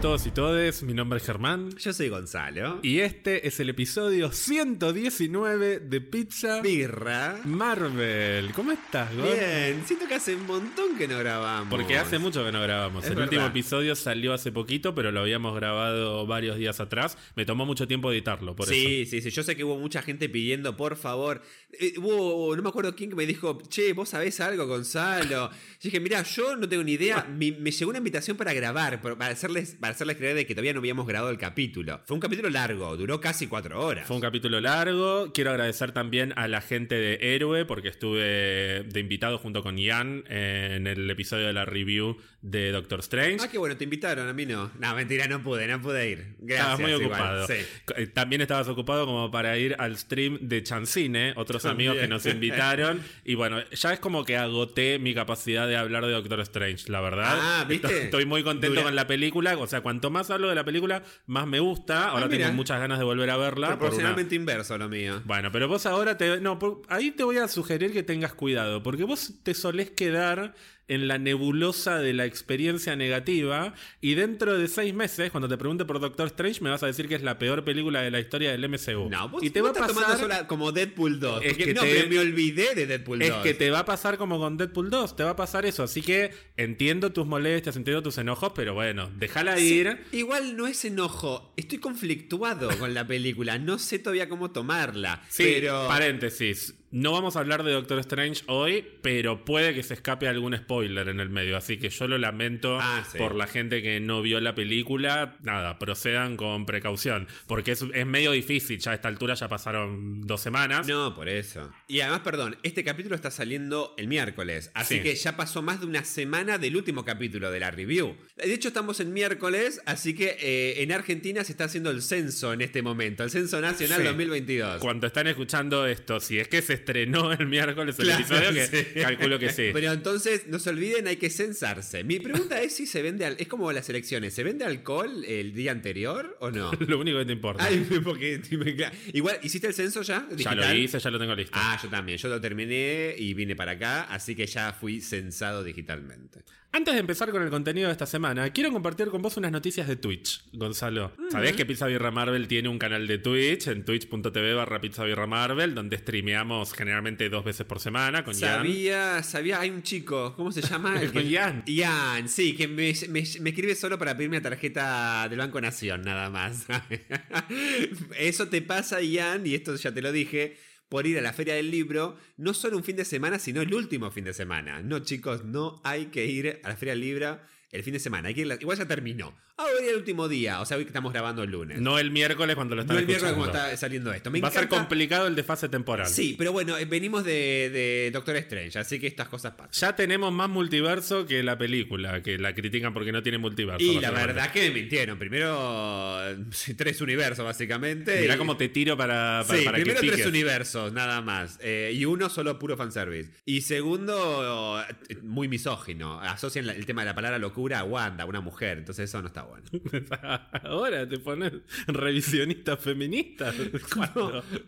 todos y todes, mi nombre es Germán Yo soy Gonzalo. y este es el episodio 119 de Pizza Birra. Marvel. ¿Cómo estás, Gon? Bien, siento que hace un montón que no grabamos. Porque hace mucho que no grabamos. Es el verdad. último episodio salió hace poquito, pero lo habíamos grabado varios días atrás. Me tomó mucho tiempo editarlo, por eso. Sí, sí, sí. Yo sé que hubo mucha gente pidiendo, por favor. Eh, hubo, no me acuerdo quién que me dijo, che, vos sabés algo, Gonzalo. Yo dije, mira, yo no tengo ni idea. Me llegó una invitación para grabar, para hacerles, para hacerles creer de que todavía no habíamos grabado el capítulo. Fue un capítulo largo, duró casi cuatro horas. Fue un capítulo largo. Quiero agradecer también a la gente de Héroe, porque estuve de invitado junto con Ian en el episodio de la review de Doctor Strange. Ah, qué bueno, te invitaron, a mí no. No, mentira, no pude, no pude ir. Gracias. Estabas muy igual, ocupado. sí. Eh, También estabas ocupado como para ir al stream de Chancine, otros También. amigos que nos invitaron. Y bueno, ya es como que agoté mi capacidad de hablar de Doctor Strange, la verdad. Ah, ¿viste? Estoy- Estoy muy contento Dura. con la película. O sea, cuanto más hablo de la película, más me gusta. Ahora Ah, mira. tengo muchas ganas de volver a verla. una- Proporcionalmente inverso lo mío. Bueno, pero vos ahora te. No, por- ahí te voy a sugerir que tengas cuidado, porque vos te solés quedar en la nebulosa de la experiencia negativa y dentro de seis meses, cuando te pregunte por Doctor Strange, me vas a decir que es la peor película de la historia del MCU. No, vos, y te vos va a estás pasar. sola como Deadpool 2. Es que no, te- pero me olvidé de Deadpool 2. Es que te va a pasar como con Deadpool 2, te va a pasar eso. Así que entiendo tus molestias, entiendo tus enojos, pero bueno, déjala Sí, ir. igual no es enojo. Estoy conflictuado con la película. No sé todavía cómo tomarla. Sí, pero. paréntesis. No vamos a hablar de Doctor Strange hoy, pero puede que se escape algún spoiler en el medio. Así que yo lo lamento Ah, sí. por la gente que no vio la película. Nada, procedan con precaución. Porque es, es medio difícil. Ya a esta altura ya pasaron dos semanas. No, por eso. Y además, perdón, este capítulo está saliendo el miércoles. Así Sí. que ya pasó más de una semana del último capítulo de la review. De hecho, estamos en miércoles, así que eh, en Argentina se está haciendo el censo en este momento. El censo nacional Sí. 2022. Cuando están escuchando esto, si es que se estrenó el miércoles el Claro, episodio, que sí. calculo que sí. Pero entonces, no se olviden, hay que censarse. Mi pregunta es si se vende... al- Es como las elecciones. ¿Se vende alcohol el día anterior o no? Lo único que te importa. Ay, porque... Igual, ¿hiciste el censo ya? ya lo hice, ya lo tengo listo. Ah, yo también. Yo lo terminé y vine para acá, así que ya fui censado digitalmente. Antes de empezar con el contenido de esta semana, quiero compartir con vos unas noticias de Twitch, Gonzalo. ¿Sabés que Pizza Birra Marvel tiene un canal de Twitch en twitch.tv barra Pizza Birra Marvel, donde streameamos generalmente dos veces por semana con Jan? Sabía, sabía, hay un chico, ¿cómo se llama? El Con Ian. Ian, sí, que me, me- me escribe solo para pedirme la tarjeta del Banco Nación, nada más. Eso te pasa, Ian, y esto ya te lo dije, por ir a la Feria del Libro, no solo un fin de semana, sino el último fin de semana. No, chicos, no hay que ir a la Feria del Libro el fin de semana. Que igual ya terminó. Ahora el último día, o sea, hoy que estamos grabando el lunes. No el miércoles cuando lo están No el miércoles como está saliendo esto. Me Va a ser complicado el desfase temporal. Sí, pero bueno, eh, venimos de, de Doctor Strange, así que estas cosas pasan. Ya tenemos más multiverso que la película, que la critican porque no tiene multiverso. Y la verdad que me mintieron. Primero, tres universos, básicamente. Mirá Y- cómo te tiro para, para, Sí, para que primero tres universos, nada más. Eh, y uno solo puro fanservice. Y segundo, eh, muy misógino. Asocian el tema de la palabra locura a Wanda, una mujer. Entonces eso no está bueno. Ahora te pones revisionista feminista.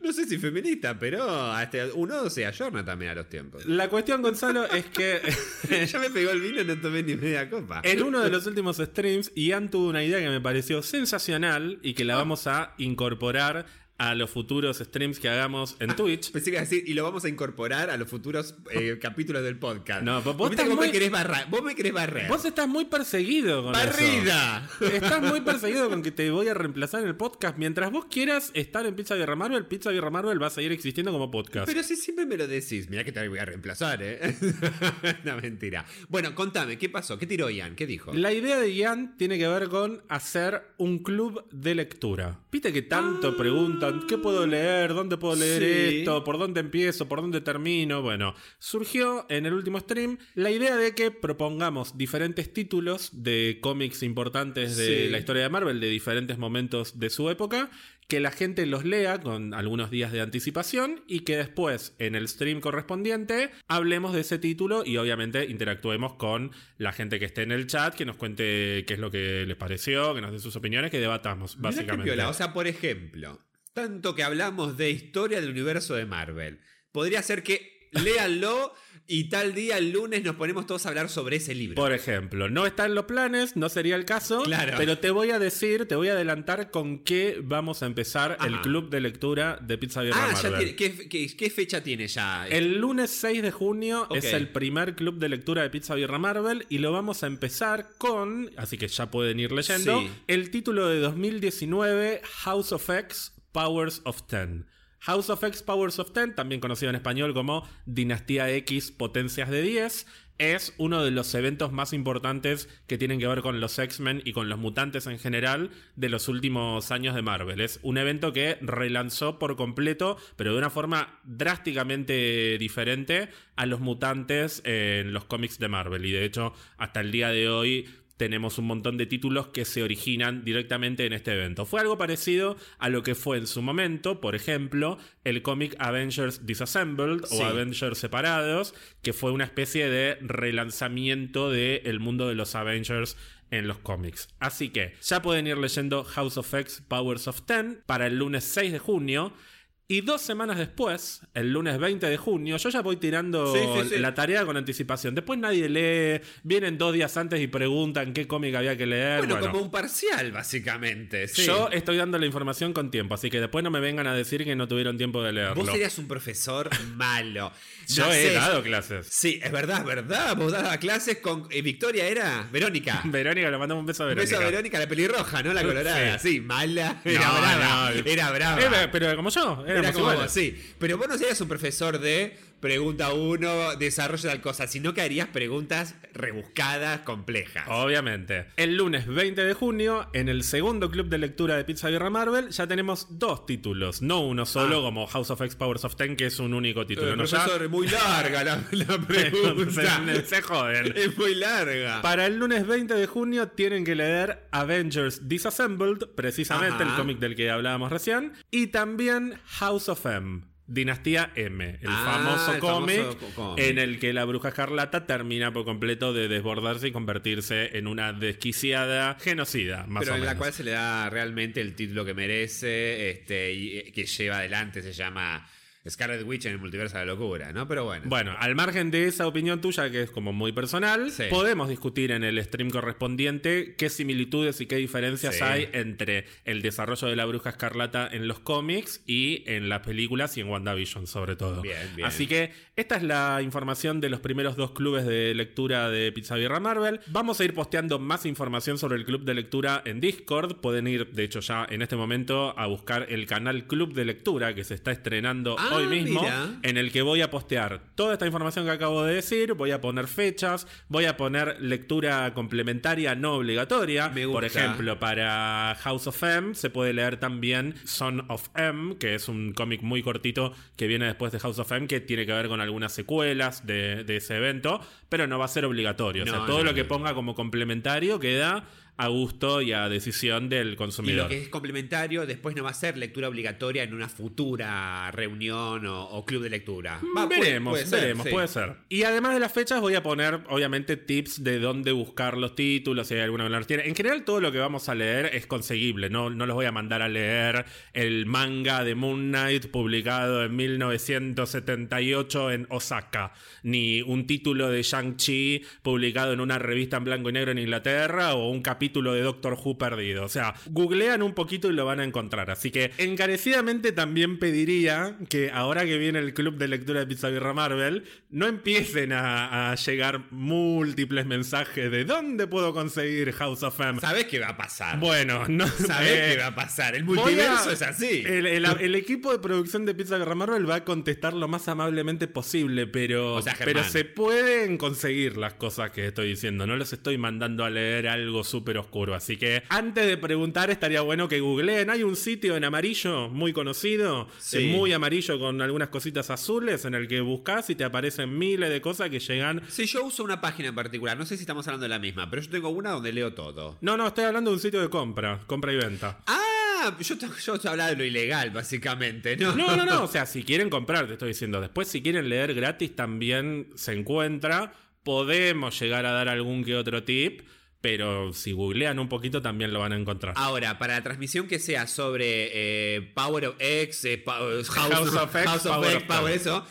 No, sé si feminista, pero este, uno se ayorna también a los tiempos. La cuestión, Gonzalo, es que ya me pegó el vino y no tomé ni media copa. en uno de los últimos streams, Ian tuvo una idea que me pareció sensacional y que la vamos a incorporar a los futuros streams que hagamos en Twitch. Pensé que iba a decir, y lo vamos a incorporar a los futuros eh, capítulos del podcast. No, vos estás vos muy- me querés barrar. Vos me querés barrer. Vos estás muy perseguido con eso. ¡Barrida! Estás muy perseguido con que te voy a reemplazar en el podcast. Mientras vos quieras estar en Pizza Guerra Marvel, Pizza Guerra Marvel va a seguir existiendo como podcast. Pero si siempre me lo decís, mira que te voy a reemplazar, ¿eh? no, mentira. Bueno, contame, ¿qué pasó? ¿Qué tiró Ian? ¿Qué dijo? La idea de Ian tiene que ver con hacer un club de lectura. Viste que tanto preguntan, ¿qué puedo leer? ¿Dónde puedo leer Sí. esto? ¿Por dónde empiezo? ¿Por dónde termino? Bueno, surgió en el último stream la idea de que propongamos diferentes títulos de cómics importantes de Sí. la historia de Marvel, de diferentes momentos de su época, que la gente los lea con algunos días de anticipación y que después en el stream correspondiente hablemos de ese título y obviamente interactuemos con la gente que esté en el chat, que nos cuente qué es lo que les pareció, que nos dé sus opiniones, que debatamos, básicamente. O sea, por ejemplo, tanto que hablamos de historia del universo de Marvel, podría ser que léanlo y tal día, el lunes, nos ponemos todos a hablar sobre ese libro. Por ejemplo, no está en los planes, no sería el caso, Claro. pero te voy a decir, te voy a adelantar con qué vamos a empezar el club de lectura de Pizza Birra ah, ya Marvel. tiene- ¿qué, qué, qué fecha tiene ya? El lunes 6 de junio es el primer club de lectura de Pizza Birra Marvel y lo vamos a empezar con, así que ya pueden ir leyendo, Sí. el título de 2019, House of X, Powers of Ten. House of X Powers of Ten, también conocido en español como Dinastía X Potencias de 10, es uno de los eventos más importantes que tienen que ver con los X-Men y con los mutantes en general de los últimos años de Marvel. Es un evento que relanzó por completo, pero de una forma drásticamente diferente a los mutantes en los cómics de Marvel. Y de hecho, hasta el día de hoy tenemos un montón de títulos que se originan directamente en este evento. Fue algo parecido a lo que fue en su momento, por ejemplo, el cómic Avengers Disassembled Sí. o Avengers Separados, que fue una especie de relanzamiento del mundo de los Avengers en los cómics. Así que ya pueden ir leyendo House of X Powers of Ten para el lunes 6 de junio. Y dos semanas después, el lunes 20 de junio, yo ya voy tirando Sí, sí, sí. la tarea con anticipación. Después nadie lee, vienen dos días antes y preguntan qué cómic había que leer. bueno, Bueno, como un parcial, básicamente. yo estoy dando la información con tiempo, así que después no me vengan a decir que no tuvieron tiempo de leerlo. Vos serías un profesor malo. Yo he dado clases. Sí, es verdad, es verdad. Vos dabas clases con. eh, Victoria era. Verónica. Verónica, le mandamos un beso a Un Verónica. beso a Verónica, la pelirroja, ¿no? La colorada. Sí, mala. Era No, brava. no. Era brava. Era- pero como yo, Era como iguales. vos, sí. Pero vos no serías un profesor de pregunta uno, desarrollo tal cosa, sino que harías preguntas rebuscadas, complejas. Obviamente. El lunes 20 de junio, en el segundo club de lectura de Pizza Guerra Marvel, ya tenemos dos títulos, no uno solo, Ah. como House of X Powers of Ten, que es un único título. Eh, ¿no? Ya- profesor, es muy larga la, la pregunta. se, se joden. es muy larga. Para el lunes 20 de junio tienen que leer Avengers Disassembled, precisamente Ajá. el cómic del que hablábamos recién, y también House of M. Dinastía M, el Ah, famoso cómic en el que la bruja escarlata termina por completo de desbordarse y convertirse en una desquiciada genocida, más Pero o en la cual se le da realmente el título que merece, este, y eh, que lleva adelante, se llama Scarlet Witch en el multiverso de la locura, ¿no? Pero bueno. Bueno, al margen de esa opinión tuya, que es como muy personal, Sí. podemos discutir en el stream correspondiente qué similitudes y qué diferencias Sí. hay entre el desarrollo de la bruja escarlata en los cómics y en las películas y en WandaVision, sobre todo. Bien, bien. Así que esta es la información de los primeros dos clubes de lectura de Pizza Birra Marvel. Vamos a ir posteando más información sobre el club de lectura en Discord. Pueden ir, de hecho, ya en este momento a buscar el canal Club de Lectura que se está estrenando Ah, hoy mismo mira. en el que voy a postear toda esta información que acabo de decir, voy a poner fechas, voy a poner lectura complementaria no obligatoria. Me Por ejemplo, para House of M se puede leer también Son of M, que es un cómic muy cortito que viene después de House of M, que tiene que ver con algunas secuelas de, de ese evento, pero no va a ser obligatorio. o sea, todo no, lo que ponga como complementario queda a gusto y a decisión del y consumidor. lo que es complementario después no va a ser lectura obligatoria en una futura reunión o, o club de lectura. Va, puede- veremos, puede ser, veremos, sí. puede ser. Y además de las fechas voy a poner, obviamente, tips de dónde buscar los títulos, si hay alguno que no los tiene. En general, todo lo que vamos a leer es conseguible, no, no los voy a mandar a leer el manga de Moon Knight publicado en 1978 en Osaka, ni un título de Shang-Chi publicado en una revista en blanco y negro en Inglaterra, o un capítulo de Doctor Who perdido. O sea, googlean un poquito y lo van a encontrar. Así que encarecidamente también pediría que ahora que viene el club de lectura de Pizza Birra Marvel, no empiecen a, a llegar múltiples mensajes de dónde puedo conseguir House of M. ¿Sabés qué va a pasar? Bueno, no ¿Sabés eh, qué va a pasar? El multiverso a- es así. El, el- el equipo de producción de Pizza Guerra Marvel va a contestar lo más amablemente posible, pero, O sea, Germán. pero se pueden conseguir las cosas que estoy diciendo. No les estoy mandando a leer algo súper oscuro. Así que antes de preguntar, estaría bueno que googleen. Hay un sitio en amarillo muy conocido, Sí. muy amarillo con algunas cositas azules, en el que buscas y te aparecen miles de cosas que llegan. Si yo uso una página en particular, no sé si estamos hablando de la misma, pero yo tengo una donde leo todo. No, no, estoy hablando de un sitio de compra, compra y venta. Ah, yo, yo te hablaba de lo ilegal, básicamente, ¿no? No, no, no. O sea, si quieren comprar, te estoy diciendo. Después, si quieren leer gratis, también se encuentra. Podemos llegar a dar algún que otro tip. Pero si googlean un poquito, también lo van a encontrar. Ahora, para la transmisión que sea sobre eh, Power of X, eh, Pa- House, House of X, House of Power X, eso,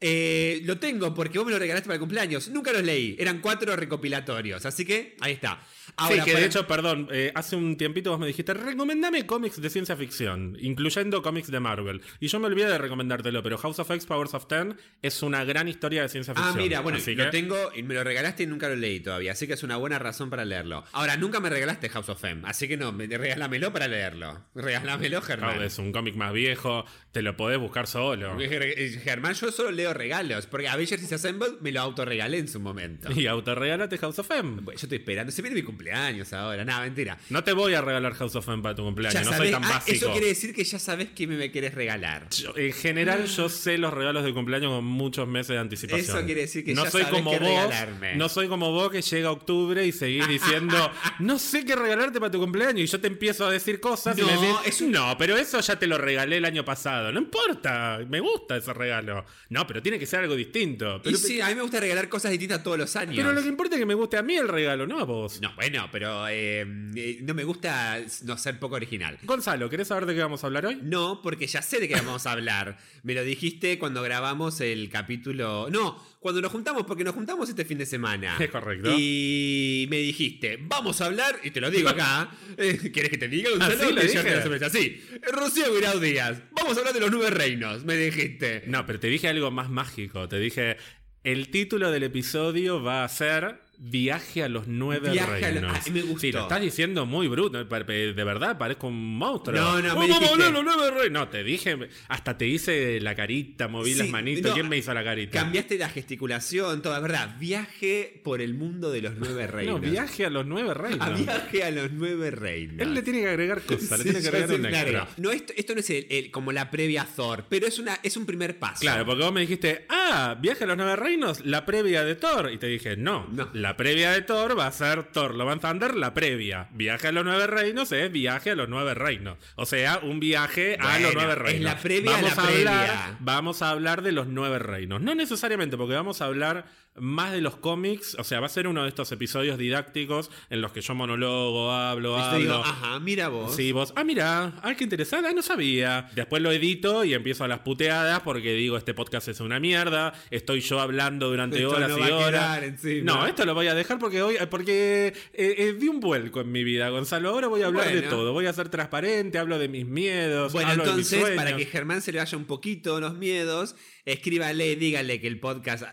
Eh, lo tengo porque vos me lo regalaste para el cumpleaños. Nunca los leí. Eran cuatro recopilatorios. Así que ahí está. Sí, que de hecho, perdón, eh, hace un tiempito vos me dijiste, recomendame cómics de ciencia ficción, incluyendo cómics de Marvel. Y yo me olvidé de recomendártelo, pero House of X Powers of Ten es una gran historia de ciencia ficción. Ah, mira, bueno, lo tengo y me lo regalaste y nunca lo leí todavía, así que es una buena razón para leerlo. Ahora, nunca me regalaste House of M, así que no, regálamelo para leerlo. Regálamelo, Germán. es un cómic más viejo, te lo podés buscar solo. Germán, yo solo leo regalos, porque Avengers Assemble me lo autorregalé en su momento. Y autorregalate House of M. yo estoy esperando, se viene mi cumpleaños ahora, nada, mentira. No te voy a regalar House of M para tu cumpleaños, no soy tan ah, básico. Eso quiere decir que ya sabes que me querés regalar. en general, yo sé los regalos de cumpleaños con muchos meses de anticipación. Eso quiere decir que no ya soy como vos, regalarme. No soy como vos que llega octubre y seguís diciendo, no sé qué regalarte para tu cumpleaños y yo te empiezo a decir cosas no, y me decís, no, pero eso ya te lo regalé el año pasado. No importa, me gusta ese regalo. No, pero tiene que ser algo distinto. y sí, a mí me gusta regalar cosas distintas todos los años. Pero lo que importa es que me guste a mí el regalo, no a vos. No, bueno, pero eh, eh, no me gusta no ser poco original. Gonzalo, ¿querés saber de qué vamos a hablar hoy? No, porque ya sé de qué vamos a hablar. me lo dijiste cuando grabamos el capítulo... No, cuando nos juntamos, porque nos juntamos este fin de semana. Es correcto. Y me dijiste, vamos a hablar, y te lo digo acá. Eh, ¿Quieres que te diga? Un saludo? Sí, Rocío Grau Díaz, vamos a hablar de los nueve reinos, me dijiste. No, pero te dije algo más mágico. Te dije, el título del episodio va a ser Viaje a los nueve reinos. A me gustó. Sí, lo estás diciendo muy bruto. De verdad, parezco un monstruo. No, no, me dijiste... los nueve reinos. No, te dije, hasta te hice la carita, moví las manitos. ¿Quién me hizo la carita? Cambiaste la gesticulación, todo, verdad. Viaje por el mundo de los nueve reinos. No, viaje a los nueve reinos. A viaje a los nueve reinos. Él le tiene que agregar cosas, le tiene que agregar un extra. No, esto, esto no es el, como la previa a Thor, pero es, una, es un primer paso. Claro, porque vos me dijiste, ah, viaje a los nueve reinos, la previa de Thor. Y te dije, no, no. La previa de Thor va a ser Thor Love and Thunder, la previa. Viaje a los nueve reinos es viaje a los nueve reinos. O sea, un viaje a los nueve reinos. Es la previa vamos a, la Hablar, vamos a hablar de los nueve reinos. No necesariamente, porque vamos a hablar más de los cómics, o sea, va a ser uno de estos episodios didácticos en los que yo monólogo, hablo, hablo. Digo, ajá, mira vos. Sí, vos, ah, mira, ay, qué interesante, no sabía. Después lo edito y empiezo a las puteadas porque digo, este podcast es una mierda, estoy yo hablando durante horas y horas. No, esto lo voy a dejar porque hoy, porque eh, eh, di un vuelco en mi vida, Gonzalo. Ahora voy a hablar de todo, voy a ser transparente, hablo de mis miedos. Bueno, entonces, para que Germán se le vaya un poquito los miedos, escríbale, dígale que el podcast,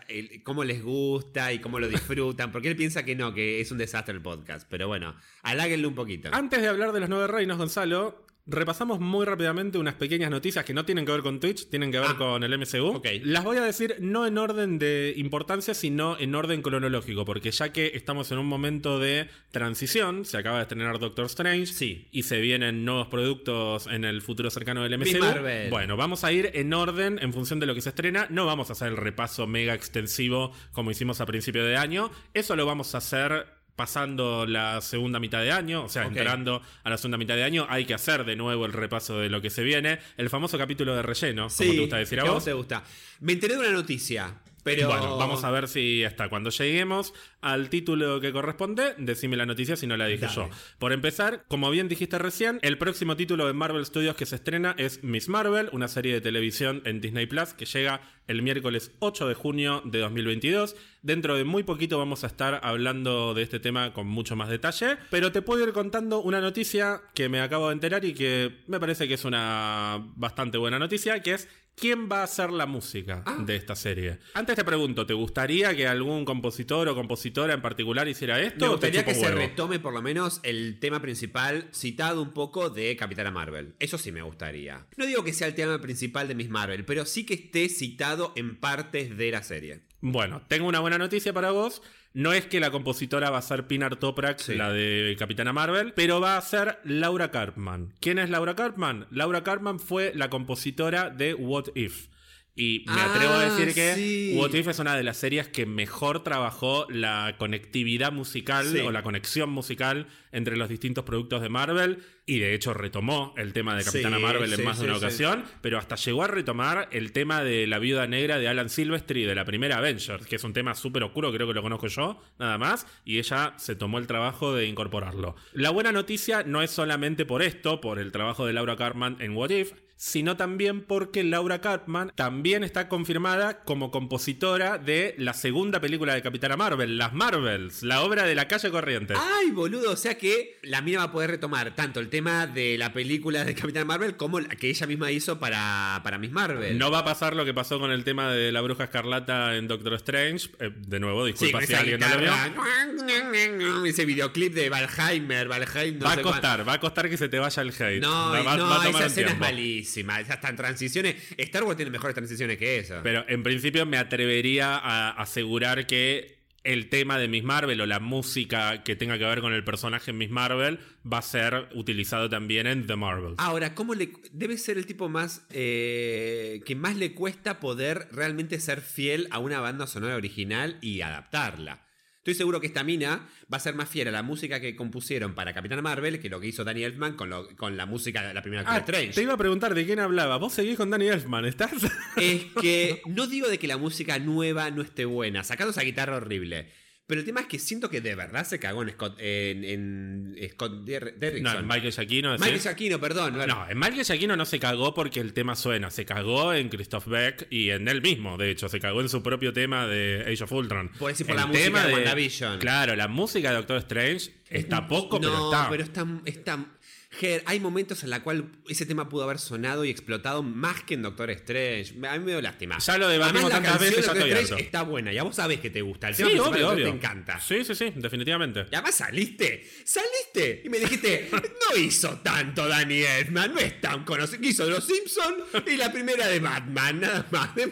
cómo les gusta y cómo lo disfrutan, porque él piensa que no, que es un desastre el podcast. Pero bueno, aláguenle un poquito. Antes de hablar de los nueve reinos, Gonzalo, Repasamos muy rápidamente unas pequeñas noticias que no tienen que ver con Twitch, tienen que ver ah. con el MCU. Las voy a decir no en orden de importancia, sino en orden cronológico, porque ya que estamos en un momento de transición, se acaba de estrenar Doctor Strange sí. y se vienen nuevos productos en el futuro cercano del MCU. Bueno, vamos a ir en orden en función de lo que se estrena. No vamos a hacer el repaso mega extensivo como hicimos a principio de año. Eso lo vamos a hacer pasando la segunda mitad de año, o sea, entrando a la segunda mitad de año, hay que hacer de nuevo el repaso de lo que se viene. El famoso capítulo de relleno, como te gusta decir a vos. te gusta. Me enteré de una noticia. Pero... Bueno, vamos a ver si hasta cuando lleguemos al título que corresponde, decime la noticia si no la dije yo. Por empezar, como bien dijiste recién, el próximo título de Marvel Studios que se estrena es Miss Marvel, una serie de televisión en Disney Plus que llega el miércoles 8 de junio de 2022. Dentro de muy poquito vamos a estar hablando de este tema con mucho más detalle, pero te puedo ir contando una noticia que me acabo de enterar y que me parece que es una bastante buena noticia, que es ¿Quién va a hacer la música ah. de esta serie? Antes te pregunto, ¿te gustaría que algún compositor o compositora en particular hiciera esto? Me gustaría que se retome por lo menos el tema principal citado un poco de Capitana Marvel. Eso sí me gustaría. No digo que sea el tema principal de Miss Marvel, pero sí que esté citado en partes de la serie. Bueno, tengo una buena noticia para vos. No es que la compositora va a ser Pinar Toprak, la de Capitana Marvel, pero va a ser Laura Karpman. ¿Quién es Laura Karpman? Laura Karpman fue la compositora de What If. Y me atrevo a decir ah, que What If es una de las series que mejor trabajó la conectividad musical o la conexión musical entre los distintos productos de Marvel. y de hecho retomó el tema de Capitana Sí, Marvel en más de una ocasión, pero hasta llegó a retomar el tema de la viuda negra de Alan Silvestri de la primera Avengers, que es un tema súper oscuro, creo que lo conozco yo, nada más, y ella se tomó el trabajo de incorporarlo. La buena noticia no es solamente por esto, por el trabajo de Laura Cartman en What If, sino también porque Laura Cartman también está confirmada como compositora de la segunda película de Capitana Marvel, Las Marvels, la obra de la calle corriente. Ay, boludo, o sea que la mina va a poder retomar tanto el tema de la película de Capitán Marvel como la que ella misma hizo para, para Miss Marvel. No va a pasar lo que pasó con el tema de la bruja escarlata en Doctor Strange. Eh, de nuevo, disculpa si alguien no lo vio. Ese videoclip de Valheimer, Valheim, no Va a costar, va a costar que se te vaya el hate. No, va, no, va a tomar esa escena es tiempo. Esas tan transiciones. Star Wars tiene mejores transiciones que eso. Pero en principio me atrevería a asegurar que el tema de Miss Marvel o la música que tenga que ver con el personaje en Miss Marvel va a ser utilizado también en The Marvels. Ahora, ¿cómo le debe ser el tipo más eh, que más le cuesta poder realmente ser fiel a una banda sonora original y adaptarla? Estoy seguro que esta mina va a ser más fiel a la música que compusieron para Capitana Marvel que lo que hizo Danny Elfman con, lo- con la música de la primera Ah, Strange. te iba a preguntar de quién hablaba. Vos seguís con Danny Elfman, ¿estás? Es que no digo de que la música nueva no esté buena, sacando esa guitarra horrible. Pero el tema es que siento que de verdad se cagó en Scott, en, en Scott Der- no, Derrickson. en Michael Giacchino. ¿sí? Michael Giacchino, perdón. No, en Michael Giacchino no se cagó porque el tema suena. Se cagó en Christoph Beck y en él mismo, de hecho. Se cagó en su propio tema de Age of Ultron. Puedes decir por El la música de WandaVision. Claro, la música de Doctor Strange está poco, pero no, está. pero está, está- Ger, hay momentos en la cual ese tema pudo haber sonado y explotado más que en Doctor Strange. A mí me dio lástima. Ya lo debatimos Además, tantas veces, de ya Doctor estoy harto. está buena. Ya vos sabés que te gusta. El Sí, tema obvio, obvio. Te encanta. Sí, sí, sí, definitivamente. Y además saliste, saliste y me dijiste, no hizo tanto Danny Elfman, no es tan conocido, hizo Los Simpsons y la primera de Batman, nada más. Lo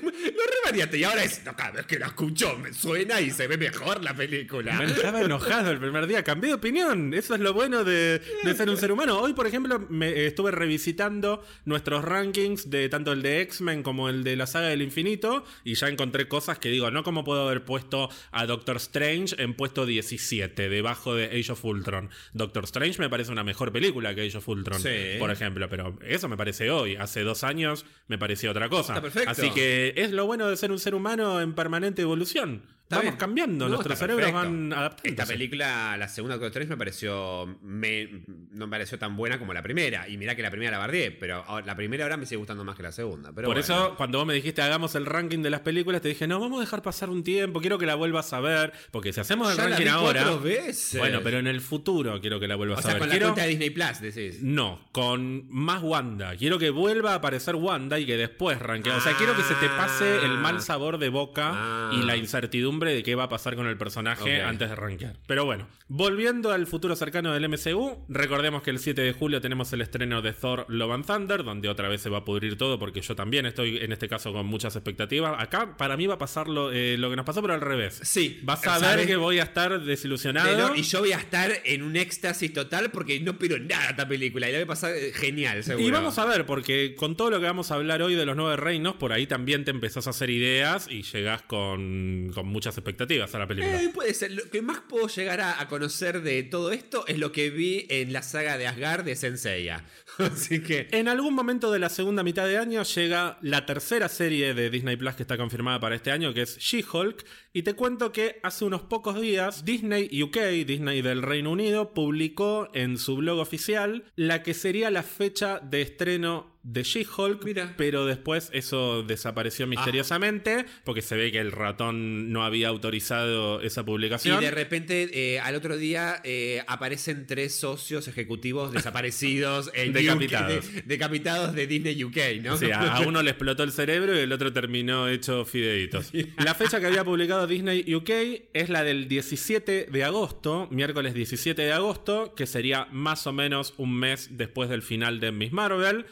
revariaste y ahora es, no, cada vez que lo escucho me suena y se ve mejor la película. Me estaba enojado el primer día, cambié de opinión. Eso es lo bueno de, de ser un ser humano. Hoy, por ejemplo, me eh, estuve revisitando nuestros rankings de tanto el de X-Men como el de la saga del infinito y ya encontré cosas que digo, no como puedo haber puesto a Doctor Strange en puesto 17, debajo de Age of Ultron. Doctor Strange me parece una mejor película que Age of Ultron, Sí. por ejemplo, pero eso me parece hoy. Hace dos años me parecía otra cosa. Está perfecto. Así que es lo bueno de ser un ser humano en permanente evolución. Vamos bien. cambiando, No, nuestros cerebros perfecto. van adaptando. Esta película, la segunda Doctor Strange, me pareció. me- no me pareció tan buena como la primera. Y mirá que la primera la bardeé, pero la primera ahora me sigue gustando más que la segunda. Pero Por bueno. eso, cuando vos me dijiste hagamos el ranking de las películas, te dije, no, vamos a dejar pasar un tiempo, quiero que la vuelvas a ver, porque si hacemos el Ya la ranking vi ahora... veces. Bueno, pero en el futuro quiero que la vuelvas O sea, a ver. con la Quiero- cuenta de Disney Plus, decís. No, con más Wanda. Quiero que vuelva a aparecer Wanda y que después ranquee. O sea, quiero que se te pase el mal sabor de boca Ah. y la incertidumbre de qué va a pasar con el personaje antes de rankear. Pero bueno, volviendo al futuro cercano del MCU, recordemos que el 7 de julio tenemos el estreno de Thor Love and Thunder, donde otra vez se va a pudrir todo porque yo también estoy en este caso con muchas expectativas. Acá para mí va a pasar lo, eh, lo que nos pasó, pero al revés. Sí. Vas a ¿sabes? ver que voy a estar desilusionado. Pero- y yo voy a estar en un éxtasis total porque no espero nada de esta película. Y la voy a pasar eh, genial, seguro. Y vamos a ver, porque con todo lo que vamos a hablar hoy de los nueve reinos, por ahí también te empezás a hacer ideas y llegás con, con muchas expectativas a la película. Eh, puede ser. Lo que más puedo llegar a, a conocer de todo esto es lo que vi en la saga de Asgard de Senseiya. Así que. En algún momento de la segunda mitad de año llega la tercera serie de Disney Plus que está confirmada para este año, que es She-Hulk. Y te cuento que hace unos pocos días Disney UK, Disney del Reino Unido, publicó en su blog oficial la que sería la fecha de estreno de She-Hulk, pero después eso desapareció misteriosamente porque se ve que el ratón no había autorizado esa Y publicación. de repente, eh, al otro día, eh, aparecen tres socios ejecutivos desaparecidos en Decapitados. UK, de- decapitados de Disney UK, ¿no? O sea, a uno le explotó el cerebro y el otro terminó hecho fideitos. La fecha que había publicado Disney UK es la del 17 de agosto, miércoles 17 de agosto, que sería más o menos un mes después del final de Miss Marvel.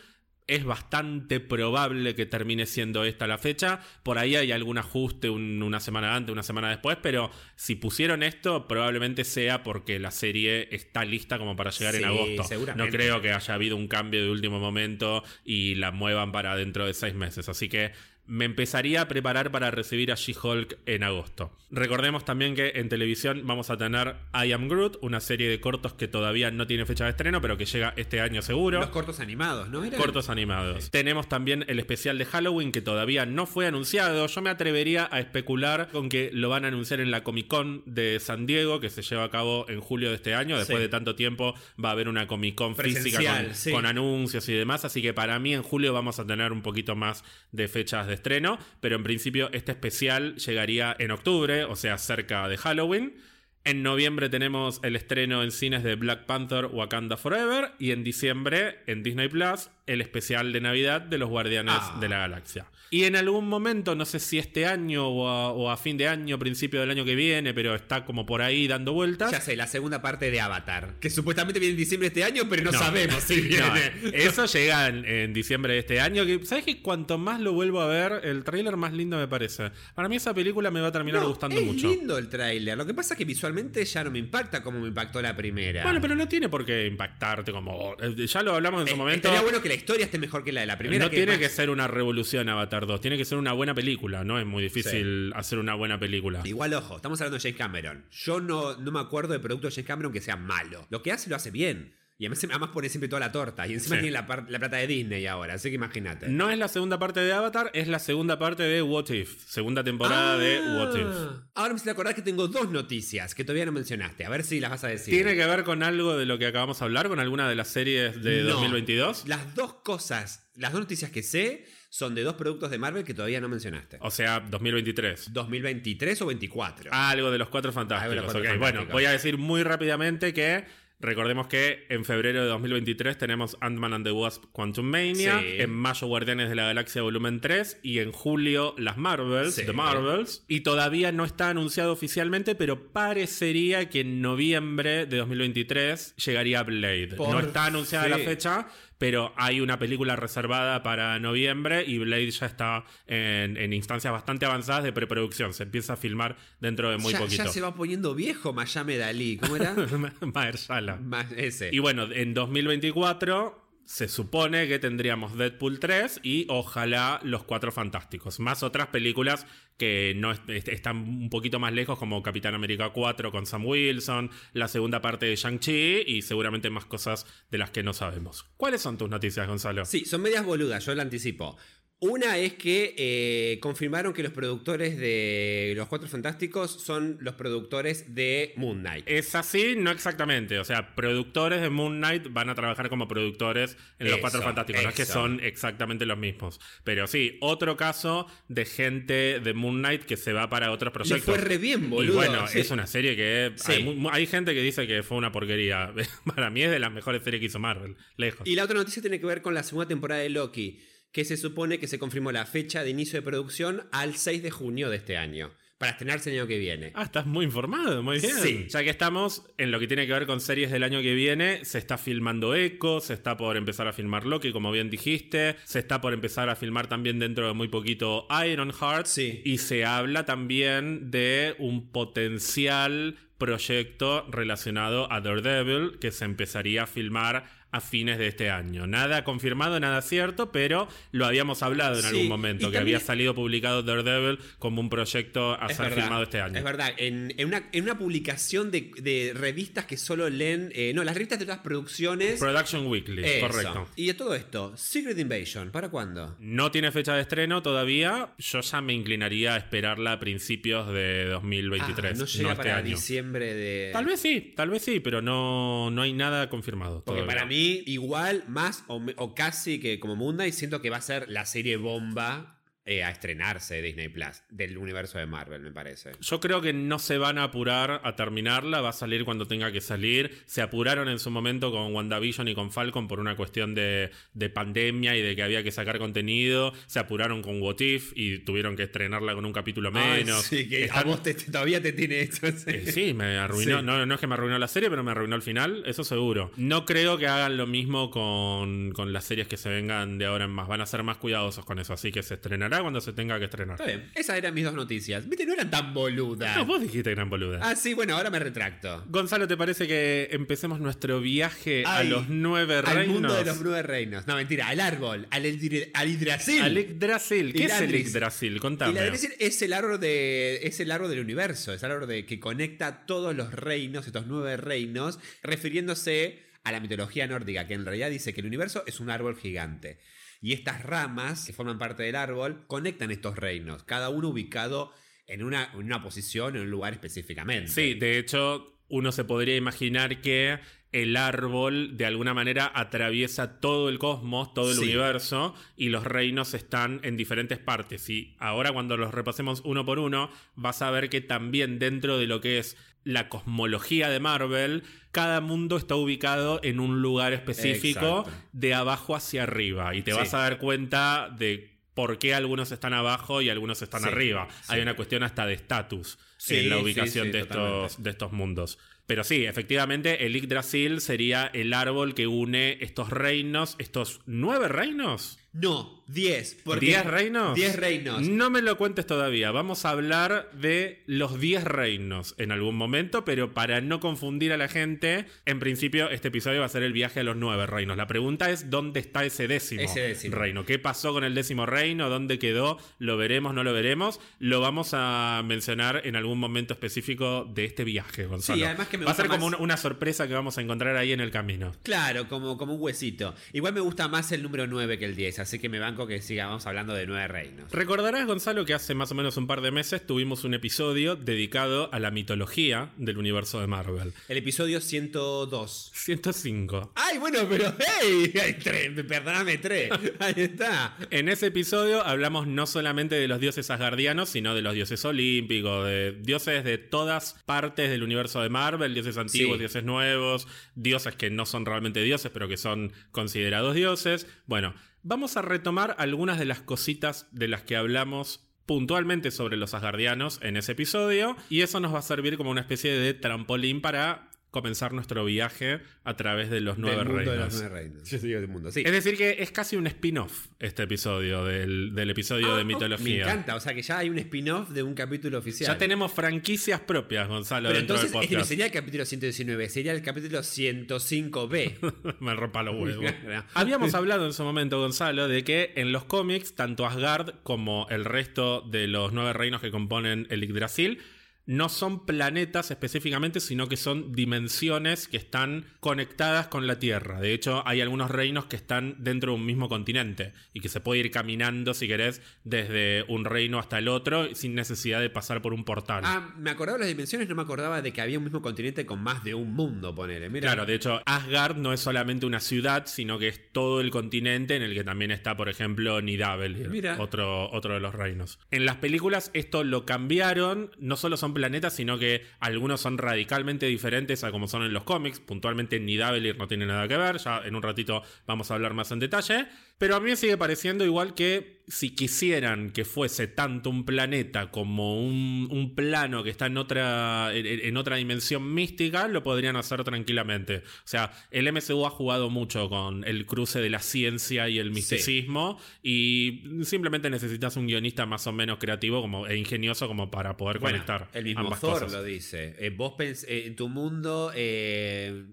Es bastante probable que termine siendo esta la fecha. Por ahí hay algún ajuste un- una semana antes, una semana después, pero si pusieron esto, probablemente sea porque la serie está lista como para llegar en agosto. No creo que haya habido un cambio de último momento y la muevan para dentro de seis meses. Así que me empezaría a preparar para recibir a She-Hulk en agosto. Recordemos también que en televisión vamos a tener I Am Groot, una serie de cortos que todavía no tiene fecha de estreno, pero que llega este año seguro. Los cortos animados, ¿no? ¿Eran? Cortos animados. Tenemos también el especial de Halloween que todavía no fue anunciado. Yo me atrevería a especular con que lo van a anunciar en la Comic Con de San Diego, que se lleva a cabo en julio de este año. Después Sí. de tanto tiempo va a haber una Comic Con física con, sí. con anuncios y demás. Así que para mí en julio vamos a tener un poquito más de fechas de estreno. Pero en principio este especial llegaría en octubre, o sea, cerca de Halloween. En noviembre tenemos el estreno en cines de Black Panther Wakanda Forever. Y en diciembre, en Disney Plus, el especial de Navidad de los Guardianes Ah. de la Galaxia. Y en algún momento, no sé si este año o a, o a fin de año, principio del año que viene, pero está como por ahí dando vueltas. Ya sé, la segunda parte de Avatar. Que supuestamente viene en diciembre de este año, pero no, sabemos si No, viene. eso llega en, en diciembre de este año. Que, ¿Sabes que cuanto más lo vuelvo a ver, el tráiler más lindo me parece? Para mí esa película me va a terminar No, gustando es mucho. lindo el tráiler. Lo que pasa es que visualmente ya no me impacta como me impactó la primera. Bueno, pero no tiene por qué impactarte como... eh, Ya lo hablamos en su Eh, momento. Estaría bueno que la historia esté mejor que la de la primera. no tiene más- que ser una revolución Avatar 2, tiene que ser una buena película, ¿no? Es muy difícil hacer una buena película. Igual, ojo, estamos hablando de James Cameron. Yo no, no me acuerdo de producto de James Cameron que sea malo. Lo que hace, lo hace bien. Y además, además pone siempre toda la torta. Y encima Sí. tiene la, plata de Disney ahora. Así que imagínate. No es la segunda parte de Avatar, es la segunda parte de What If. Segunda temporada de What If. Ah. Ahora me hiciste acordar que tengo dos noticias que todavía no mencionaste. A ver si las vas a decir. ¿Tiene que ver con algo de lo que acabamos de hablar? ¿Con alguna de las series de No. 2022? Las dos cosas, las dos noticias que sé son de dos productos de Marvel que todavía no mencionaste. O sea, 2023. 2023 o 24. Algo de los cuatro fantásticos. Los Cuatro. Bueno, voy a decir muy rápidamente que recordemos que en febrero de 2023 tenemos Ant-Man and the Wasp Quantum Mania, Sí. en mayo Guardianes de la Galaxia Volumen 3 y en julio las Marvels, Sí. The Marvels. Y todavía no está anunciado oficialmente, pero parecería que en noviembre de 2023 llegaría Blade. Por no está anunciada la fecha, pero hay una película reservada para noviembre y Blade ya está en, en instancias bastante avanzadas de preproducción. Se empieza a filmar dentro de muy ya, poquito. ya se va poniendo viejo Mayame Dalí. ¿Cómo era? Mahershala. Más ese. Y bueno, en 2024 se supone que tendríamos Deadpool 3 y ojalá Los Cuatro Fantásticos. Más otras películas que no est- est- están un poquito más lejos, como Capitán América 4 con Sam Wilson, la segunda parte de Shang-Chi y seguramente más cosas de las que no sabemos. ¿Cuáles son tus noticias, Gonzalo? Sí, son medias boludas, yo lo anticipo. Una es que eh, confirmaron que los productores de Los Cuatro Fantásticos son los productores de Moon Knight. Es así, no exactamente. O sea, productores de Moon Knight van a trabajar como productores en Los Eso, Cuatro Fantásticos. No es que eso. son exactamente los mismos. Pero sí, otro caso de gente de Moon Knight que se va para otros Le proyectos. fue re bien, boludo. Y bueno, Sí. es una serie que Sí. hay, hay gente que dice que fue una porquería. Para mí es de las mejores series que hizo Marvel, lejos. Y la otra noticia tiene que ver con la segunda temporada de Loki, que se supone que se confirmó la fecha de inicio de producción al 6 de junio de este año, para estrenarse el año que viene. Ah, estás muy informado, muy bien. Sí. Ya que estamos en lo que tiene que ver con series del año que viene, se está filmando Echo, se está por empezar a filmar Loki, como bien dijiste, se está por empezar a filmar también dentro de muy poquito Ironheart, Sí. y se habla también de un potencial proyecto relacionado a Daredevil que se empezaría a filmar a fines de este año. Nada confirmado, nada cierto, pero lo habíamos hablado en Sí, algún momento, que también- había salido publicado Daredevil como un proyecto a Es ser verdad, filmado este año. Es verdad, en, en una, en una publicación de, de revistas que solo leen, eh, no, las revistas de otras producciones. Production Weekly, Eso. correcto. Y de todo esto, Secret Invasion, ¿para cuándo? No tiene fecha de estreno todavía. Yo ya me inclinaría a esperarla a principios de 2023. Ah, no llega este para año. diciembre de. Tal vez sí, tal vez sí, pero no, no hay nada confirmado. Porque todavía. para mí, igual, más o, o casi que como Moon Knight, siento que va a ser la serie bomba eh, a estrenarse Disney Plus, del universo de Marvel, me parece. Yo creo que no se van a apurar a terminarla, va a salir cuando tenga que salir. Se apuraron en su momento con WandaVision y con Falcon por una cuestión de, de pandemia y de que había que sacar contenido. Se apuraron con What If y tuvieron que estrenarla con un capítulo menos. Ay, sí, que a vos te- te- todavía te tiene esto. Eh, sí, me arruinó. Sí. No, no es que me arruinó la serie, pero me arruinó el final, eso seguro. No creo que hagan lo mismo con, con las series que se vengan de ahora en más. Van a ser más cuidadosos con eso. Así que se estrenará cuando se tenga que estrenar. Está bien, esas eran mis dos noticias. Viste, no eran tan boludas. No, vos dijiste gran boluda. Ah, sí, bueno, ahora me retracto. Gonzalo, ¿te parece que empecemos nuestro viaje a los nueve Al reinos? mundo de los nueve reinos. No, mentira, al árbol, al, Eldir- al Yggdrasil. Al Yggdrasil. ¿Qué es el Yggdrasil. Contame. la Yggdrasil es el árbol de es el árbol del universo, es el árbol de que conecta todos los reinos, estos nueve reinos, refiriéndose a la mitología nórdica, que en realidad dice que el universo es un árbol gigante. Y estas ramas que forman parte del árbol conectan estos reinos, cada uno ubicado en una, en una posición, en un lugar específicamente. Sí, de hecho, uno se podría imaginar que el árbol de alguna manera atraviesa todo el cosmos, todo el Sí. universo, y los reinos están en diferentes partes. Y ahora cuando los repasemos uno por uno, vas a ver que también dentro de lo que es la cosmología de Marvel, cada mundo está ubicado en un lugar específico Exacto. de abajo hacia arriba. Y te Sí. vas a dar cuenta de por qué algunos están abajo y algunos están Sí, arriba. sí. Hay una cuestión hasta de estatus Sí, en la ubicación de, estos, de estos mundos. Pero sí, efectivamente, el Yggdrasil sería el árbol que une estos reinos, estos nueve reinos. No, 10. porque- ¿Diez reinos? 10 reinos. No me lo cuentes todavía. Vamos a hablar de los 10 reinos en algún momento, pero para no confundir a la gente, en principio este episodio va a ser el viaje a los nueve reinos. La pregunta es: ¿dónde está ese décimo, Ese décimo. reino? ¿Qué pasó con el décimo reino? ¿Dónde quedó? ¿Lo veremos? ¿No lo veremos? Lo vamos a mencionar en algún momento específico de este viaje, Gonzalo. Sí, además que me va a ser como más- una, una sorpresa que vamos a encontrar ahí en el camino. Claro, como, como un huesito. Igual me gusta más el número 9 que el 10, así que me banco que sigamos hablando de nueve reinos. Recordarás, Gonzalo, que hace más o menos un par de meses tuvimos un episodio dedicado a la mitología del universo de Marvel. El episodio 102. 105. Ay, bueno, pero hey, hay tres, perdóname, tres. Ahí está. En ese episodio hablamos no solamente de los dioses asgardianos, sino de los dioses olímpicos, de dioses de todas partes del universo de Marvel, dioses antiguos, Sí. dioses nuevos, dioses que no son realmente dioses, pero que son considerados dioses. Bueno, vamos a retomar algunas de las cositas de las que hablamos puntualmente sobre los asgardianos en ese episodio, y eso nos va a servir como una especie de trampolín para comenzar nuestro viaje a través de los nueve Del mundo reinos. de los nueve reinos. Yo digo del mundo, sí. Es decir, que es casi un spin-off este episodio del, del episodio Ah, de oh, mitología. Me encanta, o sea que ya hay un spin-off de un capítulo oficial. Ya tenemos franquicias propias, Gonzalo, Pero dentro entonces del este no podcast. sería el capítulo 119, sería el capítulo 105B. Me rompa los huevos. Habíamos hablado en su momento, Gonzalo, de que en los cómics, tanto Asgard como el resto de los nueve reinos que componen el Yggdrasil no son planetas específicamente, sino que son dimensiones que están conectadas con la Tierra. De hecho, hay algunos reinos que están dentro de un mismo continente y que se puede ir caminando, si querés, desde un reino hasta el otro sin necesidad de pasar por un portal. ah, me acordaba de las dimensiones, no me acordaba de que había un mismo continente con más de un mundo, ponele. Mira. Claro, de hecho, Asgard no es solamente una ciudad, sino que es todo el continente en el que también está, por ejemplo, Nidavellir, otro, otro de los reinos. En las películas esto lo cambiaron, no solo son planetas, sino que algunos son radicalmente diferentes a como son en los cómics. Puntualmente Nidavellir no tiene nada que ver, ya en un ratito vamos a hablar más en detalle. Pero a mí me sigue pareciendo igual que si quisieran que fuese tanto un planeta como un, un plano que está en otra, en, en otra dimensión mística, lo podrían hacer tranquilamente. O sea, el MCU ha jugado mucho con el cruce de la ciencia y el misticismo y simplemente necesitas un guionista más o menos creativo como, e ingenioso como para poder Bueno, conectar el mismo ambas Thor cosas. lo dice. Eh, vos pens- eh, en tu mundo, eh,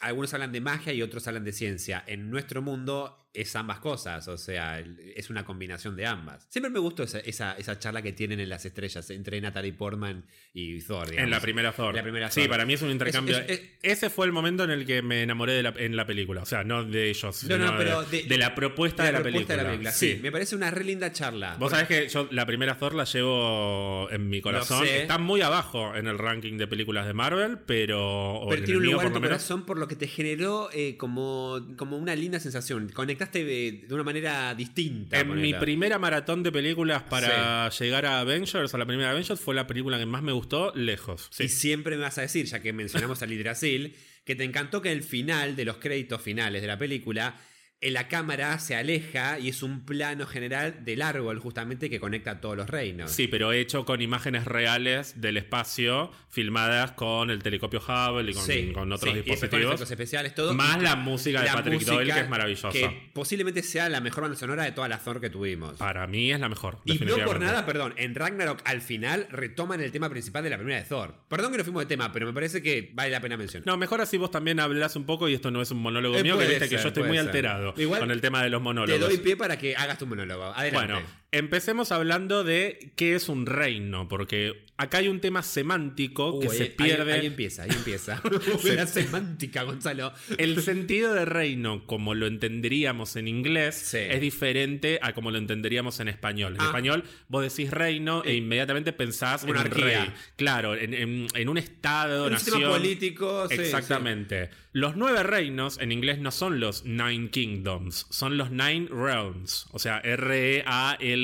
algunos hablan de magia y otros hablan de ciencia. En nuestro mundo es ambas cosas, o sea, es una combinación de ambas. Siempre me gustó esa, esa, esa charla que tienen en las estrellas entre Natalie Portman y Thor. En la primera Thor. La primera Sí, para mí es un intercambio. Es- es- Ese fue el momento en el que me enamoré de la, en la película. O sea, no de ellos. No, no, pero de, de- de la propuesta, de, la propuesta película. Sí. me parece una re linda charla. Vos sabés que yo la primera Thor la llevo en mi corazón. sé. Está muy abajo en el ranking de películas de Marvel, pero. Pero en tiene un lugar en tu menos. corazón por lo que te generó eh, como, como una linda sensación. Conectaste de, de una manera distinta. En mi primera maratón de películas para llegar a Avengers, a la primera Avengers, fue la película que más me gustó, lejos. Sí. Y siempre me vas a decir, ya que mencionamos al Yggdrasil, que te encantó que el final de los créditos finales de la película eh, la cámara se aleja y es un plano general del árbol justamente que conecta a todos los reinos. Sí, pero hecho con imágenes reales del espacio, filmadas con el telescopio Hubble y con, Sí, con otros sí, dispositivos. especiales, todo. Más Y la música de la Patrick música Doyle, que es maravillosa. Que posiblemente sea la mejor banda sonora de toda la Thor que tuvimos. Para mí es la mejor. Y no por nada, perdón, en Ragnarok al final retoman el tema principal de la primera de Thor. Perdón que nos fuimos de tema, pero me parece que vale la pena mencionar. No, mejor así vos también hablas un poco y esto no es un monólogo Eh, mío, que viste que yo estoy muy ser. alterado Igual con el tema de los Te monólogos. doy pie para que hagas tu monólogo. Adelante. Bueno, empecemos hablando de qué es un reino, porque acá hay un tema semántico Uh, que ahí- se pierde. Ahí, empieza, ahí empieza. la semántica, Gonzalo. El sentido de reino, como lo entenderíamos en inglés, Sí. es diferente a como lo entenderíamos en español. En Ah. español, vos decís reino e inmediatamente pensás en un rey. Claro, en, en- en un estado, Un nación. sistema político. sí, Exactamente. Los nueve reinos en inglés no son los Nine Kingdoms, son los Nine Realms, o sea,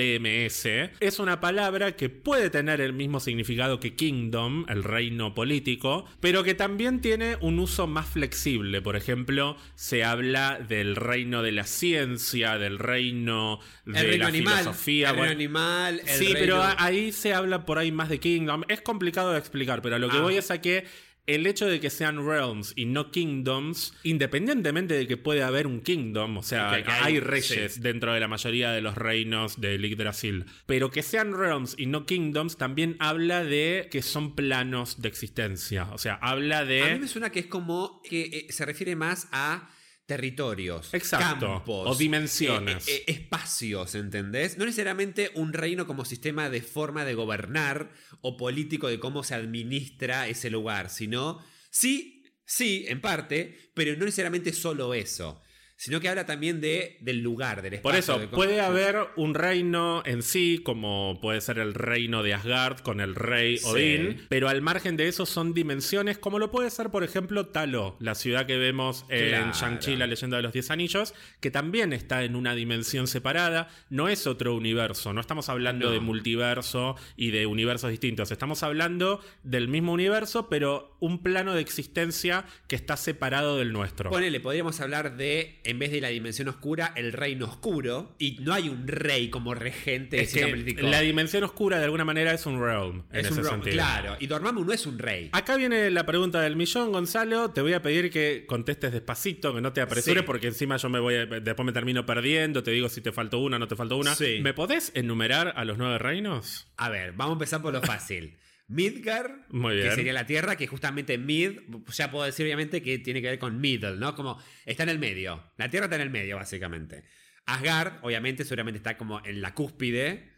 R-E-A-L-M-S. Es una palabra que puede tener el mismo significado que Kingdom, el reino político, pero que también tiene un uso más flexible. Por ejemplo, se habla del reino de la ciencia, del reino de El reino la animal. filosofía. El bueno, reino animal. el Sí, pero reino- ahí se habla por ahí más de Kingdom. Es complicado de explicar, pero a lo que Ah. voy es a que el hecho de que sean realms y no kingdoms, independientemente de que puede haber un kingdom, o sea, Que- que hay, hay- reyes sí. dentro de la mayoría de los reinos de Yggdrasil, pero que sean realms y no kingdoms también habla de que son planos de existencia, o sea, habla A mí de... me suena que es como que eh, se refiere más a territorios, Exacto, campos, o dimensiones. eh, eh, espacios, ¿entendés? No necesariamente un reino como sistema de forma de gobernar o político de cómo se administra ese lugar, sino sí, sí, en parte, pero no necesariamente solo eso, sino que habla también de, del lugar, del espacio. Por eso, de puede haber un reino en sí, como puede ser el reino de Asgard con el rey Sí. Odín, pero al margen de eso son dimensiones, como lo puede ser, por ejemplo, Talo, la ciudad que vemos en Claro. Shang-Chi, la leyenda de los Diez Anillos, que también está en una dimensión separada, no es otro universo, no estamos hablando No. de multiverso y de universos distintos, estamos hablando del mismo universo, pero un plano de existencia que está separado del nuestro. Ponele, podríamos hablar de, en vez de la dimensión oscura, el reino oscuro. Y no hay un rey como regente de Es que la dimensión oscura de alguna manera es un realm en es ese un sentido. Claro, y Dormammu no es un rey. Acá viene la pregunta del millón, Gonzalo. Te voy a pedir que contestes despacito, que no te apresures, Sí. porque encima yo me voy a- después me termino perdiendo. Te digo si te faltó una, no te faltó una. Sí. ¿Me podés enumerar a los nueve reinos? A ver, vamos a empezar por lo fácil. Midgar, que sería la tierra, que justamente Mid, ya puedo decir obviamente que tiene que ver con Middle, ¿no? Como está en el medio. La tierra está en el medio, básicamente. Asgard, obviamente, seguramente está como en la cúspide.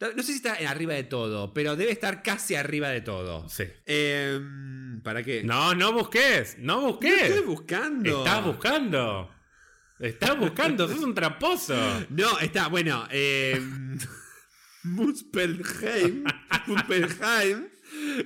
No no sé si está arriba de todo, pero debe estar casi arriba de todo. Sí. Em, ¿Para qué? No, no busques, no ¿Qué busques. estoy buscando? Estás buscando. Estás buscando, sos un tramposo. No, está, bueno, eh, Muspelheim, Muspelheim,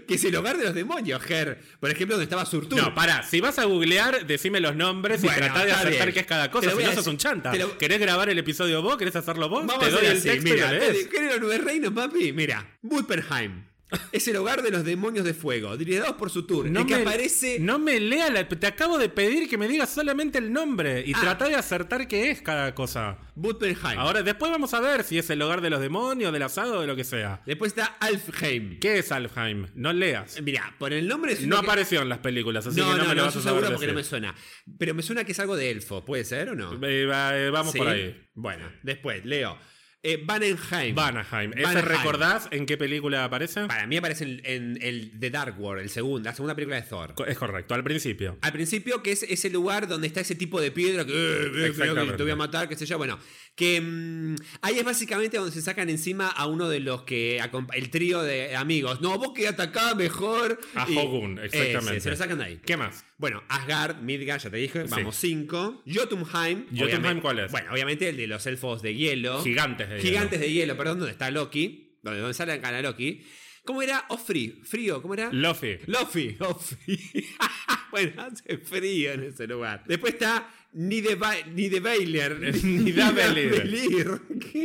que es el hogar de los demonios, Ger. Por ejemplo, donde estaba Surtur. No, pará, si vas a googlear, decime los nombres Bueno, y tratá de acertar qué es cada cosa. Si no sos un chanta. lo- ¿Querés grabar el episodio vos? ¿Querés hacerlo vos? Vamos te doy el así, texto y mira, lo lees. ¿qué- ¿qué eran los nueve reinos, papi? Mira, Muspelheim. Es el hogar de los demonios de fuego, liderados por Surtur. No el que me, aparece... no me lea la. Te acabo de pedir que me digas solamente el nombre y Ah. tratá de acertar qué es cada cosa. Muspelheim. Ahora, después vamos a ver si es el hogar de los demonios, del asado o de lo que sea. Después está Alfheim. ¿Qué es Alfheim? No leas. Mira, por el nombre... es No que- apareció en las películas, así No, que no, no, me lo no, vas a saber seguro porque no me decir. suena. Pero me suena que es algo de elfo, ¿puede ser o no? Eh, eh, vamos Sí. por ahí. Bueno, después, leo. Eh, Vanenheim. Vanaheim. ¿Ese Vanaheim. recordás en qué película aparece? Para mí aparece en, en el The Dark World, el segundo, la segunda película de Thor. Co- Es correcto, al principio. Al principio, que es ese lugar donde está ese tipo de piedra que, eh, eh, creo que te voy a matar, qué sé yo. Bueno, que mm, ahí es básicamente donde se sacan encima a uno de los que. el trío de amigos. No, vos quedate acá mejor. A Y- Hogun, exactamente. Ese, se lo sacan de ahí. ¿Qué más? Bueno, Asgard, Midgard, ya te dije, Sí. vamos cinco. Jotunheim. ¿Jotunheim cuál es? Bueno, obviamente el de los elfos de hielo. Gigantes de Gigantes de hielo, perdón, donde está Loki. Donde, donde sale a Loki. ¿Cómo era? Ofri, frío, ¿cómo era? Luffy. Luffy, Luffy. bueno, hace frío en ese lugar. Después está ni de, ni de Baylor. Ni da Belir.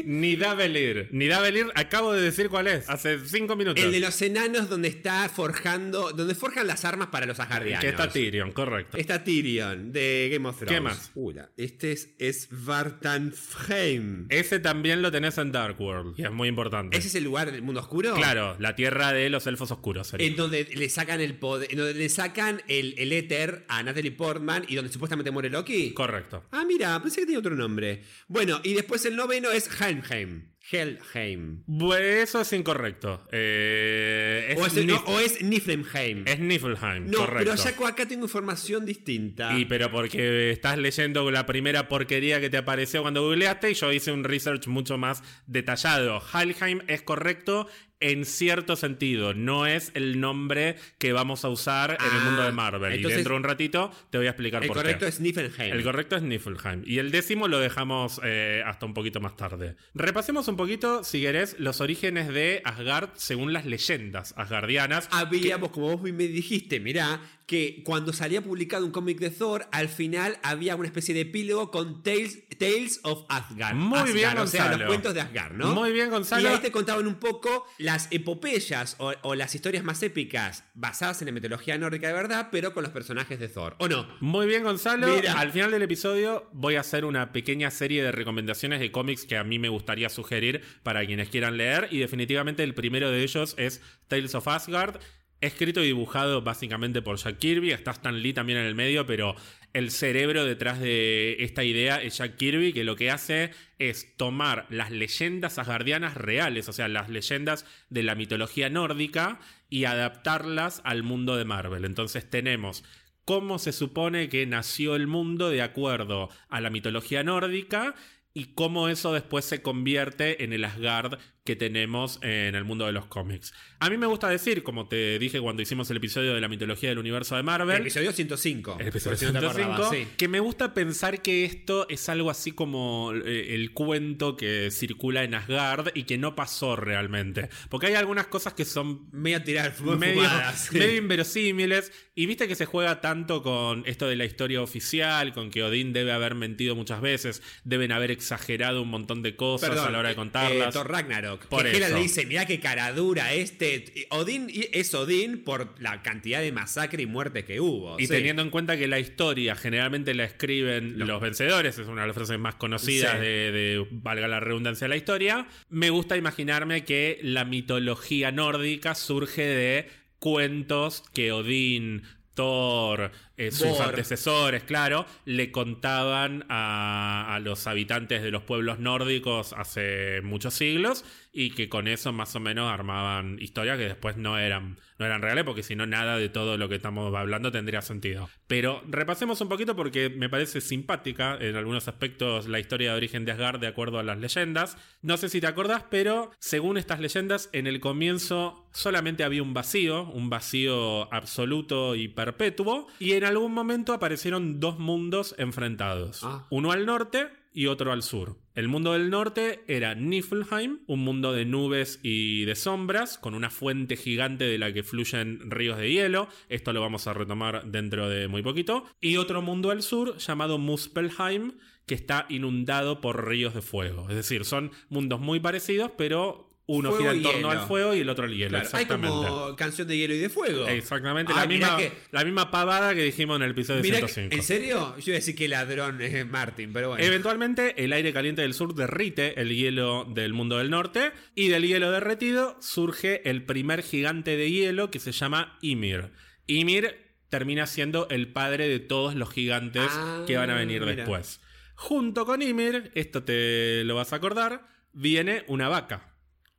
Ni Davelir. Ni Davelir, acabo de decir cuál es. Hace cinco minutos. El de los enanos donde está forjando, donde forjan las armas para los asgardianos. Que está Tyrion, correcto. Está Tyrion de Game of Thrones. ¿Qué más? Ula, este es, es Vartanfheim. Ese también lo tenés en Dark World. Y es muy importante. ¿Ese es el lugar del mundo oscuro? Claro, la tierra de los elfos oscuros. sería. En donde le sacan el poder, en donde le sacan el, el éter a Natalie Portman y donde supuestamente muere Loki. Correcto. Ah, mira, pensé que tenía otro nombre. Bueno, y después el noveno es Helmheim. Helheim. Bueno, eso es incorrecto. Eh, es, O es, no, o es Niflheim. es Niflheim, No, correcto. pero ya acá tengo información distinta. Y pero porque estás leyendo la primera porquería que te apareció cuando googleaste y yo hice un research mucho más detallado. Halheim es correcto en cierto sentido, no es el nombre que vamos a usar en el Ah, mundo de Marvel. y dentro de un ratito te voy a explicar el por correcto qué. es Niflheim. El correcto es Niflheim. Y el décimo lo dejamos eh, hasta un poquito más tarde. Repasemos un poquito, si querés, los orígenes de Asgard según las leyendas asgardianas. Habíamos, como vos me dijiste, mirá, que cuando salía publicado un cómic de Thor, al final había una especie de epílogo con Tales, Tales of Asgard. Muy Asgard, bien, O sea, los Gonzalo. cuentos de Asgard, ¿no? Muy bien, Gonzalo. Y ahí te contaban un poco las epopeyas o, o las historias más épicas basadas en la mitología nórdica de verdad, pero con los personajes de Thor. ¿O no? Muy bien, Gonzalo. Mira. Al final del episodio voy a hacer una pequeña serie de recomendaciones de cómics que a mí me gustaría sugerir para quienes quieran leer. Y definitivamente el primero de ellos es Tales of Asgard. Escrito y dibujado básicamente por Jack Kirby. Está Stan Lee también en el medio, pero el cerebro detrás de esta idea es Jack Kirby, que lo que hace es tomar las leyendas asgardianas reales, o sea, las leyendas de la mitología nórdica, y adaptarlas al mundo de Marvel. Entonces tenemos cómo se supone que nació el mundo de acuerdo a la mitología nórdica y cómo eso después se convierte en el Asgard que tenemos en el mundo de los cómics. A mí me gusta decir, como te dije cuando hicimos el episodio de la mitología del universo de El Marvel, episodio 105. el episodio por si no te 105, acordabas, sí. que me gusta pensar que esto es algo así como eh, el cuento que circula en Asgard y que no pasó realmente. Porque hay algunas cosas que son Medio tirar medio, fumadas. sí. medio inverosímiles. Y viste que se juega tanto con esto de la historia oficial, con que Odín debe haber mentido muchas veces, deben haber exagerado un montón de cosas Perdón, a la hora de eh, contarlas. eh, Thor Ragnarok. Por que Hela le dice, mirá qué cara dura este. Odín es Odín por la cantidad de masacre y muerte que hubo. y sí. teniendo en cuenta que la historia generalmente la escriben los vencedores, es una de las frases más conocidas Sí. de, de, valga la redundancia, de la historia, me gusta imaginarme que la mitología nórdica surge de cuentos que Odín, Thor, eh, sus antecesores, claro, le contaban a, a los habitantes de los pueblos nórdicos hace muchos siglos y que con eso más o menos armaban historias que después no eran, no eran reales porque si no nada de todo lo que estamos hablando tendría sentido. Pero repasemos un poquito porque me parece simpática en algunos aspectos la historia de origen de Asgard de acuerdo a las leyendas. No sé si te acordás, pero según estas leyendas en el comienzo solamente había un vacío, un vacío absoluto y perpetuo y en algún momento aparecieron dos mundos enfrentados. Ah. Uno al norte y otro al sur. El mundo del norte era Niflheim, un mundo de nubes y de sombras, con una fuente gigante de la que fluyen ríos de hielo. Esto lo vamos a retomar dentro de muy poquito. Y otro mundo al sur llamado Muspelheim, que está inundado por ríos de fuego. Es decir, son mundos muy parecidos, pero uno Fuego gira en torno al fuego y el otro al hielo. Claro, hay exactamente. como canción de hielo y de fuego. Exactamente, Ah, la, misma, que- la misma pavada que dijimos en el episodio Mirá que- 105. ¿En serio? Yo iba a decir que ladrón es Martin, pero bueno. Eventualmente, el aire caliente del sur derrite el hielo del mundo del norte, y del hielo derretido surge el primer gigante de hielo que se llama Ymir. Ymir termina siendo el padre de todos los gigantes Ah, que van a venir mira. después. Junto con Ymir, esto te lo vas a acordar, viene una vaca.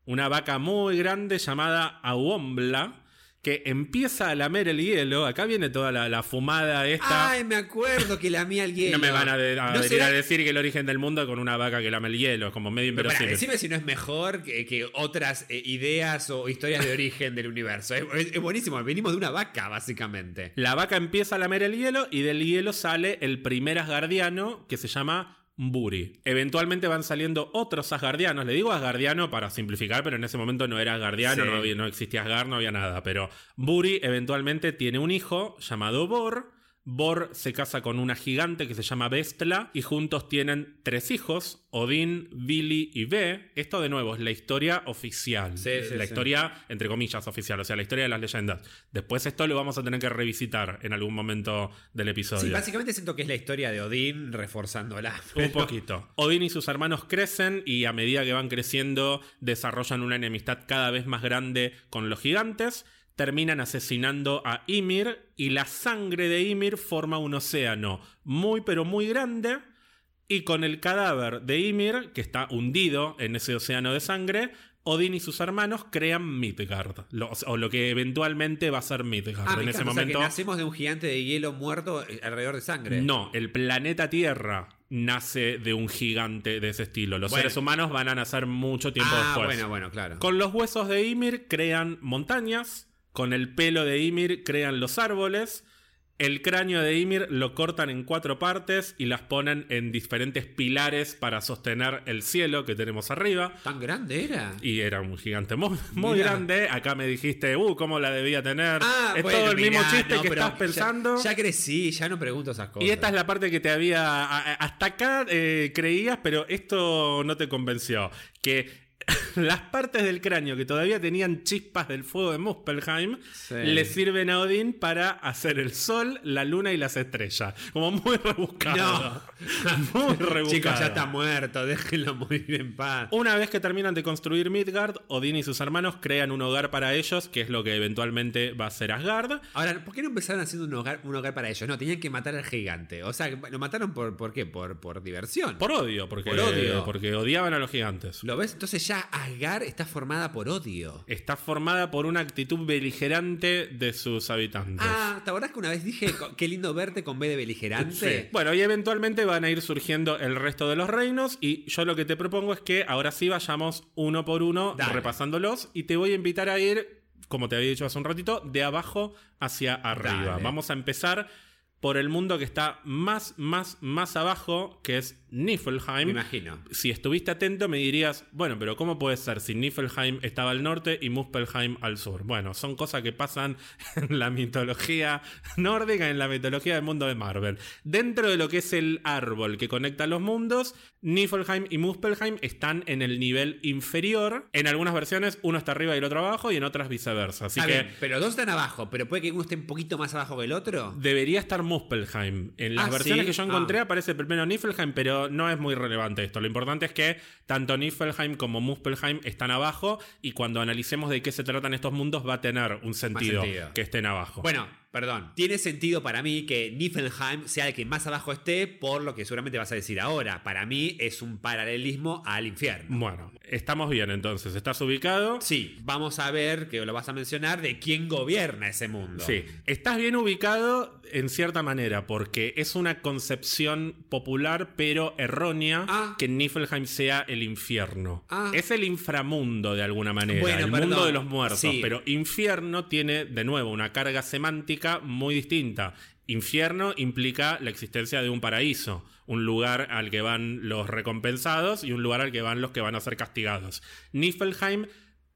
Una vaca muy grande llamada Auombla, que empieza a lamer el hielo. Acá viene toda la, la fumada esta. Ay, me acuerdo que lamía el hielo. No me van a, de- a ¿No venir será- a decir que el origen del mundo con una vaca que lame el hielo, es como medio inverosímil. decime si no es mejor que, que otras eh, ideas o historias de origen del universo. Es, es- es buenísimo, venimos de una vaca, básicamente. La vaca empieza a lamer el hielo y del hielo sale el primer asgardiano que se llama Buri. Eventualmente van saliendo otros asgardianos. Le digo asgardiano para simplificar, pero en ese momento no era asgardiano, Sí. no, había- no existía Asgard, no había nada. Pero Buri eventualmente tiene un hijo llamado Bor. Bor se casa con una gigante que se llama Vestla y juntos tienen tres hijos, Odín, Vili y Ve. Esto de nuevo es la historia oficial. Sí, sí, la sí. historia, entre comillas, oficial, o sea, la historia de las leyendas. Después esto lo vamos a tener que revisitar en algún momento del episodio. Sí, básicamente siento que es la historia de Odín reforzándola. Un poquito. Odín y sus hermanos crecen y a medida que van creciendo desarrollan una enemistad cada vez más grande con los gigantes. Terminan asesinando a Ymir y la sangre de Ymir forma un océano muy pero muy grande. Y con el cadáver de Ymir, que está hundido en ese océano de sangre, Odín y sus hermanos crean Midgard. lo- o lo que eventualmente va a ser Midgard. Ah, en ese o sea, momento. que nacemos de un gigante de hielo muerto eh, alrededor de sangre. No, el planeta Tierra nace de un gigante de ese estilo. Los Bueno. seres humanos van a nacer mucho tiempo ah, después. bueno, bueno, claro. Con los huesos de Ymir crean montañas, con el pelo de Ymir crean los árboles, el cráneo de Ymir lo cortan en cuatro partes y las ponen en diferentes pilares para sostener el cielo que tenemos arriba. ¿Tan grande era? Y era un gigante muy, grande. Acá me dijiste, uh, cómo la debía tener. Ah, es bueno, todo el mismo chiste no, que estás pensando. Ya, crecí, ya no pregunto esas cosas. Y esta es la parte que te había. Hasta acá eh, creías, pero esto no te convenció. Que las partes del cráneo que todavía tenían chispas del fuego de Muspelheim Sí. le sirven a Odín para hacer el sol, la luna y las estrellas. Como muy rebuscado. Muy rebuscado. Chicos, ya está muerto, déjenlo morir en paz. Una vez que terminan de construir Midgard, Odín y sus hermanos crean un hogar para ellos, que es lo que eventualmente va a ser Asgard. Ahora, ¿por qué no empezaron haciendo un hogar, un hogar para ellos? No, tenían que matar al gigante. O sea, lo mataron por, ¿por qué? Por, por diversión. Por odio, porque, Por odio. porque odiaban a los gigantes. ¿Lo ves? Entonces ya Asgard está formada por odio. Está formada por una actitud beligerante de sus habitantes. Ah, ¿te acordás que una vez dije qué lindo verte con B de beligerante? Sí. Bueno, y eventualmente van a ir surgiendo el resto de los reinos y yo lo que te propongo es que ahora sí vayamos uno por uno Dale. repasándolos y te voy a invitar a ir, como te había dicho hace un ratito, de abajo hacia arriba. Dale. Vamos a empezar por el mundo que está más, más, más abajo, que es Niflheim. Me imagino. Si estuviste atento me dirías, bueno, pero ¿cómo puede ser si Niflheim estaba al norte y Muspelheim al sur? Bueno, son cosas que pasan en la mitología nórdica, en la mitología del mundo de Marvel. Dentro de lo que es el árbol que conecta los mundos, Niflheim y Muspelheim están en el nivel inferior. En algunas versiones uno está arriba y el otro abajo y en otras viceversa. Así que bien, pero dos están abajo, pero puede que uno esté un poquito más abajo que el otro. debería estar Muspelheim. En las Ah, versiones ¿sí? que yo encontré Ah. aparece primero Niflheim, pero no es muy relevante esto. Lo importante es que tanto Niflheim como Muspelheim están abajo y cuando analicemos de qué se tratan estos mundos va a tener un sentido, sentido. que estén abajo. Bueno, perdón. Tiene sentido para mí que Niflheim sea el que más abajo esté por lo que seguramente vas a decir ahora. Para mí es un paralelismo al infierno. Bueno, estamos bien entonces. ¿Estás ubicado? Sí, vamos a ver, que lo vas a mencionar, de quién gobierna ese mundo. Sí, estás bien ubicado en cierta manera, porque es una concepción popular pero errónea Ah. que Niflheim sea el infierno. Ah. Es el inframundo de alguna manera, Bueno, el perdón. mundo de los muertos, Sí. pero infierno tiene de nuevo una carga semántica muy distinta. Infierno implica la existencia de un paraíso, un lugar al que van los recompensados y un lugar al que van los que van a ser castigados. Niflheim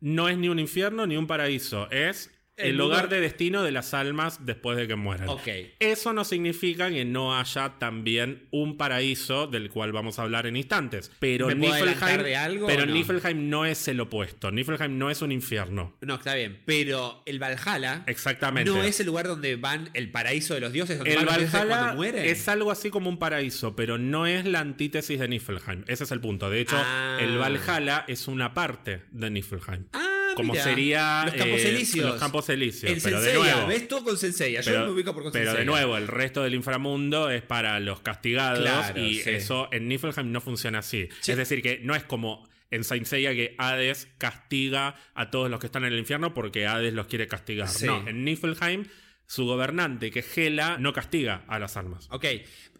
no es ni un infierno ni un paraíso, es el, El lugar lugar- de destino de las almas después de que mueran. Ok. Eso no significa que no haya también un paraíso del cual vamos a hablar en instantes. Pero ¿Me puedo adelantar Niflheim, de algo pero no? Niflheim no es el opuesto. Niflheim no es un infierno. No, está bien. Pero el Valhalla Exactamente. no es el lugar donde van el paraíso de los dioses, donde el van los dioses Valhalla cuando mueren. es algo así como un paraíso, pero no es la antítesis de Niflheim. Ese es el punto. De hecho, Ah. el Valhalla es una parte de Niflheim. Ah, como mira. sería los campos eh, elíseos. los campos elíseos. En pero de nuevo, ¿ves? Todo con Senseiya. Yo pero, me ubico por con pero de nuevo, el resto del inframundo es para los castigados Claro, y sí. eso en Niflheim no funciona así. Sí. Es decir, que no es como en Saint Seiya que Hades castiga a todos los que están en el infierno porque Hades los quiere castigar. Sí. No, en Niflheim su gobernante, que es Hela, no castiga a las almas. Ok.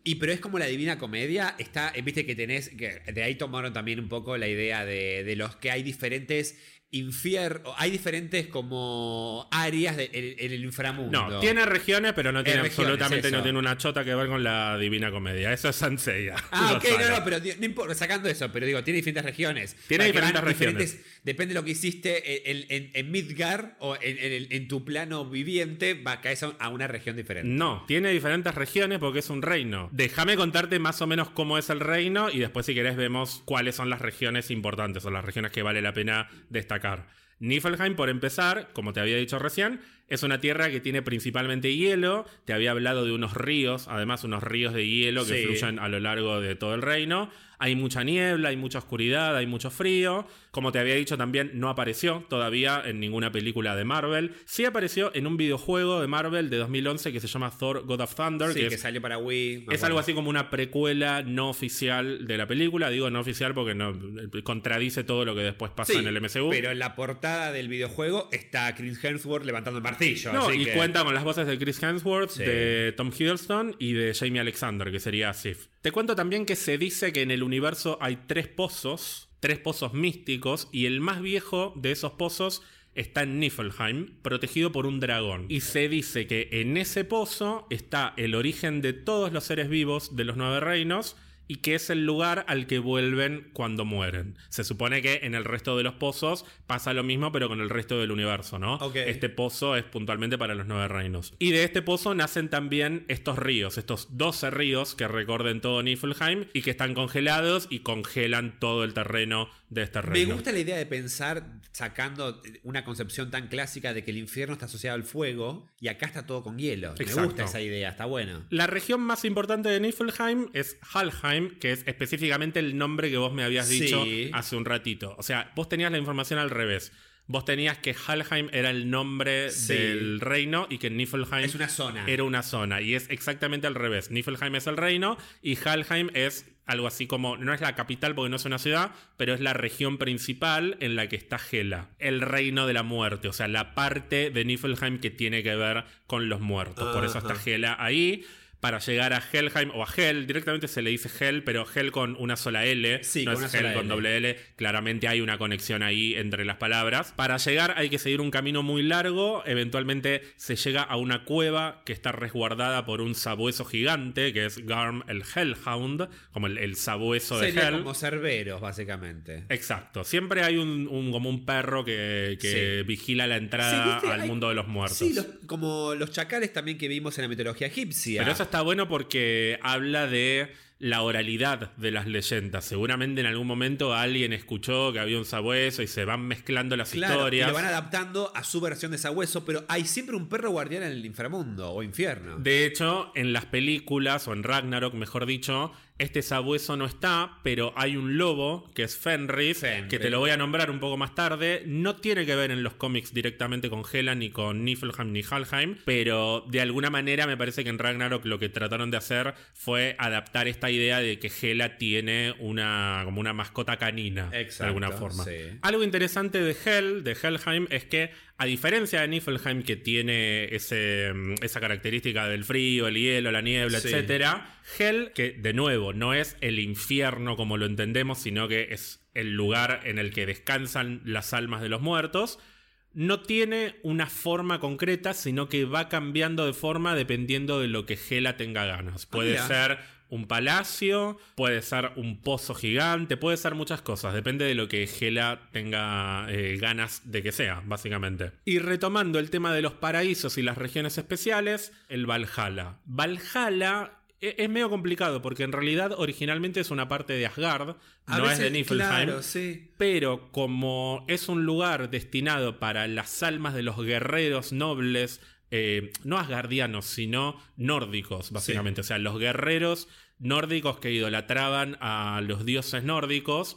Y pero es como la Divina Comedia, está, eh, viste que tenés, que de ahí tomaron también un poco la idea de, de los que hay diferentes infierno. Hay diferentes como áreas de- en, en el inframundo. No, tiene regiones, pero no tiene regiones, absolutamente eso. no tiene una chota que ver con la Divina Comedia. Eso es Sanseiya. Ah, ok, no, no, pero di- no importa, sacando eso, pero digo, tiene diferentes regiones. Tiene diferentes regiones. depende de lo que hiciste en, en- en Midgar o en, en tu plano viviente, va a caer a una región diferente. No, tiene diferentes regiones porque es un reino. Déjame contarte más o menos cómo es el reino y después si querés vemos cuáles son las regiones importantes o las regiones que vale la pena destacar. Niflheim, por empezar, como te había dicho recién, es una tierra que tiene principalmente hielo. Te había hablado de unos ríos, además unos ríos de hielo que Sí. fluyen a lo largo de todo el reino. Hay mucha niebla, hay mucha oscuridad, hay mucho frío. Como te había dicho también, no apareció todavía en ninguna película de Marvel. Sí apareció en un videojuego de Marvel de 2011 que se llama Thor God of Thunder, Sí, que que, es salió para Wii. es algo así como una precuela no oficial de la película. Digo no oficial porque no contradice todo lo que después pasa Sí, en el MCU. Pero en la portada del videojuego está Chris Hemsworth levantando el martillo. no, así y que- cuenta con las voces de Chris Hemsworth, Sí. de Tom Hiddleston y de Jamie Alexander, que sería Sif. Te cuento también que se dice que en el universo hay tres pozos, tres pozos místicos, y el más viejo de esos pozos está en Niflheim, protegido por un dragón. Y se dice que en ese pozo está el origen de todos los seres vivos de los nueve reinos y que es el lugar al que vuelven cuando mueren. Se supone que en el resto de los pozos pasa lo mismo, pero con el resto del universo, ¿no? Este pozo es puntualmente para los nueve reinos. Y de este pozo nacen también estos ríos, estos 12 ríos que recorren todo Niflheim y que están congelados y congelan todo el terreno de este Me gusta la idea de pensar sacando una concepción tan clásica de que el infierno está asociado al fuego y acá está todo con hielo. Me gusta esa idea, está bueno. La región más importante de Niflheim es Halheim, que es específicamente el nombre que vos me habías Sí. dicho hace un ratito. O sea, vos tenías la información al revés. Vos tenías que Halheim era el nombre Sí. del reino y que Niflheim Es una zona. era una zona. Y es exactamente al revés. Niflheim es el reino y Halheim es algo así como, no es la capital porque no es una ciudad, pero es la región principal en la que está Hela, el reino de la muerte, o sea, la parte de Niflheim que tiene que ver con los muertos. Por eso está Hela ahí. Para llegar a Helheim o a Hel, directamente se le dice Hel, pero Hel con una sola L, Sí, no con es una Hel sola con L. doble L. Claramente hay una conexión ahí entre las palabras. Para llegar hay que seguir un camino muy largo. Eventualmente se llega a una cueva que está resguardada por un sabueso gigante, que es Garm el Hellhound, como el, el sabueso de Hell. como Cerberos, básicamente. Exacto. Siempre hay un, un- como un perro que, que Sí. vigila la entrada al Hay- mundo de los muertos. Sí, los- como los chacales también que vimos en la mitología egipcia. Pero eso está bueno porque habla de la oralidad de las leyendas. Seguramente en algún momento alguien escuchó que había un sabueso y se van mezclando las Claro, y historias. lo van adaptando a su versión de sabueso, pero hay siempre un perro guardián en el inframundo o infierno. De hecho, en las películas, o en Ragnarok, mejor dicho, este sabueso no está, pero hay un lobo, que es Fenris, Fenris. que te lo voy a nombrar un poco más tarde. No tiene que ver en los cómics directamente con Hela, ni con Niflheim, ni Halheim, pero de alguna manera me parece que en Ragnarok lo que trataron de hacer fue adaptar esta idea de que Hela tiene una, como una mascota canina, Exacto, de alguna forma. sí. Algo interesante de Hel, de Helheim, es que a diferencia de Niflheim, que tiene ese, mm, esa característica del frío, el hielo, la niebla, Sí. etcétera, Hel, que de nuevo no es el infierno como lo entendemos, sino que es el lugar en el que descansan las almas de los muertos, no tiene una forma concreta, sino que va cambiando de forma dependiendo de lo que Hela tenga ganas. Puede mira. ser un palacio, puede ser un pozo gigante, puede ser muchas cosas, depende de lo que Hela tenga eh, ganas de que sea, básicamente. Y retomando el tema de los paraísos y las regiones especiales, el Valhalla. Valhalla e- es medio complicado porque en realidad originalmente es una parte de Asgard, A no es de Niflheim. Claro, sí. Pero como es un lugar destinado para las almas de los guerreros nobles, eh, no asgardianos, sino nórdicos, básicamente. O sea, los guerreros nórdicos que idolatraban a los dioses nórdicos,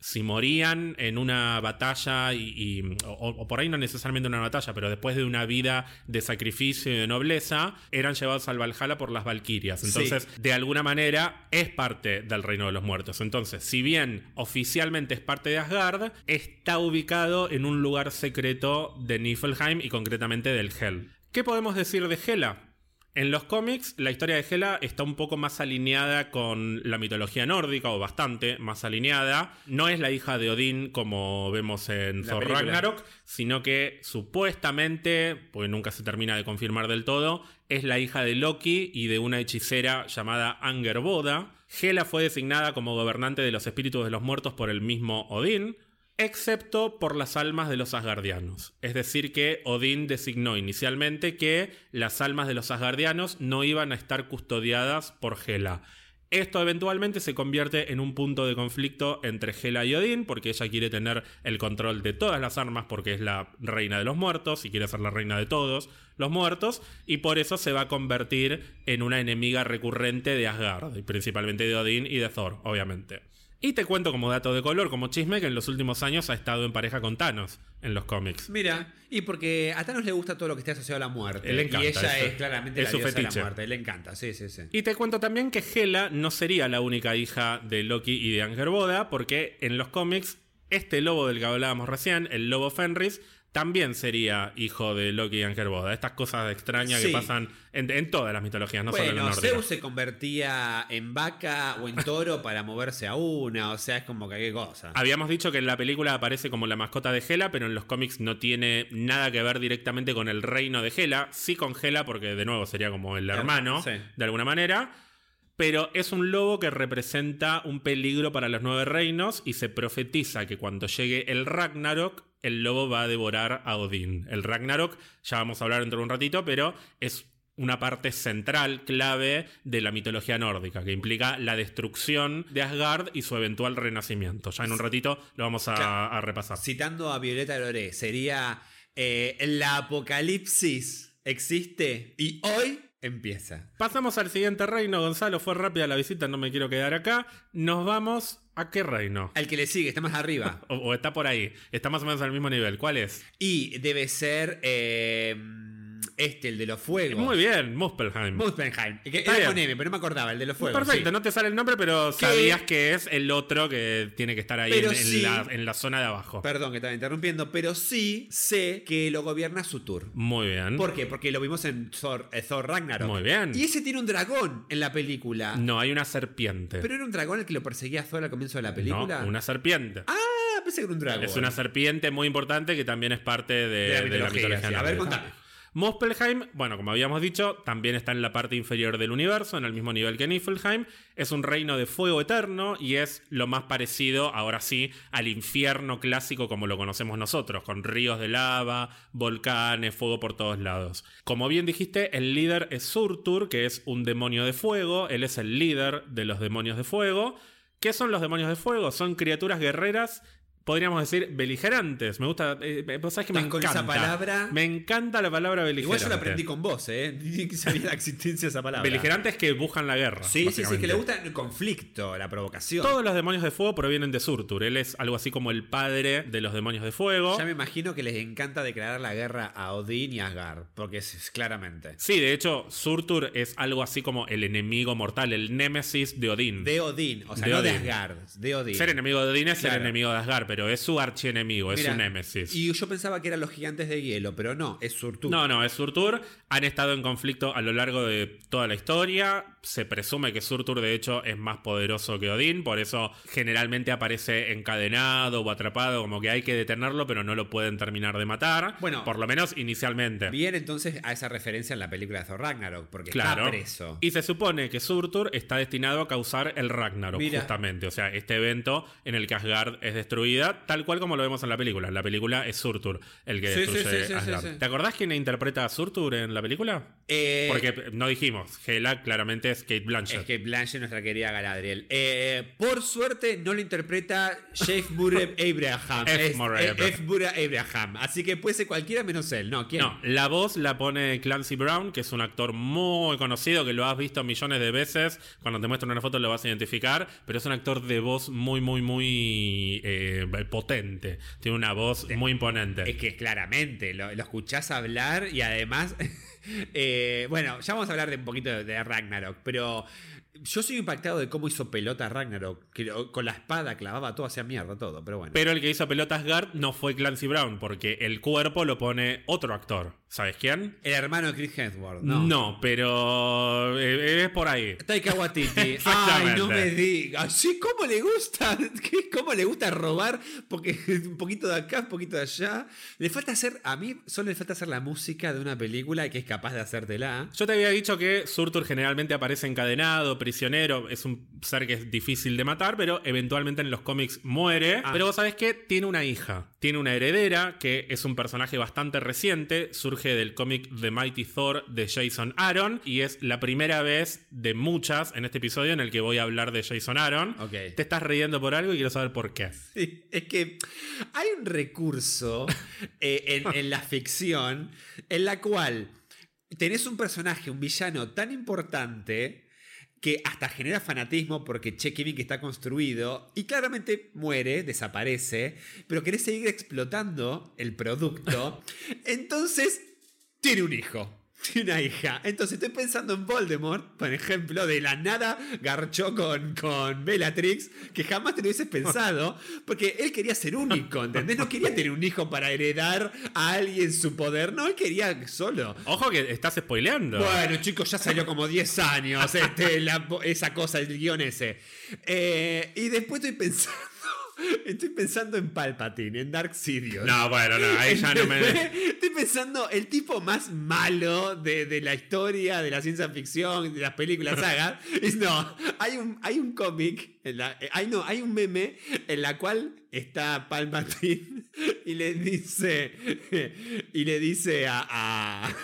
si morían en una batalla, y, y- o, o por ahí no necesariamente una batalla, pero después de una vida de sacrificio y de nobleza, eran llevados al Valhalla por las Valquirias. Entonces, de alguna manera, es parte del reino de los muertos. Entonces, si bien oficialmente es parte de Asgard, está ubicado en un lugar secreto de Niflheim y concretamente del Hel. ¿Qué podemos decir de Hela? En los cómics, la historia de Hela está un poco más alineada con la mitología nórdica, o bastante más alineada. No es la hija de Odín como vemos en La Thor película. Ragnarok, sino que supuestamente, porque nunca se termina de confirmar del todo, es la hija de Loki y de una hechicera llamada Angerboda. Hela fue designada como gobernante de los espíritus de los muertos por el mismo Odín, excepto por las almas de los asgardianos. Es decir, que Odín designó inicialmente que las almas de los asgardianos no iban a estar custodiadas por Hela. Esto eventualmente se convierte en un punto de conflicto entre Hela y Odín, porque ella quiere tener el control de todas las armas porque es la reina de los muertos y quiere ser la reina de todos los muertos, y por eso se va a convertir en una enemiga recurrente de Asgard, principalmente de Odín y de Thor, obviamente. Y te cuento como dato de color, como chisme, que en los últimos años ha estado en pareja con Thanos en los cómics. Mira, y porque a Thanos le gusta todo lo que esté asociado a la muerte. Le encanta, y ella es- es, claramente es la su diosa de fetiche. la muerte. Le encanta, sí, sí, sí. Y te cuento también que Hela no sería la única hija de Loki y de Angerboda, porque en los cómics, este lobo del que hablábamos recién, el lobo Fenris, también sería hijo de Loki y Angerboda. Estas cosas extrañas que pasan en, en todas las mitologías, no solo en la bueno. Zeus se convertía en vaca o en toro para moverse a una, o sea, es como que qué cosa. Habíamos dicho que en la película aparece como la mascota de Hela, pero en los cómics no tiene nada que ver directamente con el reino de Hela. Sí con Hela, porque de nuevo sería como el hermano, sí. de alguna manera. Pero es un lobo que representa un peligro para los nueve reinos y se profetiza que cuando llegue el Ragnarok, el lobo va a devorar a Odín. El Ragnarok, ya vamos a hablar dentro de un ratito, pero es una parte central, clave de la mitología nórdica, que implica la destrucción de Asgard y su eventual renacimiento. Ya en un ratito lo vamos a, Claro. a repasar. Citando a Violeta Loré, sería eh, la apocalipsis existe y hoy empieza. Pasamos al siguiente reino, Gonzalo. Fue rápida la visita, no me quiero quedar acá. Nos vamos a qué reino. Al que le sigue, está más arriba. O, o está por ahí. Está más o menos al mismo nivel. ¿Cuál es? Y debe ser eh, este, el de los fuegos. Muy bien, Muspelheim. Muspelheim. Que Está era con. M, pero no me acordaba, el de los fuegos. Perfecto, sí. no te sale el nombre, pero ¿Qué? sabías que es el otro que tiene que estar ahí en, la, en la zona de abajo. Perdón que estaba interrumpiendo, pero sí sé que lo gobierna Sutur. Muy bien. ¿Por qué? Porque lo vimos en Thor, eh, Thor Ragnarok. Muy bien. Y ese tiene un dragón en la película. No, hay una serpiente. ¿Pero era un dragón el que lo perseguía Thor al comienzo de la película? No, una serpiente. Ah, pensé que era un dragón. Es una serpiente muy importante que también es parte de, De la de mitología, sí. A ver, contame. Muspelheim, bueno, como habíamos dicho, también está en la parte inferior del universo, en el mismo nivel que Niflheim. Es un reino de fuego eterno y es lo más parecido, ahora sí, al infierno clásico como lo conocemos nosotros, con ríos de lava, volcanes, fuego por todos lados. Como bien dijiste, el líder es Surtur, que es un demonio de fuego. Él es el líder de los demonios de fuego. ¿Qué son los demonios de fuego? Son criaturas guerreras podríamos decir beligerantes. Me gusta, eh, vos sabés que me encanta. esa palabra. Me encanta la palabra beligerante. Igual yo la aprendí con vos, ¿eh? Ni sabía la existencia de esa palabra. Beligerantes que buscan la guerra. Sí, sí, sí, que le gusta el conflicto, la provocación. Todos los demonios de fuego provienen de Surtur. Él es algo así como el padre de los demonios de fuego. Ya me imagino que les encanta declarar la guerra a Odín y a Asgard, porque es, es claramente. Sí, de hecho, Surtur es algo así como el enemigo mortal, el némesis de Odín. De Odín, o sea, De no de. Asgard, de Odín. Ser enemigo de Odín es ser enemigo de Asgard, pero es su archienemigo, es su némesis. Y yo pensaba que eran los gigantes de hielo, pero no, es Surtur. No, no, es Surtur. Han estado en conflicto a lo largo de toda la historia. Se presume que Surtur, de hecho, es más poderoso que Odín. Por eso generalmente aparece encadenado o atrapado. Como que hay que detenerlo, pero no lo pueden terminar de matar. Bueno. por lo menos inicialmente. Bien entonces a esa referencia en la película de Thor Ragnarok, porque Claro. está preso. Y se supone que Surtur está destinado a causar el Ragnarok, Mira. justamente. O sea, este evento en el que Asgard es tal cual como lo vemos en la película. La película es Surtur el que Sí, destruye sí, sí. ¿Te acordás quién interpreta a Surtur en la película? Eh, Porque no dijimos, Hela claramente es Kate Blanchett. Es que Blanche, nuestra querida Galadriel. Eh, por suerte no lo interpreta Jeff Murray Abraham. F. Murray eh, Abraham. F. Murray Abraham. Así que puede ser cualquiera menos él. No, ¿quién? No, la voz la pone Clancy Brown, que es un actor muy conocido, que lo has visto millones de veces. Cuando te muestran una foto lo vas a identificar, pero es un actor de voz muy, muy, muy eh, potente. Tiene una voz muy imponente. Es que claramente lo, lo escuchás hablar y además. eh, bueno, ya vamos a hablar de un poquito de, de Ragnarok, pero Yo soy impactado de cómo hizo pelota Ragnarok, que con la espada clavaba todo hacia mierda, todo, pero bueno. Pero el que hizo pelotas Guard no fue Clancy Brown, porque el cuerpo lo pone otro actor. ¿Sabes quién? El hermano de Chris Hemsworth, ¿no? pero eh, es por ahí. Taika Waititi. Ay, no me digas. Sí, ¿cómo le gusta? ¿Qué- ¿Cómo le gusta robar? Porque un poquito de acá, un poquito de allá. Le falta hacer, a mí solo le falta hacer la música de una película que es capaz de hacértela. Yo te había dicho que Surtur generalmente aparece encadenado, prisionero, es un ser que es difícil de matar, pero eventualmente en los cómics muere. Ah. Pero vos sabés que tiene una hija, tiene una heredera, que es un personaje bastante reciente, surge del cómic The Mighty Thor de Jason Aaron, y es la primera vez de muchas en este episodio en el que voy a hablar de Jason Aaron. Ok. Te estás riendo por algo y quiero saber por qué. Sí, es que hay un recurso eh, en, en la ficción en la cual tenés un personaje, un villano tan importante que hasta genera fanatismo porque che, que está construido y claramente muere, desaparece, pero querés seguir explotando el producto, entonces tiene un hijo. Tiene una hija. Entonces estoy pensando en Voldemort, por ejemplo, de la nada garchó con, con Bellatrix, que jamás te lo hubieses pensado, porque él quería ser único, ¿entendés? No quería tener un hijo para heredar a alguien su poder, no, él quería solo. Ojo que estás spoileando. Bueno, chicos, ya salió como 10 años este, la- esa cosa, el guion ese. Eh, y después estoy pensando. Estoy pensando en Palpatine, en Dark Sidious. No, bueno, no, ahí ya no me... Estoy pensando el tipo más malo de, de la historia, de la ciencia ficción, de las películas sagas. Es no, hay un, hay un cómic, la- eh, hay, no, hay un meme en la cual está Palpatine y le dice, y le dice a, a,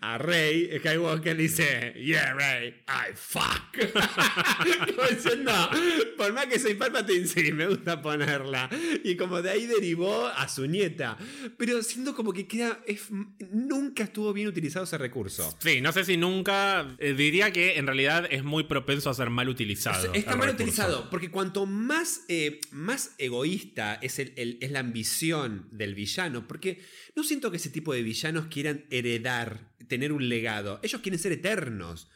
a Rey, Skywalker dice, yeah, Rey, I fuck. Como diciendo, por más que soy Palpatine, sí, me gusta ponerla. Y como de ahí derivó a su nieta. Pero siento como que queda, es- nunca estuvo bien utilizado ese recurso. Sí, no sé si nunca. eh, diría que en realidad es muy propenso a ser mal utilizado. Está mal recurso. utilizado, porque cuanto más, eh, más egoísta es, el- el- es la ambición del villano, porque no siento que ese tipo de villanos quieran heredar, tener un legado. Ellos quieren ser eternos.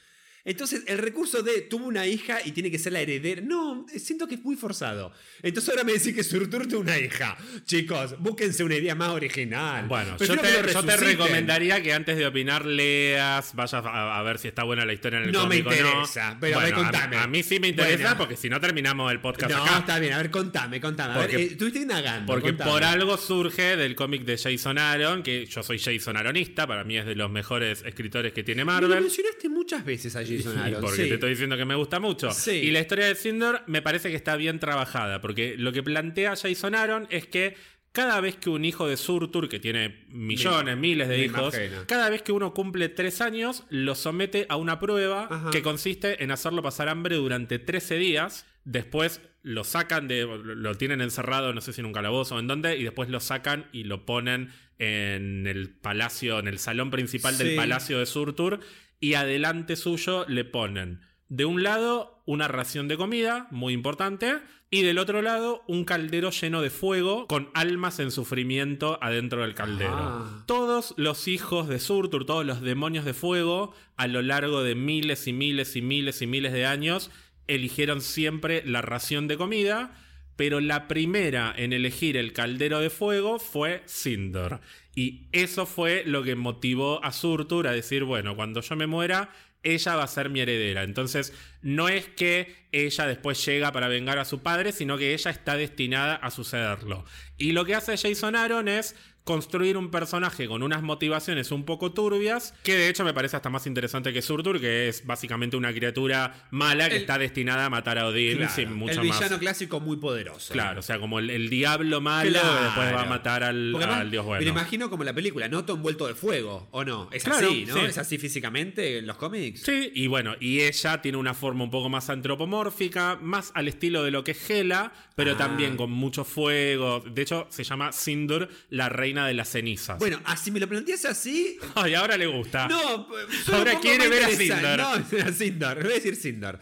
Entonces, el recurso de tuvo una hija y tiene que ser la heredera. No, siento que es muy forzado. Entonces, ahora me decís que Surtur tuvo una hija. Chicos, búsquense una idea más original. Bueno, yo te, yo recomendaría que antes de opinar leas, vayas a, a ver si está buena la historia en el No me no. interesa, pero a ver, contame. A, mí sí me interesa Bueno. porque si no terminamos el podcast No, acá. está bien. A ver, contame, contame. A ver, Porque- eh, estuviste indagando. Porque contame. por algo surge del cómic de Jason Aaron, que yo soy Jason Aaronista, para mí es de los mejores escritores que tiene Me lo Marvel. mencionaste muchas veces a Jason Porque sí. te estoy diciendo que me gusta mucho. Sí. Y la historia de Cinder me parece que está bien trabajada, porque lo que plantea Jason Aaron es que cada vez que un hijo de Surtur, que tiene millones, miles de hijos, imagino. cada vez que uno cumple tres años, lo somete a una prueba Ajá. que consiste en hacerlo pasar hambre durante 13 días. Después lo sacan de. lo tienen encerrado, no sé si en un calabozo o en dónde, y después lo sacan y lo ponen en el palacio, en el salón principal del palacio de Surtur, y adelante suyo le ponen de un lado una ración de comida, muy importante, y del otro lado un caldero lleno de fuego con almas en sufrimiento adentro del caldero. Ah. Todos los hijos de Surtur, todos los demonios de fuego, a lo largo de miles y miles y miles y miles de años, eligieron siempre la ración de comida, pero la primera en elegir el caldero de fuego fue Cinder. Y eso fue lo que motivó a Surtur a decir, bueno, cuando yo me muera, ella va a ser mi heredera. Entonces, no es que ella después llega para vengar a su padre, sino que ella está destinada a sucederlo. Y lo que hace Jason Aaron es construir un personaje con unas motivaciones un poco turbias, que de hecho me parece hasta más interesante que Surtur, que es básicamente una criatura mala que El- está destinada a matar a Odín Claro, sin mucho el más. villano clásico muy poderoso. Claro, o sea, como el, el diablo malo Claro. que después va a matar al, Porque además, al dios Me bueno. lo imagino como la película, Noto envuelto de fuego, ¿o no? Es Claro, así, ¿no? sí. Es así físicamente en los cómics. Sí, y bueno, y ella tiene una forma un poco más antropomórfica, más al estilo de lo que es Hela, pero Ah. también con mucho fuego. De hecho, se llama Sindur, la reina de las cenizas. Bueno, así me lo planteas así. Ay, ahora le gusta. No, p- Ahora quiere ver a. Sindor. No, a Sindor, voy a decir Sindor.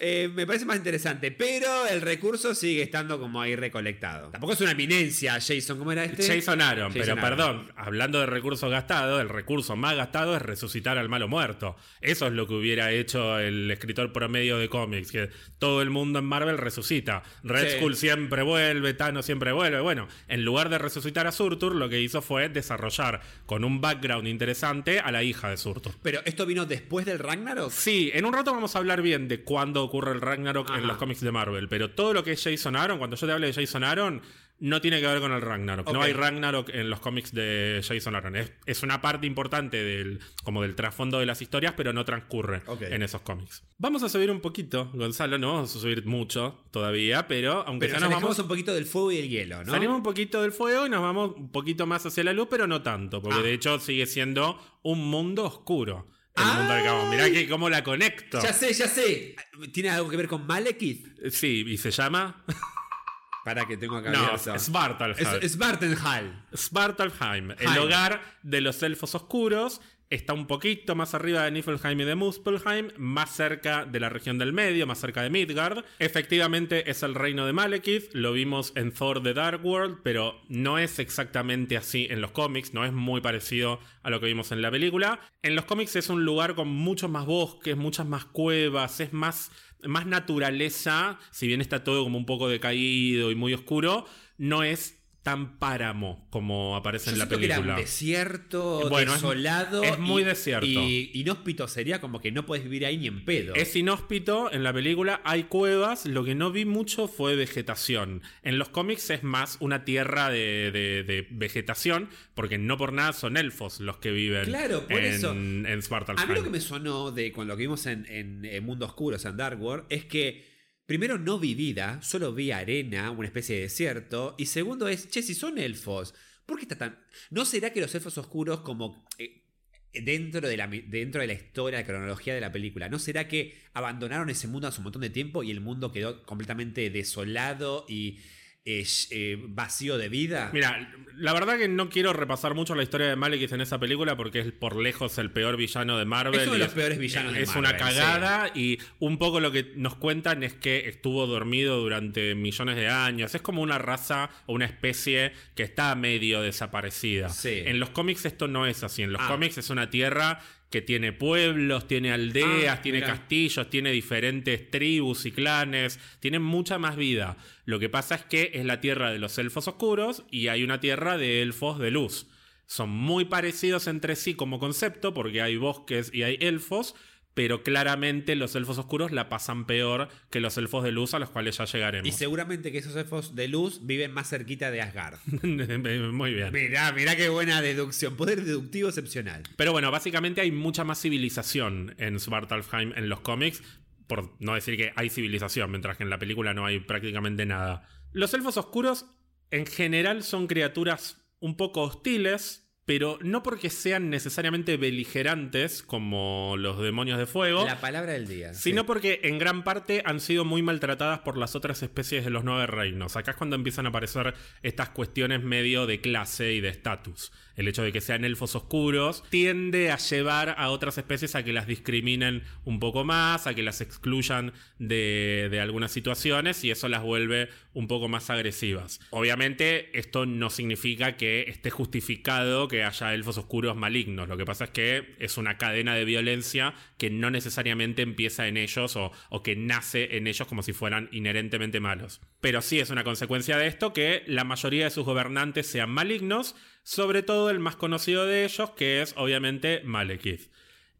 Eh, me parece más interesante, pero el recurso sigue estando como ahí recolectado. Tampoco es una eminencia, Jason, ¿cómo era este? Jason Aaron, Jason pero Aaron. perdón, hablando de recursos gastados, el recurso más gastado es resucitar al malo muerto. Eso es lo que hubiera hecho el escritor promedio de cómics, que todo el mundo en Marvel resucita. Red Sí. Skull siempre vuelve, Thanos siempre vuelve. Bueno, en lugar de resucitar a Surtur, lo que hizo fue desarrollar con un background interesante a la hija de Surtur. Pero esto vino después del Ragnarok. Sí, en un rato vamos a hablar bien de cuándo ocurre el Ragnarok Ajá. en los cómics de Marvel, pero todo lo que es Jason Aaron, cuando yo te hable de Jason Aaron, no tiene que ver con el Ragnarok. No hay Ragnarok en los cómics de Jason Aaron. Es, es una parte importante del, como del trasfondo de las historias, pero no transcurre en esos cómics. Vamos a subir un poquito, Gonzalo, no vamos a subir mucho todavía, pero aunque Pero ya nos vamos... un poquito del fuego y el hielo, ¿no? Salimos un poquito del fuego y nos vamos un poquito más hacia la luz, pero no tanto, porque Ah. de hecho sigue siendo un mundo oscuro. El mundo del cabo. Mirá que cómo la conecto. Ya sé, ya sé. ¿Tiene algo que ver con Malekith? Sí, y se llama. Para que tengo acá No, abierto. Svartalheim. Es Svartenhall. Svartalheim, el hogar de los elfos oscuros. Está un poquito más arriba de Niflheim y de Muspelheim, más cerca de la región del medio, más cerca de Midgard. Efectivamente es el reino de Malekith, lo vimos en Thor The Dark World, pero no es exactamente así en los cómics, no es muy parecido a lo que vimos en la película. En los cómics es un lugar con muchos más bosques, muchas más cuevas, es más, más naturaleza, si bien está todo como un poco decaído y muy oscuro, no es tan páramo como aparece Yo en la que era película. un desierto, Bueno, es- desolado. es muy y- desierto. Y inhóspito sería como que no puedes vivir ahí ni en pedo. Es inhóspito, en la película hay cuevas, lo que no vi mucho fue vegetación. En los cómics es más una tierra de, de- de vegetación, porque no por nada son elfos los que viven Claro, por en, eso. en A mí lo que me sonó de con lo que vimos en, en, en Mundo Oscuro, en Dark World, es que primero no vi vida, solo vi arena, una especie de desierto, y segundo es, che, si son elfos, ¿por qué está tan...? ¿No será que los elfos oscuros como... eh, Dentro de, la, dentro de la historia, la cronología de la película, ¿no será que abandonaron ese mundo hace un montón de tiempo y el mundo quedó completamente desolado y sh- eh, vacío de vida? Mira, la verdad que no quiero repasar mucho la historia de Malekith en esa película porque es por lejos el peor villano de Marvel. Es uno de los peores villanos de Es Marvel, una cagada y un poco lo que nos cuentan es que estuvo dormido durante millones de años. Es como una raza o una especie que está medio desaparecida. Sí. En los cómics esto no es así. En los Ah. cómics es una tierra que tiene pueblos, tiene aldeas, Ah, tiene mirá. castillos, tiene diferentes tribus y clanes, tiene mucha más vida. Lo que pasa es que es la tierra de los elfos oscuros y hay una tierra de elfos de luz. Son muy parecidos entre sí como concepto porque hay bosques y hay elfos, pero claramente los elfos oscuros la pasan peor que los elfos de luz a los cuales ya llegaremos. Y seguramente que esos elfos de luz viven más cerquita de Asgard. muy bien. Mirá, mirá qué buena deducción. Poder deductivo excepcional. Pero bueno, básicamente hay mucha más civilización en Svartalfheim en los cómics, por no decir que hay civilización, mientras que en la película no hay prácticamente nada. Los elfos oscuros en general son criaturas un poco hostiles, pero no porque sean necesariamente beligerantes como los demonios de fuego, La palabra del día. sino sí. porque en gran parte han sido muy maltratadas por las otras especies de los nueve reinos. Acá es cuando empiezan a aparecer estas cuestiones medio de clase y de estatus. El hecho de que sean elfos oscuros tiende a llevar a otras especies a que las discriminen un poco más, a que las excluyan de, de algunas situaciones y eso las vuelve un poco más agresivas. Obviamente esto no significa que esté justificado que haya elfos oscuros malignos. Lo que pasa es que es una cadena de violencia que no necesariamente empieza en ellos o, o que nace en ellos como si fueran inherentemente malos. Pero sí es una consecuencia de esto que la mayoría de sus gobernantes sean malignos, sobre todo el más conocido de ellos, que es obviamente Malekith.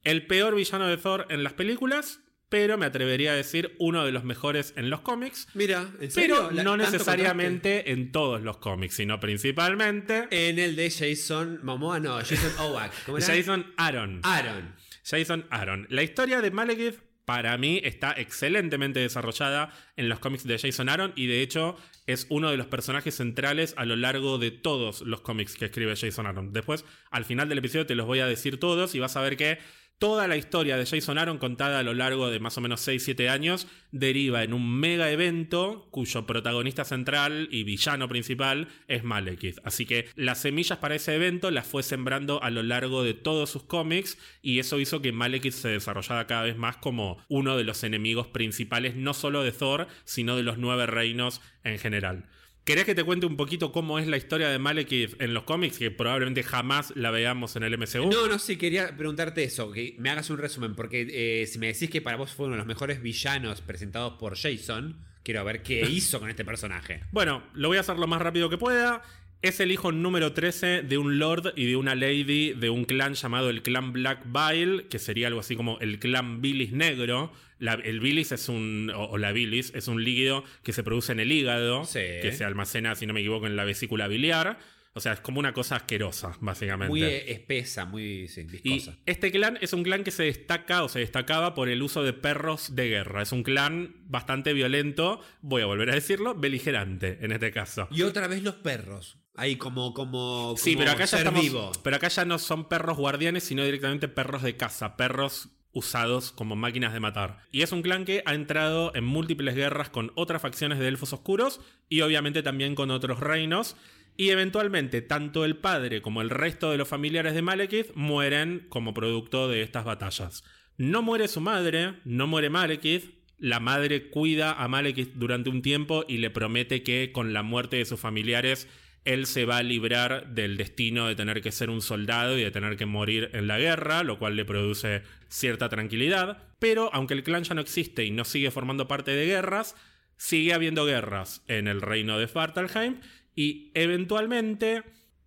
El peor villano de Thor en las películas, pero me atrevería a decir uno de los mejores en los cómics. Mira, ¿en serio? Pero no necesariamente en todos los cómics, sino principalmente. En el de Jason Momoa, no, Jason Oak. ¿Cómo era? Jason Aaron. Aaron. Jason Aaron. La historia de Malekith para mí está excelentemente desarrollada en los cómics de Jason Aaron y de hecho es uno de los personajes centrales a lo largo de todos los cómics que escribe Jason Aaron. Después, al final del episodio te los voy a decir todos y vas a ver que Toda la historia de Jason Aaron contada a lo largo de más o menos 6-7 años deriva en un mega evento cuyo protagonista central y villano principal es Malekith. Así que las semillas para ese evento las fue sembrando a lo largo de todos sus cómics y eso hizo que Malekith se desarrollara cada vez más como uno de los enemigos principales no solo de Thor, sino de los nueve reinos en general. ¿Querés que te cuente un poquito cómo es la historia de Malekith en los cómics? Que probablemente jamás la veamos en el MCU. No, no, sí, quería preguntarte eso, que me hagas un resumen, porque eh, si me decís que para vos fue uno de los mejores villanos presentados por Jason, quiero ver qué hizo con este personaje. Bueno, lo voy a hacer lo más rápido que pueda. Es el hijo número 13 de un lord y de una lady de un clan llamado el clan Black Bile, que sería algo así como el clan Bilis negro. El bilis es un, o, la bilis, es un líquido que se produce en el hígado, que se almacena, si no me equivoco, en la vesícula biliar. O sea, es como una cosa asquerosa, básicamente. Muy espesa, muy viscosa. Y este clan es un clan que se destaca o se destacaba por el uso de perros de guerra. Es un clan bastante violento, voy a volver a decirlo, beligerante en este caso. Y otra vez los perros. Ahí como, como, sí, pero acá ya vivo. Pero acá ya no son perros guardianes, sino directamente perros de caza, perros usados como máquinas de matar. Y es un clan que ha entrado en múltiples guerras con otras facciones de elfos oscuros y obviamente también con otros reinos. Y eventualmente tanto el padre como el resto de los familiares de Malekith mueren como producto de estas batallas. No muere su madre, no muere Malekith, la madre cuida a Malekith durante un tiempo y le promete que con la muerte de sus familiares él se va a librar del destino de tener que ser un soldado y de tener que morir en la guerra, lo cual le produce cierta tranquilidad. Pero aunque el clan ya no existe y no sigue formando parte de guerras, sigue habiendo guerras en el reino de Svartalheim y eventualmente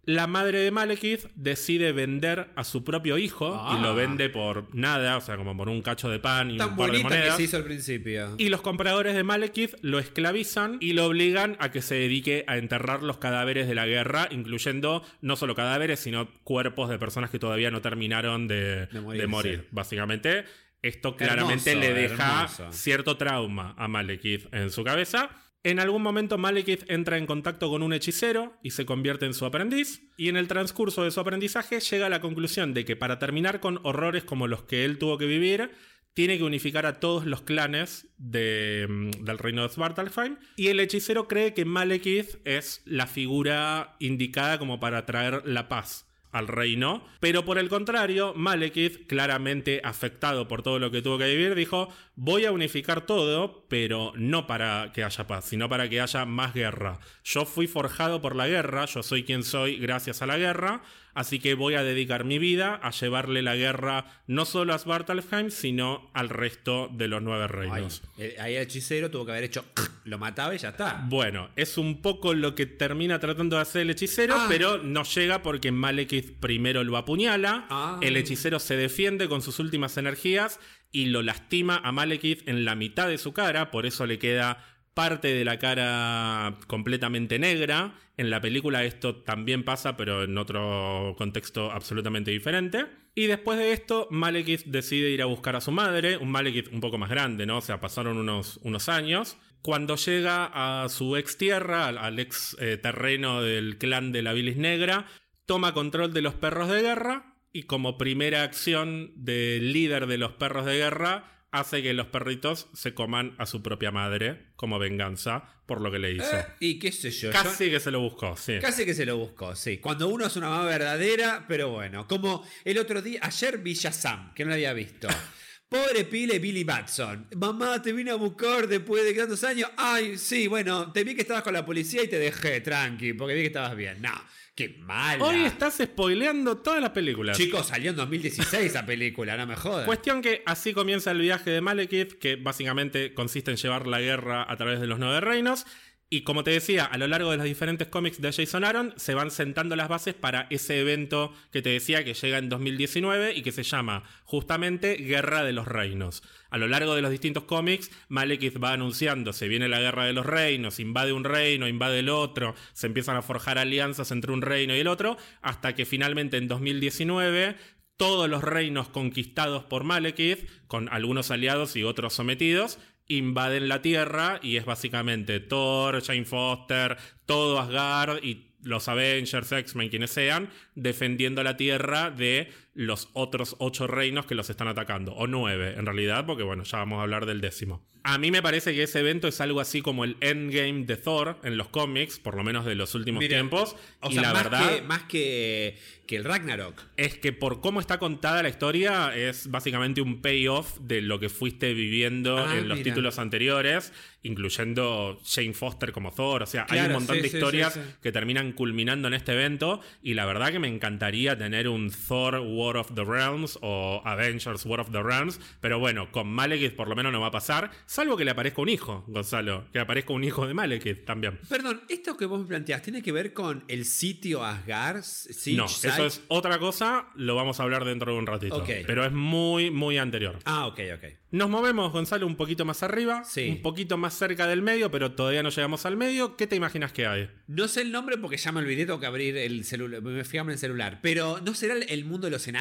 la madre de Malekith decide vender a su propio hijo y lo ah. vende por nada, o sea, como por un cacho de pan y un par de monedas. que se hizo al principio. Y los compradores de Malekith lo esclavizan y lo obligan a que se dedique a enterrar los cadáveres de la guerra, incluyendo no solo cadáveres, sino cuerpos de personas que todavía no terminaron de, morir. Básicamente, esto claramente le deja cierto trauma a Malekith en su cabeza. En algún momento Malekith entra en contacto con un hechicero y se convierte en su aprendiz, y en el transcurso de su aprendizaje llega a la conclusión de que para terminar con horrores como los que él tuvo que vivir, tiene que unificar a todos los clanes mm, del reino de Svartalfheim, y el hechicero cree que Malekith es la figura indicada como para traer la paz al reino, pero por el contrario, Malekith, claramente afectado por todo lo que tuvo que vivir, dijo, voy a unificar todo, pero no para que haya paz, sino para que haya más guerra. Yo fui forjado por la guerra, yo soy quien soy gracias a la guerra, así que voy a dedicar mi vida a llevarle la guerra no solo a Svartalfheim, sino al resto de los nueve reinos. ahí el hechicero tuvo que haber hecho, lo mataba y ya está. Bueno, es un poco lo que termina tratando de hacer el hechicero, ah. pero no llega porque Malekith primero lo apuñala, ah. el hechicero se defiende con sus últimas energías y lo lastima a Malekith en la mitad de su cara, por eso le queda parte de la cara completamente negra. En la película esto también pasa, pero en otro contexto absolutamente diferente. Y después de esto, Malekith decide ir a buscar a su madre, un Malekith un poco más grande, ¿no? O sea, pasaron unos, unos años. Cuando llega a su ex tierra, al, ex eh, terreno del clan de la Bilis Negra, toma control de los perros de guerra y como primera acción del líder de los perros de guerra, hace que los perritos se coman a su propia madre como venganza por lo que le hizo. Eh, y qué sé yo. Casi que se lo buscó, sí. Casi que se lo buscó, sí. Cuando uno es una mamá verdadera, pero bueno. Como el otro día, ayer vi Sam, que no lo había visto. Pobre pile Billy Batson. Mamá, te vine a buscar después de tantos años. Ay, sí, bueno, te vi que estabas con la policía y te dejé, tranqui, porque vi que estabas bien. No. Qué mal. Hoy estás spoileando todas las películas. Chicos, salió en 2016 esa película, no me jodas. Cuestión que así comienza el viaje de Malekith, que básicamente consiste en llevar la guerra a través de los nueve reinos. Y como te decía, a lo largo de los diferentes cómics de Jason Aaron se van sentando las bases para ese evento que te decía que llega en 2019 y que se llama justamente Guerra de los Reinos. A lo largo de los distintos cómics, Malekith va anunciando, se viene la Guerra de los Reinos, invade un reino, invade el otro, se empiezan a forjar alianzas entre un reino y el otro, hasta que finalmente en 2019 todos los reinos conquistados por Malekith, con algunos aliados y otros sometidos, invaden la Tierra y es básicamente Thor, Jane Foster, todo Asgard y los Avengers, X-Men, quienes sean, defendiendo la Tierra de los otros ocho reinos que los están atacando. O nueve, en realidad, porque bueno, ya vamos a hablar del décimo. A mí me parece que ese evento es algo así como el endgame de Thor en los cómics, por lo menos de los últimos Mira, tiempos. O y sea, la más, verdad que, más que, que el Ragnarok. es que por cómo está contada la historia, es básicamente un payoff de lo que fuiste viviendo Ah, en los mira. títulos anteriores, incluyendo Jane Foster como Thor. O sea, hay un montón sí, de historias sí, sí. que terminan culminando en este evento. Y la verdad que me encantaría tener un Thor War of the Realms o Avengers War of the Realms. Pero bueno, con Malekith por lo menos no va a pasar, salvo que le aparezca un hijo, Gonzalo. Que aparezca un hijo de Malekith también. Perdón, esto que vos me planteás, ¿tiene que ver con el sitio Asgard? Siege no, eso es otra cosa, lo vamos a hablar dentro de un ratito. Pero es muy, muy anterior. Ah, ok, ok. Nos movemos, Gonzalo, un poquito más arriba, Sí. un poquito más cerca del medio, pero todavía no llegamos al medio. ¿Qué te imaginas que hay? No sé el nombre porque ya me olvidé, tengo que abrir el celular, me fijarme en el celular. Pero, ¿no será el- el mundo de los enanos?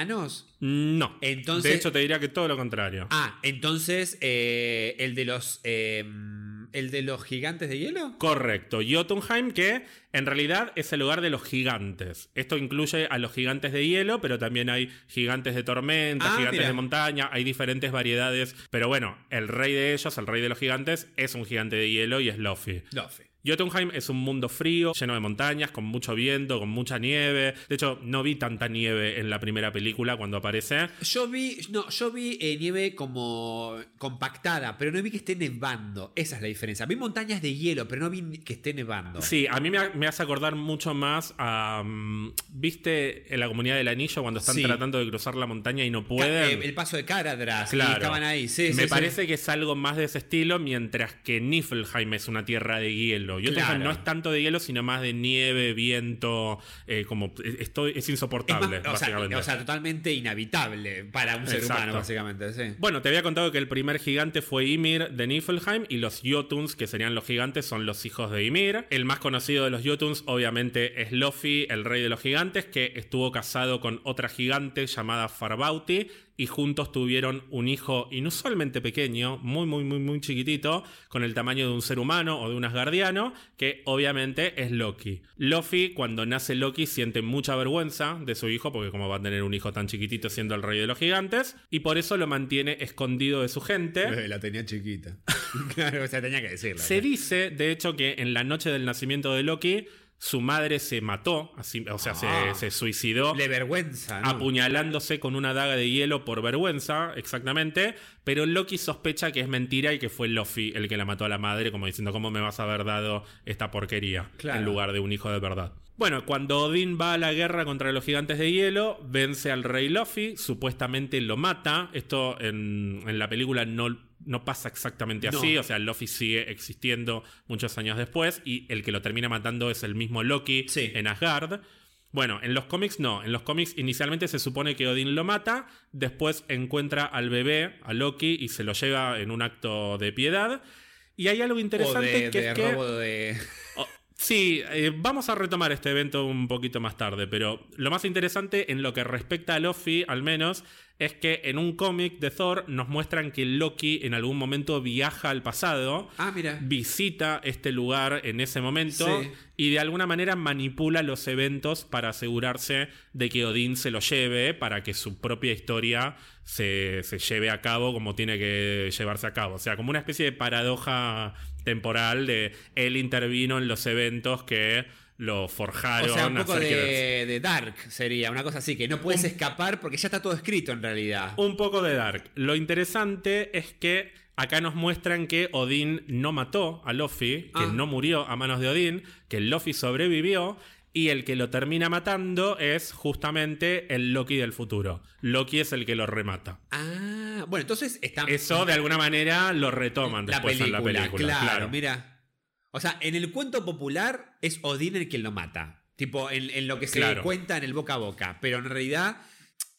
No. Entonces- de hecho, te diría que todo lo contrario. Ah, entonces, eh, el de los. eh, ¿El de los gigantes de hielo? Correcto. Jotunheim, que en realidad es el lugar de los gigantes. Esto incluye a los gigantes de hielo, pero también hay gigantes de tormenta, Ah, gigantes mira. de montaña, hay diferentes variedades. Pero bueno, el rey de ellos, el rey de los gigantes, es un gigante de hielo y es Luffy. Luffy. Jotunheim es un mundo frío, lleno de montañas, con mucho viento, con mucha nieve. De hecho, no vi tanta nieve en la primera película cuando aparece. Yo vi, no, yo vi eh, nieve como compactada, pero no vi que esté nevando. Esa es la diferencia. Vi montañas de hielo, pero no vi que esté nevando. Sí, a mí me, ha- me hace acordar mucho más a. mm, ¿Viste en la comunidad del anillo cuando están Sí. tratando de cruzar la montaña y no pueden? eh, el paso de Caradras. y Claro. estaban ahí. Sí, me sí, sí. parece que es algo más de ese estilo, mientras que Niflheim es una tierra de hielo. Claro. no es tanto de hielo, sino más de nieve, viento, eh, como esto es Es más- insoportable, o, sea, básicamente. o sea, totalmente inhabitable para un ser Exacto. humano, básicamente. Sí. Bueno, te había contado que el primer gigante fue Ymir de Niflheim y los Jotuns, que serían los gigantes, son los hijos de Ymir. El más conocido de los Jotuns, obviamente, es Luffy, el rey de los gigantes, que estuvo casado con otra gigante llamada Farbauti y juntos tuvieron un hijo inusualmente pequeño, muy, muy, muy, muy chiquitito, con el tamaño de un ser humano o de un asgardiano, que obviamente es Loki. Luffy, cuando nace Loki, siente mucha vergüenza de su hijo, porque como va a tener un hijo tan chiquitito siendo el rey de los gigantes, y por eso lo mantiene escondido de su gente. Eh, La tenía chiquita. claro, o sea, tenía que decirlo. Se dice, de hecho, que en la noche del nacimiento de Loki, su madre se mató, así, o sea, se- Ah. se, suicidó. Le vergüenza, ¿no? apuñalándose con una daga de hielo por vergüenza, exactamente, pero Loki sospecha que es mentira y que fue Luffy el que la mató a la madre, como diciendo, ¿cómo me vas a haber dado esta porquería Claro. en lugar de un hijo de verdad? Bueno, cuando Odín va a la guerra contra los gigantes de hielo, vence al rey Luffy, supuestamente lo mata, esto en, en la película no... No pasa exactamente No. así, o sea, Luffy sigue existiendo muchos años después y el que lo termina matando es el mismo Loki Sí. en Asgard. Bueno, en los cómics no. En los cómics inicialmente se supone que Odín lo mata, después encuentra al bebé, a Loki, y se lo lleva en un acto de piedad. Y hay algo O interesante de, que de es que... de. Sí, eh, vamos a retomar este evento un poquito más tarde, pero lo más interesante en lo que respecta a Luffy, al menos, es que en un cómic de Thor nos muestran que Loki en algún momento viaja al pasado Ah, mira. visita este lugar en ese momento Sí. y de alguna manera manipula los eventos para asegurarse de que Odín se lo lleve para que su propia historia se, se lleve a cabo como tiene que llevarse a cabo. O sea, como una especie de paradoja temporal de él intervino en los eventos que lo forjaron. O sea, un poco de Dark sería, una cosa así, que no puedes escapar porque ya está todo escrito en realidad. Un poco de Dark. Lo interesante es que acá nos muestran que Odín no mató a Luffy, que Ah. no murió a manos de Odín, que Luffy sobrevivió y el que lo termina matando es justamente el Loki del futuro. Loki es el que lo remata. Ah, bueno, entonces está. Eso de alguna manera lo retoman la después película, en la película. claro, claro. mira. O sea, en el cuento popular es Odín el quien lo mata. Tipo, en, en lo que se Claro. cuenta en el boca a boca. Pero en realidad,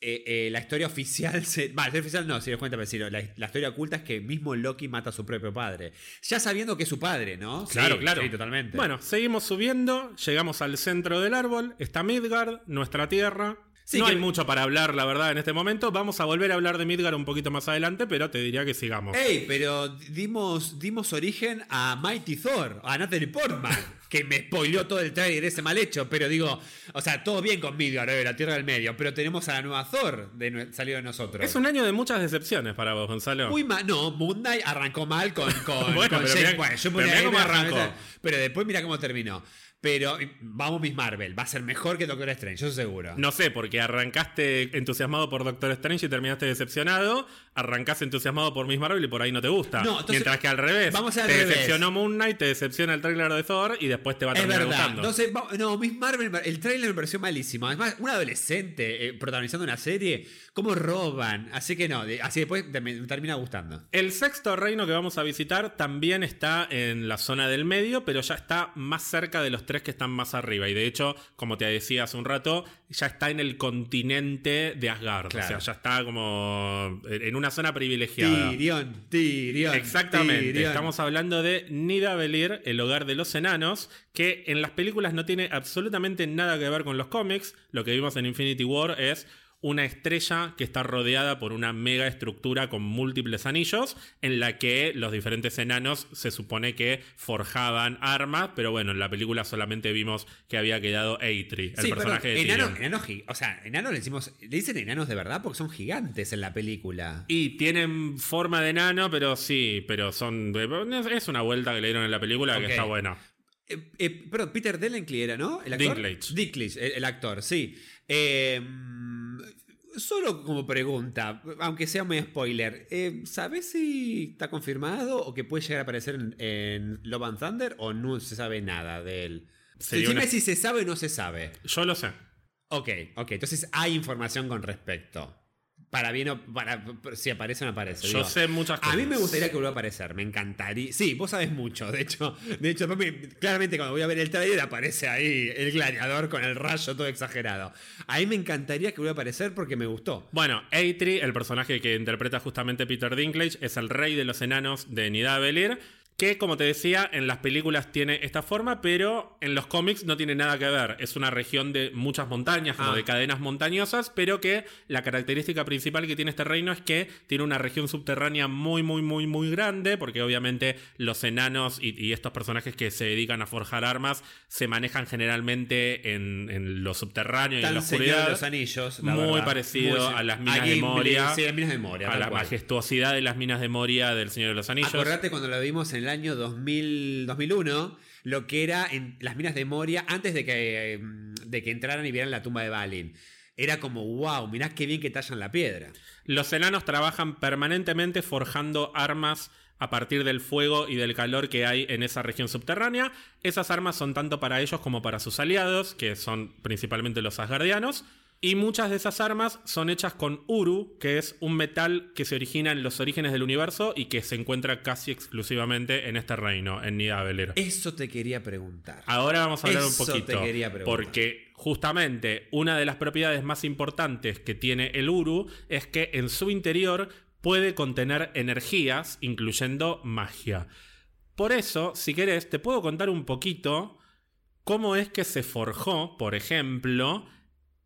eh, eh, la historia oficial se. La historia oficial no, si lo cuenta, pero sí, la, la historia oculta es que mismo Loki mata a su propio padre. Ya sabiendo que es su padre, ¿no? Claro, Sí, claro. Sí, totalmente. Bueno, seguimos subiendo, llegamos al centro del árbol, está Midgard, nuestra tierra. Sí, no que- hay mucho para hablar, la verdad, en este momento. Vamos a volver a hablar de Midgar un poquito más adelante, pero te diría que sigamos. Ey, pero dimos, dimos origen a Mighty Thor, a Natalie Portman, que me spoileó todo el trailer ese mal hecho, pero digo, o sea, todo bien con Midgard, eh, la Tierra del Medio, pero tenemos a la nueva Thor de, salido de nosotros. Es un año de muchas decepciones para vos, Gonzalo. Muy mal, no, Moon Knight arrancó mal con, con, Bueno, con pero mirá- Wan. Yo pero mirá cómo arrancó. Pero después mira cómo terminó. Pero vamos Miss Marvel, va a ser mejor que Doctor Strange, yo seguro. No sé, porque arrancaste entusiasmado por Doctor Strange y terminaste decepcionado. Arrancaste entusiasmado por Miss Marvel y por ahí no te gusta. No, entonces- Mientras que al revés. Vamos al te revés. decepcionó Moon Knight, te decepciona el tráiler de Thor y después te va a Es terminar verdad. gustando. No, Miss Marvel, el trailer me pareció malísimo. Además, un adolescente eh, protagonizando una serie, ¿cómo roban? Así que no, de- así después te- me termina gustando. El sexto reino que vamos a visitar también está en la zona del medio, pero ya está más cerca de los tres que están más arriba. Y de hecho, como te decía hace un rato, ya está en el continente de Asgard. Claro. O sea, ya está como en una zona privilegiada. Tirión, Tirión. Exactamente. Estamos hablando de Nidavellir, el hogar de los enanos, que en las películas no tiene absolutamente nada que ver con los cómics. Lo que vimos en Infinity War es una estrella que está rodeada por una mega estructura con múltiples anillos, en la que los diferentes enanos se supone que forjaban armas, pero bueno, en la película solamente vimos que había quedado Eitri, el Sí, personaje perdón, de enano, enano o sea, enano le decimos, le dicen enanos de verdad porque son gigantes en la película. Y tienen forma de enano, pero sí, pero son. Es una vuelta que le dieron en la película que está buena. Eh, eh, perdón, Peter Dinklage era, ¿no? ¿El actor? Dinklage. Dinklage, el, el actor, sí. Eh, solo como pregunta, aunque sea muy spoiler, eh, ¿sabes si está confirmado o que puede llegar a aparecer en, en Love and Thunder o no se sabe nada de él? Una- si se sabe o no se sabe. Yo lo sé. Ok, ok, entonces hay información con respecto. Para bien o para si aparece o no aparece. Yo digo. sé muchas cosas. A mí me gustaría que vuelva a aparecer, me encantaría. Sí, vos sabes mucho, de hecho. De hecho, claramente cuando voy a ver el trailer aparece ahí el gladiador con el rayo todo exagerado. A mí me encantaría que vuelva a aparecer porque me gustó. Bueno, Eitri, el personaje que interpreta justamente Peter Dinklage, es el rey de los enanos de Nidavellir. Que, como te decía, en las películas tiene esta forma, pero en los cómics no tiene nada que ver. Es una región de muchas montañas, como Ah. de cadenas montañosas, pero que la característica principal que tiene este reino es que tiene una región subterránea muy, muy, muy, muy grande, porque obviamente los enanos y, y estos personajes que se dedican a forjar armas se manejan generalmente en, en lo subterráneo y en la oscuridad. de los Anillos. la Muy verdad. parecido Muy- a las minas de Moria. Sí, las minas de Moria. a la cual. majestuosidad de las minas de Moria del Señor de los Anillos. Acordate cuando lo vimos en el año 2000, 2001, lo que era en las minas de Moria antes de que, eh, de que entraran y vieran la tumba de Balin. Era como, wow, mirá qué bien que tallan la piedra. Los enanos trabajan permanentemente forjando armas a partir del fuego y del calor que hay en esa región subterránea. Esas armas son tanto para ellos como para sus aliados, que son principalmente los asgardianos. Y muchas de esas armas son hechas con uru, que es un metal que se origina en los orígenes del universo y que se encuentra casi exclusivamente en este reino, en Nidavellir. Eso te quería preguntar. Ahora vamos a hablar Eso un poquito. te quería preguntar. Porque justamente una de las propiedades más importantes que tiene el Uru es que en su interior puede contener energías, incluyendo magia. Por eso, si querés, te puedo contar un poquito cómo es que se forjó, por ejemplo,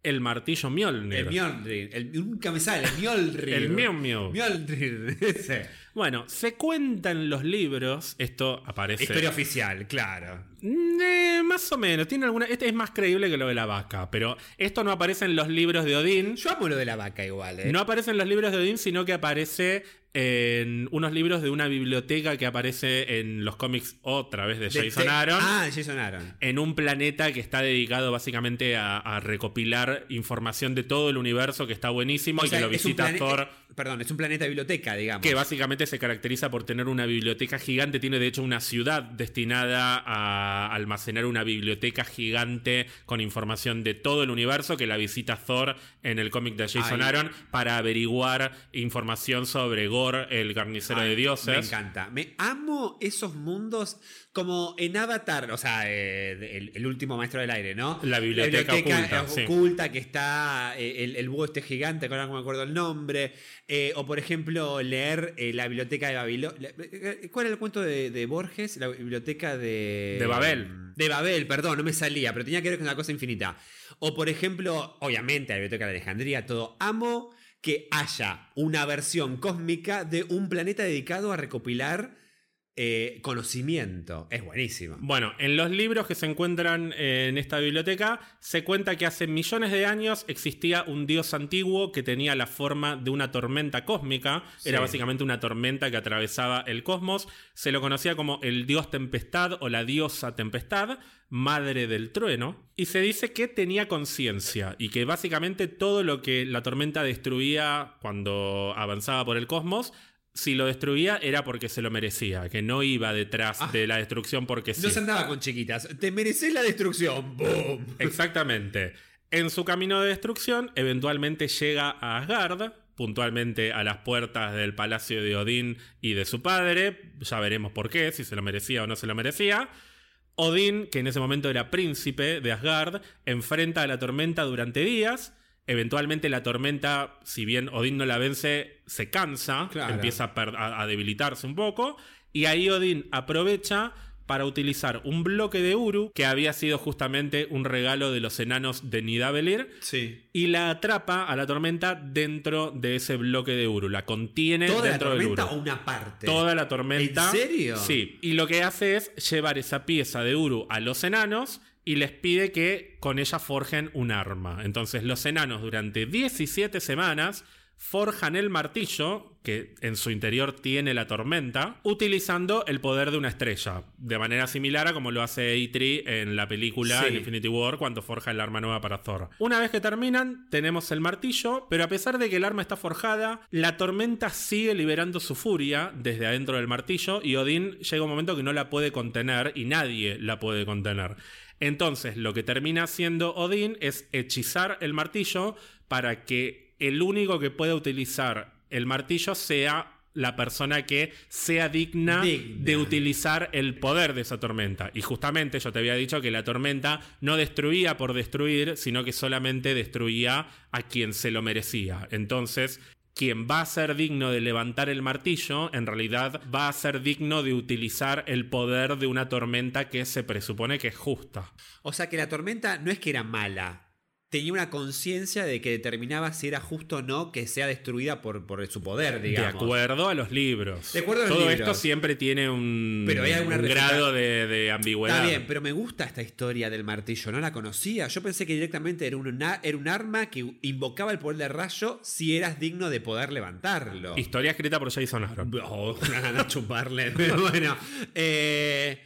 el martillo Mjolnir. El Mjolnir. El, nunca me sale, el Mjolnir. El Miu. Mjolnir. Bueno, se cuenta en los libros, esto aparece... Historia oficial, claro. Mm, eh, más o menos, tiene alguna. Este es más creíble que lo de la vaca, pero esto no aparece en los libros de Odín. Yo amo lo de la vaca igual, ¿eh? No aparece en los libros de Odín, sino que aparece en unos libros de una biblioteca que aparece en los cómics otra vez de, De- Jason de- Aaron. Ah, Jason Aaron. En un planeta que está dedicado básicamente a, a recopilar información de todo el universo, que está buenísimo O y sea, que lo visita Thor. eh, Perdón, es un planeta biblioteca, digamos. Que básicamente se caracteriza por tener una biblioteca gigante. Tiene de hecho una ciudad destinada a almacenar una biblioteca gigante con información de todo el universo que la visita Thor en el cómic de Jason Ay. Aaron para averiguar información sobre Gore, el carnicero Ay, de dioses. Me encanta. Me amo esos mundos como en Avatar, o sea, eh, el, el último maestro del aire, ¿no? La biblioteca oculta, eh, sí. oculta que está eh, el, el búho este gigante, que ahora no me acuerdo el nombre. Eh, o por ejemplo, leer eh, la biblioteca de Babilonia. ¿Cuál era el cuento de, de Borges? La biblioteca de. De Babel. De Babel, perdón, no me salía, pero tenía que ver con una cosa infinita. O por ejemplo, obviamente, la Biblioteca de Alejandría, todo. Amo que haya una versión cósmica de un planeta dedicado a recopilar eh, conocimiento. Es buenísimo. Bueno, en los libros que se encuentran en esta biblioteca se cuenta que hace millones de años existía un dios antiguo que tenía la forma de una tormenta cósmica. Era básicamente una tormenta que atravesaba el cosmos. Se lo conocía como el dios tempestad o la diosa tempestad, madre del trueno. Y se dice que tenía conciencia y que básicamente todo lo que la tormenta destruía cuando avanzaba por el cosmos si lo destruía era porque se lo merecía, que no iba detrás Ah. de la destrucción porque sí. No se andaba con chiquitas. Te mereces la destrucción. ¡Boom! Exactamente. En su camino de destrucción, eventualmente llega a Asgard, puntualmente a las puertas del palacio de Odín y de su padre. Ya veremos por qué, si se lo merecía o no se lo merecía. Odín, que en ese momento era príncipe de Asgard, enfrenta a la tormenta durante días. Eventualmente la tormenta, si bien Odín no la vence, se cansa, Claro. empieza a, debilitarse un poco. Y ahí Odín aprovecha para utilizar un bloque de Uru, que había sido justamente un regalo de los enanos de Nidavellir, Sí. y la atrapa a la tormenta dentro de ese bloque de Uru. La contiene ¿Toda la del tormenta Uru. o una parte? Toda la tormenta. ¿En serio? Sí. Y lo que hace es llevar esa pieza de Uru a los enanos y les pide que con ella forjen un arma. Entonces los enanos durante 17 semanas forjan el martillo, que en su interior tiene la tormenta, utilizando el poder de una estrella, de manera similar a como lo hace Eitri en la película Sí. en Infinity War cuando forja el arma nueva para Thor. Una vez que terminan, tenemos el martillo, pero a pesar de que el arma está forjada, la tormenta sigue liberando su furia desde adentro del martillo y Odín llega un momento que no la puede contener y nadie la puede contener. Entonces, lo que termina haciendo Odín es hechizar el martillo para que el único que pueda utilizar el martillo sea la persona que sea digna, Digna. de utilizar el poder de esa tormenta. Y justamente yo te había dicho que la tormenta no destruía por destruir, sino que solamente destruía a quien se lo merecía. Entonces, quien va a ser digno de levantar el martillo, en realidad va a ser digno de utilizar el poder de una tormenta que se presupone que es justa. O sea que la tormenta no es que era mala. Tenía una conciencia de que determinaba si era justo o no que sea destruida por, por su poder, digamos. De acuerdo a los libros. De acuerdo a los Todo libros. esto siempre tiene un, Pero hay un grado de, de ambigüedad. Está bien, pero me gusta esta historia del martillo, no la conocía. Yo pensé que directamente era un, era un arma que invocaba el poder del rayo si eras digno de poder levantarlo. Historia escrita por Jason Aaron. Oh, ganas de chuparle. Pero bueno, eh,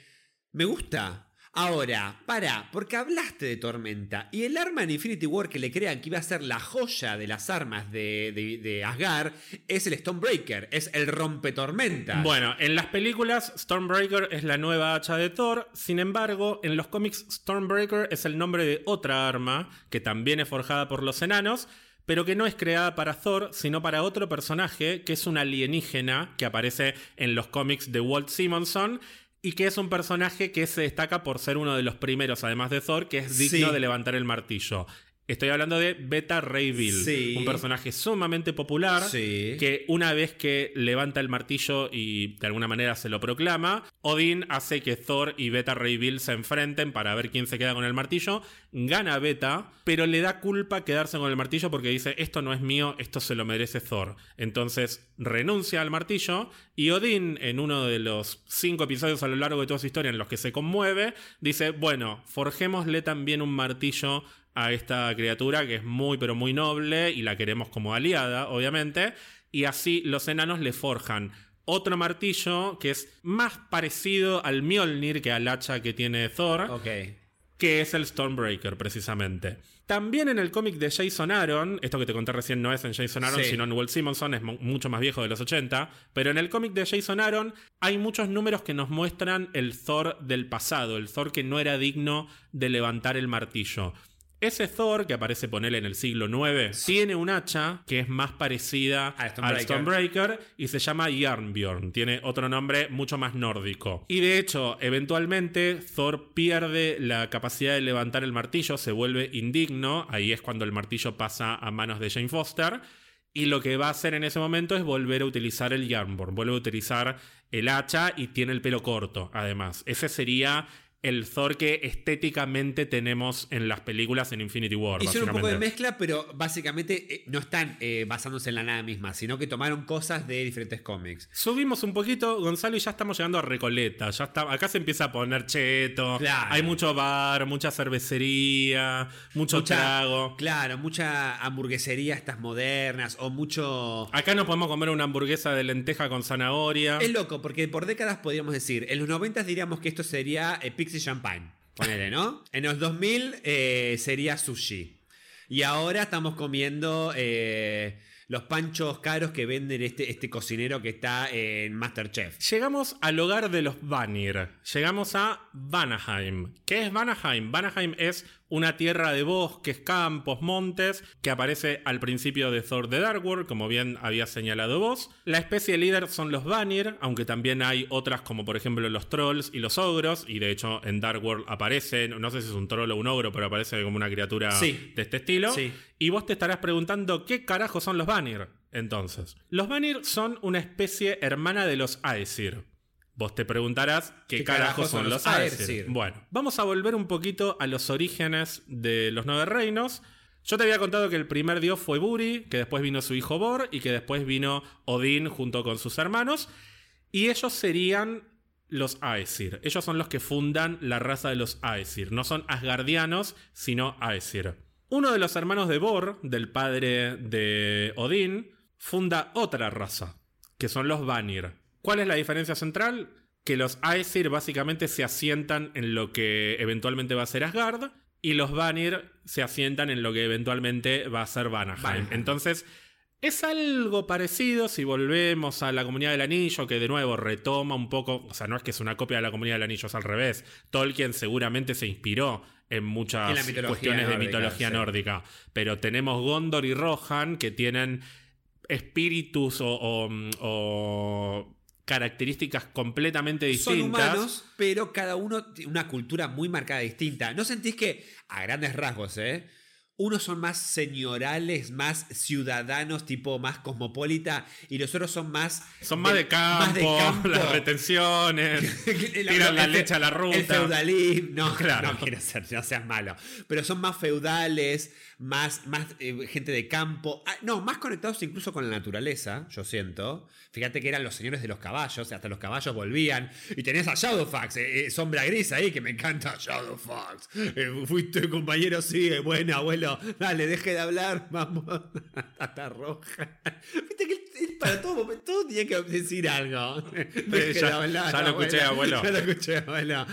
me gusta. Ahora, para, porque hablaste de Tormenta y el arma en Infinity War que le crean que iba a ser la joya de las armas de, de, Asgard es el Stonebreaker, es el rompetormenta. Bueno, en las películas Stormbreaker es la nueva hacha de Thor, sin embargo, en los cómics Stormbreaker es el nombre de otra arma que también es forjada por los enanos, pero que no es creada para Thor, sino para otro personaje que es un alienígena que aparece en los cómics de Walt Simonson y que es un personaje que se destaca por ser uno de los primeros, además de Thor, que es digno Sí. de levantar el martillo. Estoy hablando de Beta Ray Bill, Sí. un personaje sumamente popular Sí. que una vez que levanta el martillo y de alguna manera se lo proclama, Odín hace que Thor y Beta Ray Bill se enfrenten para ver quién se queda con el martillo. Gana Beta, pero le da culpa quedarse con el martillo porque dice, esto no es mío, esto se lo merece Thor. Entonces renuncia al martillo y Odín, en uno de los cinco episodios a lo largo de toda su historia en los que se conmueve, dice, bueno, forjémosle también un martillo a esta criatura que es muy pero muy noble y la queremos como aliada, obviamente, y así los enanos le forjan otro martillo que es más parecido al Mjolnir que al hacha que tiene Thor, Ok. que es el Stormbreaker precisamente. También en el cómic de Jason Aaron, esto que te conté recién no es en Jason Aaron, Sí. sino en Walt Simonson, es mu- mucho más viejo de los 80, pero en el cómic de Jason Aaron hay muchos números que nos muestran el Thor del pasado, el Thor que no era digno de levantar el martillo. Ese Thor, que aparece ponerle en el siglo IX, tiene un hacha que es más parecida Al al Stormbreaker. Stormbreaker y se llama Jarnbjorn. Tiene otro nombre mucho más nórdico. Y de hecho, eventualmente Thor pierde la capacidad de levantar el martillo, se vuelve indigno. Ahí es cuando el martillo pasa a manos de Jane Foster. Y lo que va a hacer en ese momento es volver a utilizar el Jarnbjorn, vuelve a utilizar el hacha y tiene el pelo corto, además. Ese sería el Thor que estéticamente tenemos en las películas en Infinity War. Hicieron un poco de mezcla, pero básicamente eh, no están eh, basándose en la nada misma, sino que tomaron cosas de diferentes cómics. Subimos un poquito, Gonzalo, y ya estamos llegando a Recoleta. Ya está, acá se empieza a poner cheto. Claro. Hay mucho bar, mucha cervecería, mucho Mucha- trago. Claro, mucha hamburguesería estas modernas o mucho... Acá nos podemos comer una hamburguesa de lenteja con zanahoria. Es loco, porque por décadas podríamos decir, en los 90 diríamos que esto sería eh, Pixie Champagne, ponele, ¿no? En los 2000 eh, sería sushi. Y ahora estamos comiendo eh, los panchos caros que venden este, este cocinero que está en Masterchef. Llegamos al hogar de los Vanir. Llegamos a Vanaheim. ¿Qué es Vanaheim? Vanaheim es una tierra de bosques, campos, montes, que aparece al principio de Thor The Dark World, como bien había señalado vos. La especie líder son los Vanir, aunque también hay otras como por ejemplo los trolls y los ogros, y de hecho en Dark World aparece, no sé si es un troll o un ogro, pero aparece como una criatura Sí. de este estilo. Sí. Y vos te estarás preguntando qué carajo son los Vanir. Entonces, los Vanir son una especie hermana de los Aesir. Vos te preguntarás qué, ¿Qué carajo carajo son los. Aesir? Bueno, vamos a volver un poquito a los orígenes de los nueve reinos. Yo te había contado que el primer dios fue Buri, que después vino su hijo Bor y que después vino Odín junto con sus hermanos. Y ellos serían los Aesir. Ellos son los que fundan la raza de los Aesir. No son asgardianos, sino Aesir. Uno de los hermanos de Bor, del padre de Odín, funda otra raza, que son los Vanir. ¿Cuál es la diferencia central? Que los Aesir básicamente se asientan en lo que eventualmente va a ser Asgard, y los Vanir se asientan en lo que eventualmente va a ser Vanaheim. Vanaheim. Entonces, es algo parecido si volvemos a la comunidad del anillo, que de nuevo retoma un poco, o sea, no es que es una copia de la comunidad del anillo, es al revés. Tolkien seguramente se inspiró en muchas En cuestiones de mitología sí. nórdica, pero tenemos Gondor y Rohan que tienen espíritus o, o- o características completamente Son distintas. humanos, pero cada uno tiene una cultura muy marcada distinta. ¿No sentís que, a grandes rasgos, eh? Unos son más señorales, más ciudadanos, tipo más cosmopolita, y los otros son más. Son más de campo, más de campo. las retenciones, tiran la leche a la ruta. El feudalismo. No, Claro. no quiero ser, no seas malo. Pero son más feudales, más, más eh, gente de campo. Ah, no, más conectados incluso con la naturaleza, yo siento. Fíjate que eran los señores de los caballos, hasta los caballos volvían. Y tenés a Shadowfax, eh, eh, sombra gris ahí, que me encanta Shadowfax. Eh, fuiste compañero, sí, eh, bueno, abuelo. Dale, deje de hablar, vamos. Hasta roja. Viste que para todo momento tenía que decir algo. Ya lo escuché, abuelo. Ya lo escuché, abuelo.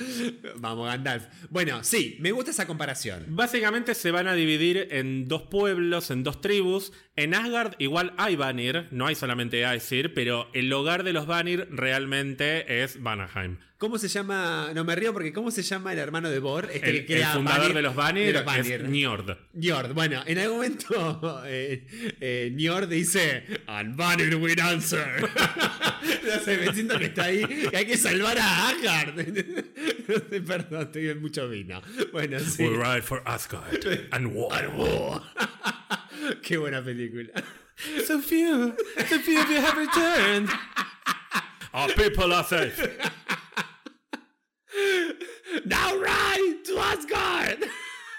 Vamos, Gandalf. Bueno, sí, me gusta esa comparación. Básicamente se van a dividir en dos pueblos, en dos tribus. En Asgard igual hay Vanir, no hay solamente Aesir, pero el hogar de los Vanir realmente es Vanaheim. ¿Cómo se llama? No me río porque ¿cómo se llama el hermano de Bor? Este El, que el fundador de los es Vanir. Njord. Njord. Bueno, en algún momento eh, eh, Njord dice And Vanir will answer. no sé, me siento que está ahí, que hay que salvar a Asgard. Perdón, estoy en mucho vino. Bueno, sí. We ride for Asgard and war. Oh. Qué buena película. So few, so few of you have returned. Our people are safe. Now ride to Asgard.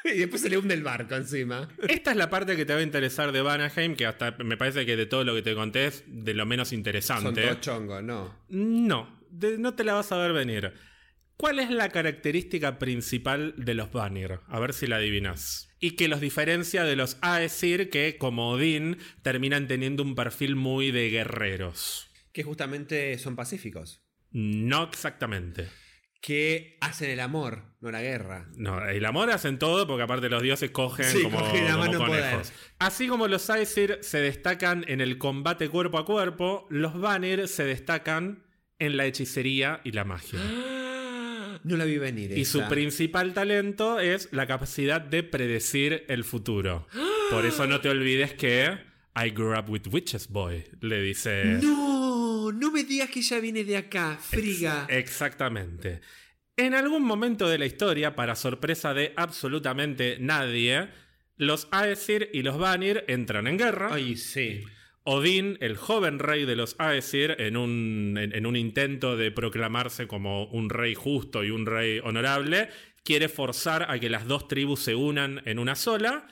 Y después se le hunde el barco encima. Esta es la parte que te va a interesar de Vanaheim, que hasta me parece que de todo lo que te conté es de lo menos Son interesante. todos chongos, ¿no? No, de- no te la vas a ver venir. ¿Cuál es la característica principal de los Vanir? A ver si la adivinas. Y que los diferencia de los Aesir, que como Odín terminan teniendo un perfil muy de guerreros. Que justamente son pacíficos. No exactamente. Que hacen el amor, no la guerra. No, el amor hacen todo porque aparte los dioses cogen Sí, como, cogen a como mano conejos. poder. Así como los Aesir se destacan en el combate cuerpo a cuerpo, los Vanir se destacan en la hechicería y la magia. No la vi venir. Y su principal talento es la capacidad de predecir el futuro. Por eso no te olvides que I grew up with witches, boy, le dice. No, no me digas que ella viene de acá, friga. Exactamente. En algún momento de la historia, para sorpresa de absolutamente nadie, los Aesir y los Vanir entran en guerra. Ay, sí. Odín, el joven rey de los Aesir, en un, en, en un intento de proclamarse como un rey justo y un rey honorable, quiere forzar a que las dos tribus se unan en una sola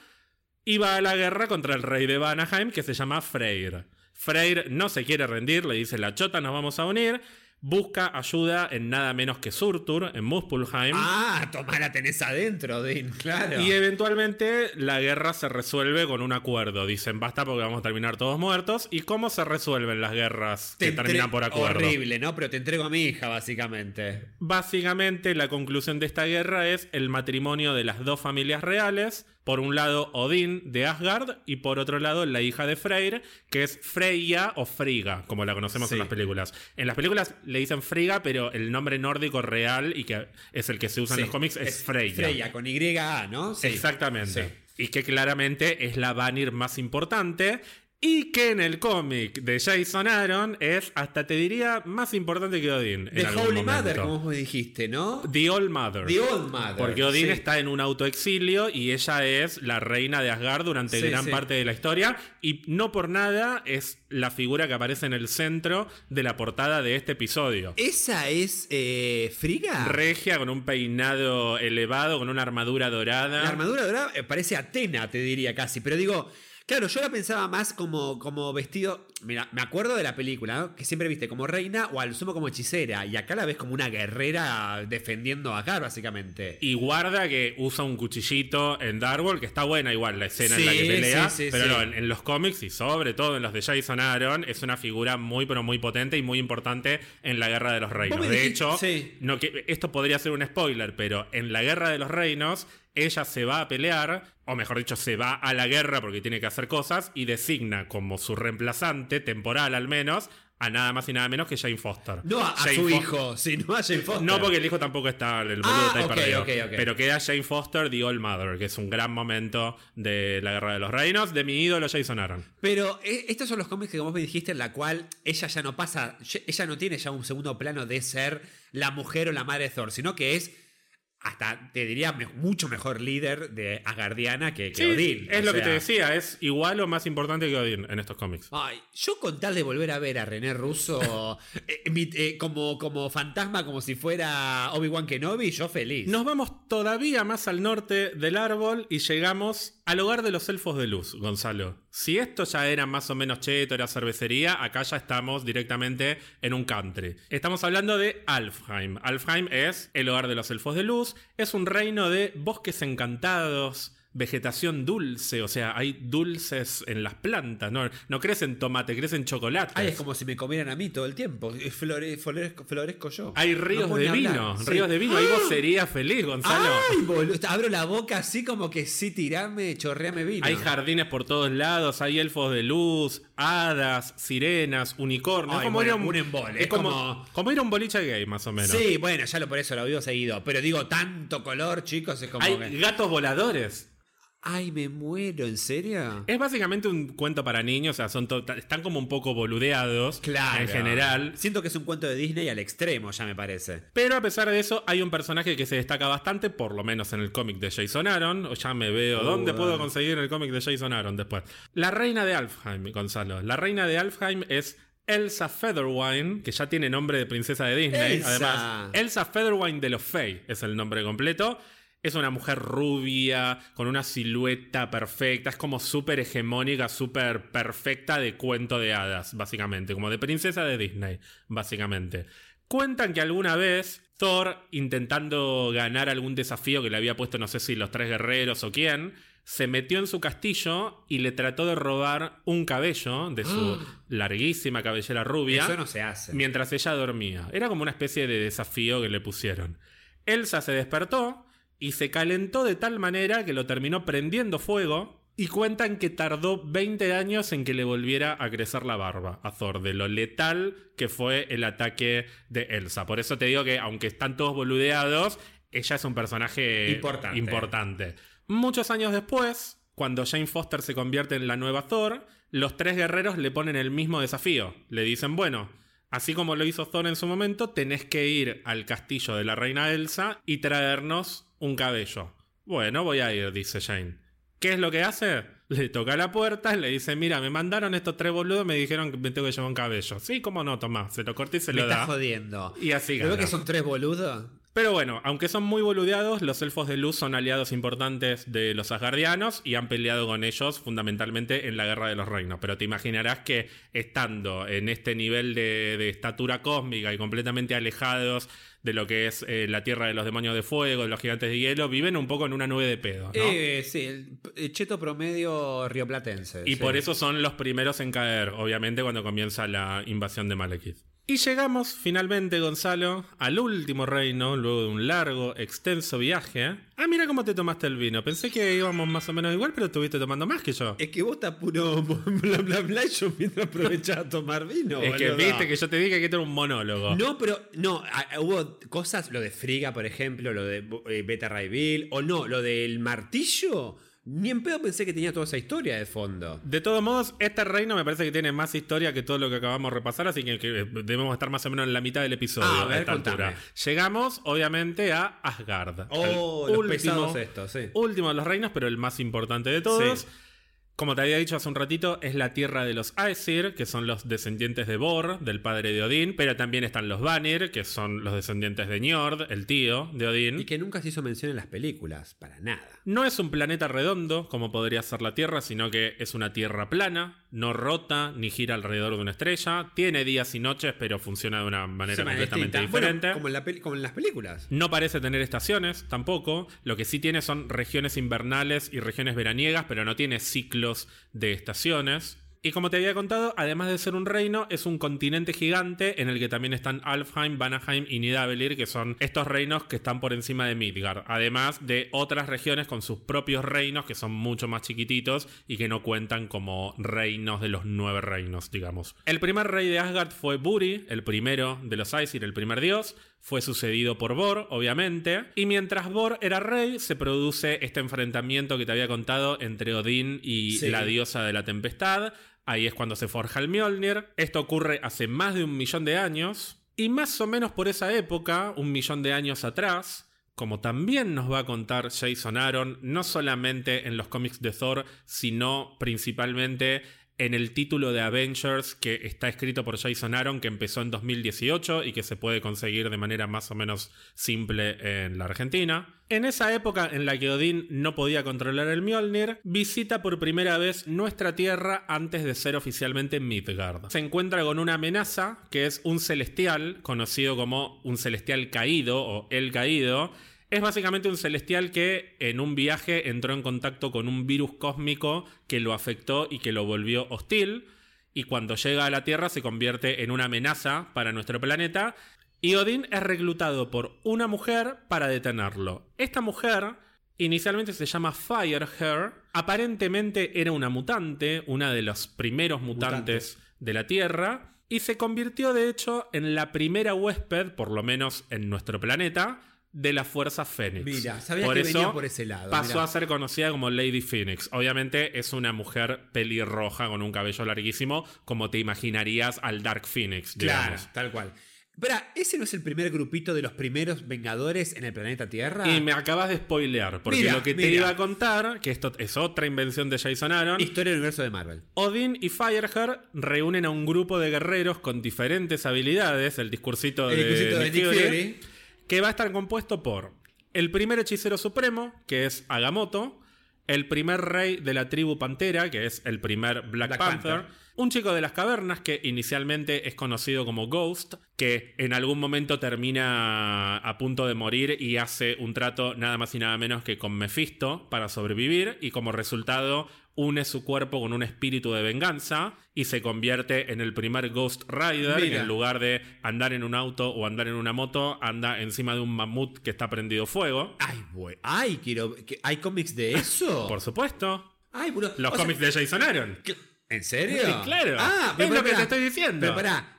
y va a la guerra contra el rey de Vanaheim que se llama Freyr. Freyr no se quiere rendir, le dice la chota, nos vamos a unir busca ayuda en nada menos que Surtur, en Muspelheim. Ah, toma la tenés adentro, Dean, claro. Y eventualmente la guerra se resuelve con un acuerdo. Dicen, basta porque vamos a terminar todos muertos. ¿Y cómo se resuelven las guerras que terminan por acuerdo? Horrible, ¿no? Pero te entrego a mi hija, básicamente. Básicamente, la conclusión de esta guerra es el matrimonio de las dos familias reales por un lado Odín de Asgard y por otro lado la hija de Freyr, que es Freya o Friga, como la conocemos en las películas. En las películas le dicen Friga, pero el nombre nórdico real y que es el que se usa en los cómics es, Freya. Freya, con Y-A, ¿no? Exactamente. Y que claramente es la Vanir más importante y que en el cómic de Jason Aaron es, hasta te diría, más importante que Odin. The Holy Mother, como vos dijiste, ¿no? The Old Mother. The Old Mother. Porque Odin está en un autoexilio y ella es la reina de Asgard durante gran parte de la historia. Y no por nada es la figura que aparece en el centro de la portada de este episodio. ¿Esa es eh, Friga? Regia, con un peinado elevado, con una armadura dorada. La armadura dorada eh, parece Atena, te diría casi. Pero digo. Claro, yo la pensaba más como, como vestido. Mira, me acuerdo de la película, que siempre viste como reina o al sumo como hechicera. Y acá la ves como una guerrera defendiendo a Gar, básicamente. Y guarda que usa un cuchillito en Darwell, que está buena igual la escena en la que pelea. pero en, los cómics y sobre todo en los de Jason Aaron, es una figura muy, pero muy potente y muy importante en la Guerra de los Reinos. De hecho, no, que, esto podría ser un spoiler, pero en la Guerra de los Reinos ella se va a pelear, o mejor dicho, se va a la guerra porque tiene que hacer cosas y designa como su reemplazante, temporal al menos, a nada más y nada menos que Jane Foster. No a, su hijo, sino a Jane Foster. No, porque el hijo tampoco está, el boludo ah, está Pero queda Jane Foster, The Old Mother, que es un gran momento de la Guerra de los Reinos, de mi ídolo Jason Aaron. Pero eh, estos son los cómics que como me dijiste, en la cual ella ya no pasa, ella no tiene ya un segundo plano de ser la mujer o la madre de Thor, sino que es hasta te diría mucho mejor líder de Asgardiana que, que Odín. Es lo que te decía, es igual o más importante que Odín en estos cómics. Ay, yo con tal de volver a ver a René Russo eh, eh, como, como fantasma, como si fuera Obi-Wan Kenobi, yo feliz. Nos vamos todavía más al norte del árbol y llegamos al hogar de los elfos de luz, Gonzalo. Si esto ya era más o menos cheto, era cervecería, acá ya estamos directamente en un country. Estamos hablando de Alfheim. Alfheim es el hogar de los elfos de luz, es un reino de bosques encantados, vegetación dulce, o sea, hay dulces en las plantas, no, no crecen tomate, crecen chocolate. Ay, es como si me comieran a mí todo el tiempo, florezco, yo. Hay ríos de vino, ríos de vino, ahí vos serías feliz, Gonzalo. Ay, boludo, abro la boca así como que sí, tirame, chorreame vino. Hay jardines por todos lados, hay elfos de luz, hadas, sirenas, unicornios. como a un, embole. Es como, como, ir a un boliche gay, más o menos. Sí, bueno, ya lo por eso lo vivo seguido. Pero digo, tanto color, chicos, es como. Hay gatos voladores. Ay, me muero, ¿en serio? Es básicamente un cuento para niños, o sea, son están como un poco boludeados claro. en general. Siento que es un cuento de Disney al extremo, ya me parece. Pero a pesar de eso, hay un personaje que se destaca bastante, por lo menos en el cómic de Jason Aaron. O ya me veo. ¿Dónde puedo conseguir el cómic de Jason Aaron después? La reina de Alfheim, Gonzalo. La reina de Alfheim es Elsa Featherwine, que ya tiene nombre de princesa de Disney. Además, Elsa Featherwine de los Fae es el nombre completo. Es una mujer rubia, con una silueta perfecta, es como súper hegemónica, súper perfecta de cuento de hadas, básicamente, como de princesa de Disney, básicamente. Cuentan que alguna vez Thor, intentando ganar algún desafío que le había puesto, no sé si los tres guerreros o quién, se metió en su castillo y le trató de robar un cabello de su larguísima cabellera rubia. Eso no se hace. Mientras ella dormía. Era como una especie de desafío que le pusieron. Elsa se despertó y se calentó de tal manera que lo terminó prendiendo fuego y cuentan que tardó 20 años en que le volviera a crecer la barba a Thor, de lo letal que fue el ataque de Elsa. Por eso te digo que, aunque están todos boludeados, ella es un personaje importante. importante. Muchos años después, cuando Jane Foster se convierte en la nueva Thor, los tres guerreros le ponen el mismo desafío. Le dicen, bueno, Así como lo hizo Thor en su momento, tenés que ir al castillo de la reina Elsa y traernos un cabello. Bueno, voy a ir, dice Jane. ¿Qué es lo que hace? le toca la puerta, le dice, mira, me mandaron estos tres boludos, me dijeron que me tengo que llevar un cabello. Sí, cómo no, Tomás, se lo corta y se Me lo da. jodiendo. Y así ¿Creo gana. que son tres boludos? Pero bueno, aunque son muy boludeados, los elfos de luz son aliados importantes de los asgardianos y han peleado con ellos fundamentalmente en la Guerra de los Reinos. Pero te imaginarás que estando en este nivel de, de estatura cósmica y completamente alejados de lo que es eh, la tierra de los demonios de fuego, de los gigantes de hielo, viven un poco en una nube de pedo. ¿no? Eh, sí, el, cheto promedio rioplatense. Y sí. por eso son los primeros en caer, obviamente, cuando comienza la invasión de Malekith. Y llegamos finalmente, Gonzalo, al último reino, luego de un largo, extenso viaje. Ah, mira cómo te tomaste el vino. Pensé que íbamos más o menos igual, pero estuviste tomando más que yo. Es que vos estás puro bla bla bla y yo mientras aprovechaba a tomar vino. Es que boludo. viste que yo te dije que esto era un monólogo. No, pero no, hubo cosas, lo de Friga, por ejemplo, lo de eh, Beta Ray Bill, o no, lo del martillo. Ni en pedo pensé que tenía toda esa historia de fondo. De todos modos, este reino me parece que tiene más historia que todo lo que acabamos de repasar, así que, que debemos estar más o menos en la mitad del episodio. Ah, a ver, altura. Llegamos, obviamente, a Asgard. Oh, el los pesados estos, sí. último de los reinos, pero el más importante de todos. Sí. Como te había dicho hace un ratito, es la tierra de los Aesir, que son los descendientes de Bor, del padre de Odín, pero también están los Vanir, que son los descendientes de Njord, el tío de Odín. Y que nunca se hizo mención en las películas, para nada. No es un planeta redondo, como podría ser la Tierra, sino que es una Tierra plana, no rota ni gira alrededor de una estrella, tiene días y noches, pero funciona de una manera completamente. Bueno, diferente. como, en la peli- como en las películas. No parece tener estaciones tampoco. Lo que sí tiene son regiones invernales y regiones veraniegas, pero no tiene ciclos de estaciones. Y como te había contado, además de ser un reino, es un continente gigante en el que también están Alfheim, Vanaheim y Nidavellir, que son estos reinos que están por encima de Midgard. Además de otras regiones con sus propios reinos que son mucho más chiquititos y que no cuentan como reinos de los nueve reinos, digamos. El primer rey de Asgard fue Buri, el primero de los Aesir, el primer dios. Fue sucedido por Bor, obviamente. Y mientras Bor era rey, se produce este enfrentamiento que te había contado entre Odín y Sí. la diosa de la tempestad. Ahí es cuando se forja el Mjolnir. Esto ocurre hace más de un millón de años. Y más o menos por esa época, un millón de años atrás, como también nos va a contar Jason Aaron, no solamente en los cómics de Thor, sino principalmente en el título de Avengers que está escrito por Jason Aaron, que empezó en 2018 y que se puede conseguir de manera más o menos simple en la Argentina. En esa época en la que Odín no podía controlar el Mjolnir, visita por primera vez nuestra Tierra antes de ser oficialmente Midgard. Se encuentra con una amenaza que es un celestial, conocido como un celestial caído o el caído, es básicamente un celestial que en un viaje entró en contacto con un virus cósmico que lo afectó y que lo volvió hostil. Y cuando llega a la Tierra se convierte en una amenaza para nuestro planeta. Y Odín es reclutado por una mujer para detenerlo. Esta mujer inicialmente se llama Firehair. Aparentemente era una mutante, una de los primeros mutantes de la Tierra. Y se convirtió de hecho en la primera huésped, por lo menos en nuestro planeta, de la Fuerza Fénix. Mira, sabía por que eso venía por ese lado, Pasó mirá. a ser conocida como Lady Phoenix. Obviamente es una mujer pelirroja con un cabello larguísimo, como te imaginarías al Dark Phoenix, Claro, tal cual. Espera, ¿ese no es el primer grupito de los primeros Vengadores en el planeta Tierra? Y me acabas de spoilear, porque Mira, lo que te iba a contar, que esto es otra invención de Jason Aaron, Historia del universo de Marvel. Odin y Fireheart reúnen a un grupo de guerreros con diferentes habilidades, el discursito, El de, discursito de Nick Fury. Que va a estar compuesto por el primer hechicero supremo, que es Agamotto, el primer rey de la tribu Pantera, que es el primer Black, Black Panther, Panther. un chico de las cavernas que inicialmente es conocido como Ghost, que en algún momento termina a punto de morir y hace un trato nada más y nada menos que con Mephisto para sobrevivir y como resultado une su cuerpo con un espíritu de venganza y se convierte en el primer Ghost Rider Mira. en lugar de andar en un auto o andar en una moto, anda encima de un mamut que está prendido fuego. Ay, güey. Ay, quiero. ¿Hay cómics de eso? Por supuesto. Ay. Los O sea, cómics de Jason Aaron. ¿En serio? Sí, claro. Ah, Es pero lo que te estoy diciendo. Pero pará,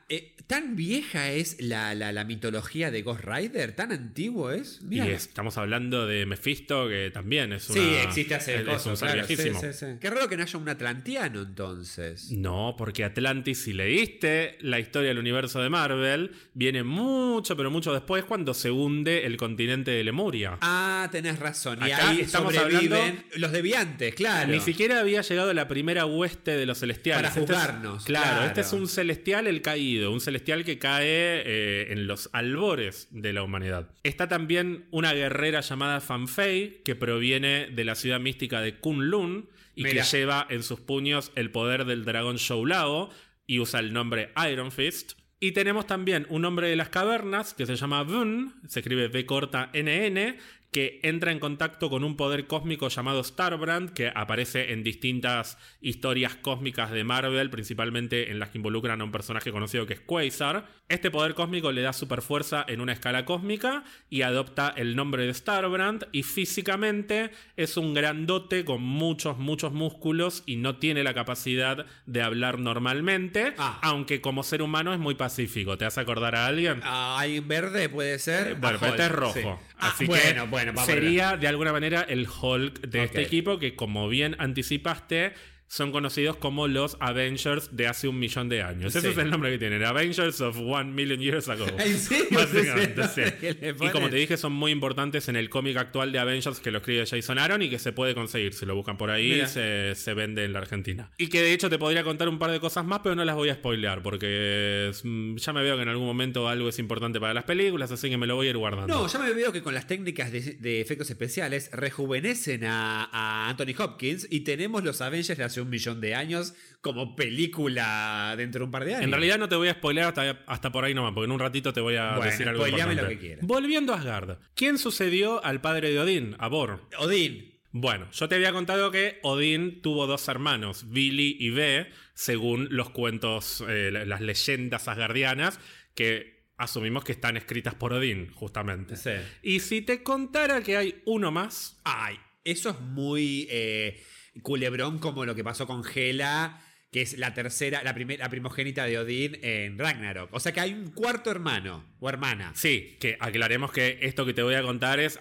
¿tan vieja es la, la, la mitología de Ghost Rider? ¿Tan antiguo es? Y estamos hablando de Mephisto, que también es una. Sí, existe hace es, es cosas, un ser claro, sí, viejísimo. sí, sí. Qué raro que no haya un atlantiano entonces. No, porque Atlantis, si leíste la historia del universo de Marvel, viene mucho, pero mucho después cuando se hunde el continente de Lemuria. Ah, tenés razón. Y Acá ahí estamos hablando- los deviantes, claro. Ni siquiera había llegado la primera hueste de los celestiales. Para Este es- juzgarnos, claro, claro. este es un celestial el caído, un celestial que cae eh, en los albores de la humanidad. Está también una guerrera llamada Fanfei, que proviene de la ciudad mística de Kunlun y Mira. que lleva en sus puños el poder del dragón Shoulao y usa el nombre Iron Fist. Y tenemos también un hombre de las cavernas que se llama Vun, se escribe V corta NN, que entra en contacto con un poder cósmico llamado Starbrand, que aparece en distintas historias cósmicas de Marvel, principalmente en las que involucran a un personaje conocido que es Quasar. Este poder cósmico le da superfuerza en una escala cósmica y adopta el nombre de Starbrand, y físicamente es un grandote con muchos, muchos músculos y no tiene la capacidad de hablar normalmente, Ah. aunque como ser humano es muy pacífico. ¿Te a acordar a alguien? Ah, ¿Hay verde, puede ser? Bueno, Ah, este es rojo. sí. Ah, Así bueno, que bueno, sería de alguna manera el Hulk de este equipo que, como bien anticipaste, son conocidos como los Avengers de hace un millón de años. Ese Sí. es el nombre que tienen, Avengers of One Million Years Ago. ¿En serio? Básicamente, ¿Ese sí. Y como te dije, son muy importantes en el cómic actual de Avengers que lo escribe Jason Aaron y que se puede conseguir. Si lo buscan por ahí, se, se vende en la Argentina. Y que de hecho te podría contar un par de cosas más, pero no las voy a spoilear porque mm, ya me veo que en algún momento algo es importante para las películas, así que me lo voy a ir guardando. No, ya me veo que con las técnicas de, de efectos especiales rejuvenecen a, a Anthony Hopkins y tenemos los Avengers de hace un millón de años como película dentro de un par de años. En realidad no te voy a spoilear hasta, hasta por ahí nomás, porque en un ratito te voy a Bueno, decir algo importante. lo que quieras. Volviendo a Asgard. ¿Quién sucedió al padre de Odín, a Bor? Odín. Bueno, yo te había contado que Odín tuvo dos hermanos, Billy y Ve, según los cuentos, eh, las leyendas asgardianas, que asumimos que están escritas por Odín, justamente. Sí. Y si te contara que hay uno más, Ay, eso es muy eh, culebrón como lo que pasó con Hela, que es la tercera, la, primer- la primogénita de Odín en Ragnarok. O sea que hay un cuarto hermano o hermana. sí, que aclaremos que esto que te voy a contar es,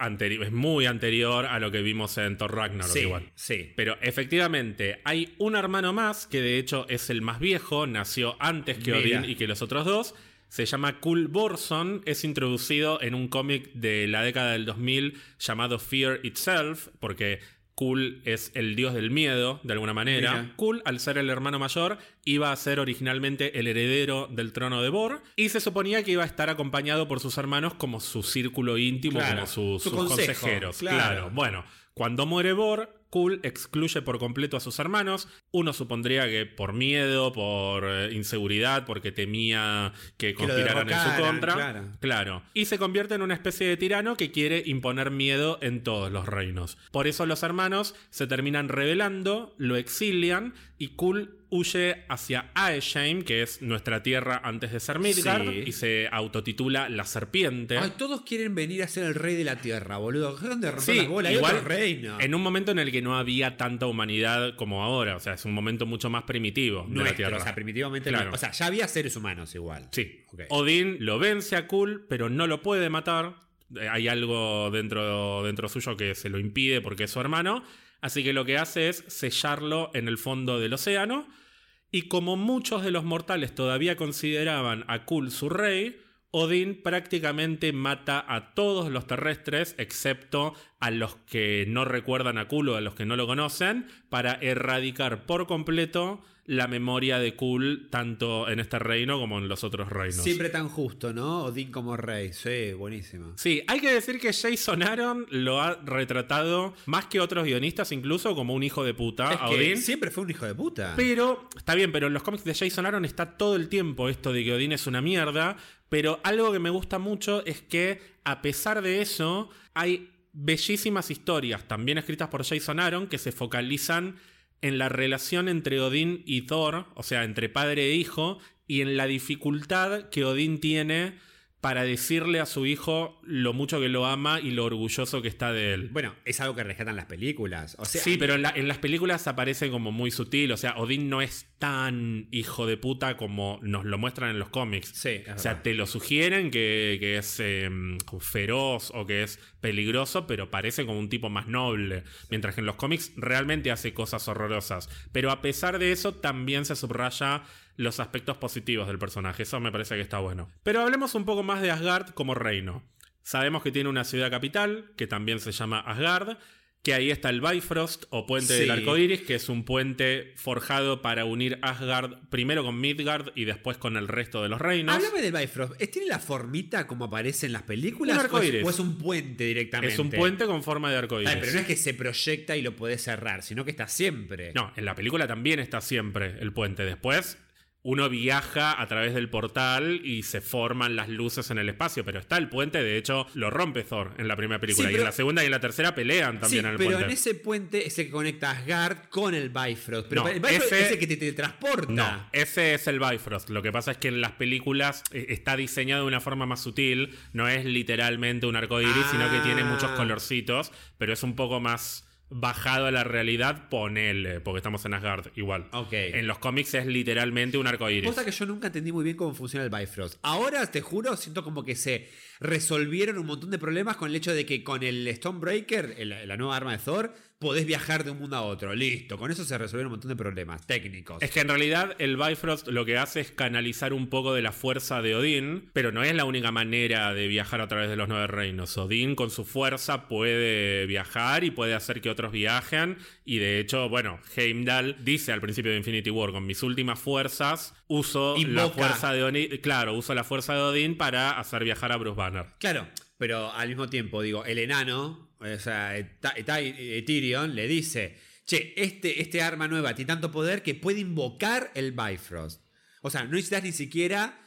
muy anterior a lo que vimos en Thor Ragnarok sí, igual. sí. Pero efectivamente, hay un hermano más, que de hecho es el más viejo, nació antes que Mira. Odín y que los otros dos. Se llama Kul Borson, es introducido en un cómic de la década del 2000 llamado Fear Itself, porque Kul es el dios del miedo, de alguna manera. Mira. Kul, al ser el hermano mayor, iba a ser originalmente el heredero del trono de Bor, y se suponía que iba a estar acompañado por sus hermanos como su círculo íntimo, Claro, como sus, su sus consejo, consejeros. claro. claro. Bueno, cuando muere Bor, Kul excluye por completo a sus hermanos. Uno supondría que por miedo, por eh, inseguridad, porque temía que conspiraran en su contra. claro. Claro. Y se convierte en una especie de tirano que quiere imponer miedo en todos los reinos. Por eso los hermanos se terminan rebelando, lo exilian y Kul huye hacia Aesheim, que es nuestra tierra antes de ser Midgard, Sí. y se autotitula La Serpiente. Ay, todos quieren venir a ser el rey de la tierra, boludo. ¿Dónde Sí? Hay igual reino. en un momento en el que no había tanta humanidad como ahora, o sea, es un momento mucho más primitivo de la Nuestro, Tierra. o sea, primitivamente. Claro. no. O sea, ya había seres humanos igual. Sí. Ok. Odín lo vence a Kul, pero no lo puede matar. Eh, Hay algo dentro, dentro suyo que se lo impide porque es su hermano. Así que lo que hace es sellarlo en el fondo del océano. Y como muchos de los mortales todavía consideraban a Kul su rey, Odín prácticamente mata a todos los terrestres, excepto a los que no recuerdan a Kul o a los que no lo conocen, para erradicar por completo la memoria de Kul tanto en este reino como en los otros reinos. Siempre tan justo, ¿no? Odín como rey. Sí, buenísimo. Sí, hay que decir que Jason Aaron lo ha retratado más que otros guionistas, incluso como un hijo de puta Es a que Odín. siempre fue un hijo de puta. Pero, está bien, pero en los cómics de Jason Aaron está todo el tiempo esto de que Odín es una mierda. Pero algo que me gusta mucho es que, a pesar de eso, hay bellísimas historias, también escritas por Jason Aaron, que se focalizan en la relación entre Odín y Thor, o sea, entre padre e hijo, y en la dificultad que Odín tiene para decirle a su hijo lo mucho que lo ama y lo orgulloso que está de él. Bueno, es algo que rescatan las películas. O sea, sí, pero en, la- en las películas aparece como muy sutil. O sea, Odín no es tan hijo de puta como nos lo muestran en los cómics. Sí, o sea, te lo sugieren que, que es eh, feroz o que es peligroso, pero parece como un tipo más noble. Mientras que en los cómics realmente hace cosas horrorosas. Pero a pesar de eso, también se subraya los aspectos positivos del personaje. Eso me parece que está bueno. Pero hablemos un poco más de Asgard como reino. Sabemos que tiene una ciudad capital, que también se llama Asgard, que ahí está el Bifrost o Puente Sí. del Arco Iris, que es un puente forjado para unir Asgard primero con Midgard y después con el resto de los reinos. Háblame del Bifrost. ¿Es- ¿Tiene la formita como aparece en las películas? Un ¿O es- arcoíris. ¿O es un puente directamente? Es un puente con forma de arco iris. Ay, pero no es que se proyecta y lo podés cerrar, sino que está siempre. No, en la película también está siempre el puente. Después uno viaja a través del portal y se forman las luces en el espacio, pero está el puente, de hecho lo rompe Thor en la primera película Sí, y pero- en la segunda y en la tercera pelean también sí, en el pero puente. en ese puente es el que conecta Asgard con el Bifrost. Pero No, el Bifrost ese- es el que te teletransporta. No, ese es el Bifrost. Lo que pasa es que en las películas eh, está diseñado de una forma más sutil. No es literalmente un arco iris, sino que tiene Ah. muchos colorcitos, pero es un poco más bajado a la realidad, ponele, porque estamos en Asgard igual. Ok. En los cómics es literalmente un arco iris. Cosa que yo nunca entendí muy bien cómo funciona el Bifrost. Ahora, te juro, siento como que se resolvieron un montón de problemas con el hecho de que con el Stonebreaker, el- la nueva arma de Thor, podés viajar de un mundo a otro. Listo, con eso se resolvieron un montón de problemas técnicos. Es que en realidad el Bifrost lo que hace es canalizar un poco de la fuerza de Odín, pero no es la única manera de viajar a través de los nueve reinos. Odín con su fuerza puede viajar y puede hacer que otros viajen. Y de hecho, bueno, Heimdall dice al principio de Infinity War, con mis últimas fuerzas uso la fuerza de Odín. Claro, uso la fuerza de Odín para hacer viajar a Bruce Banner. Claro, pero al mismo tiempo, digo, el enano, o sea, Tyrion le dice, che, este, este arma nueva tiene tanto poder que puede invocar el Bifrost. O sea, no necesitas ni siquiera...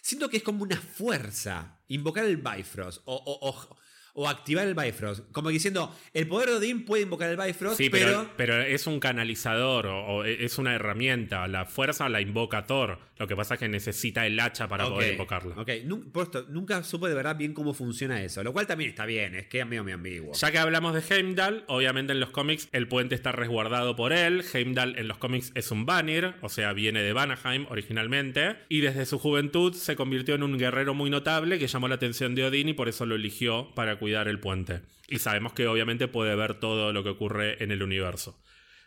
Siento que es como una fuerza invocar el Bifrost o, o- o- o activar el Bifrost. Como diciendo, el poder de Odín puede invocar el Bifrost, Sí, pero... pero, pero es un canalizador o, o es una herramienta. La fuerza la invoca Thor. Lo que pasa es que necesita el hacha para Ok, poder invocarla. Ok, nun- por esto, nunca supe de verdad bien cómo funciona eso. Lo cual también está bien, es que es medio, medio ambiguo. Ya que hablamos de Heimdall, obviamente en los cómics el puente está resguardado por él. Heimdall en los cómics es un Vanir, o sea, viene de Vanaheim originalmente. Y desde su juventud se convirtió en un guerrero muy notable que llamó la atención de Odín y por eso lo eligió para cuidar el puente. Y sabemos que obviamente puede ver todo lo que ocurre en el universo.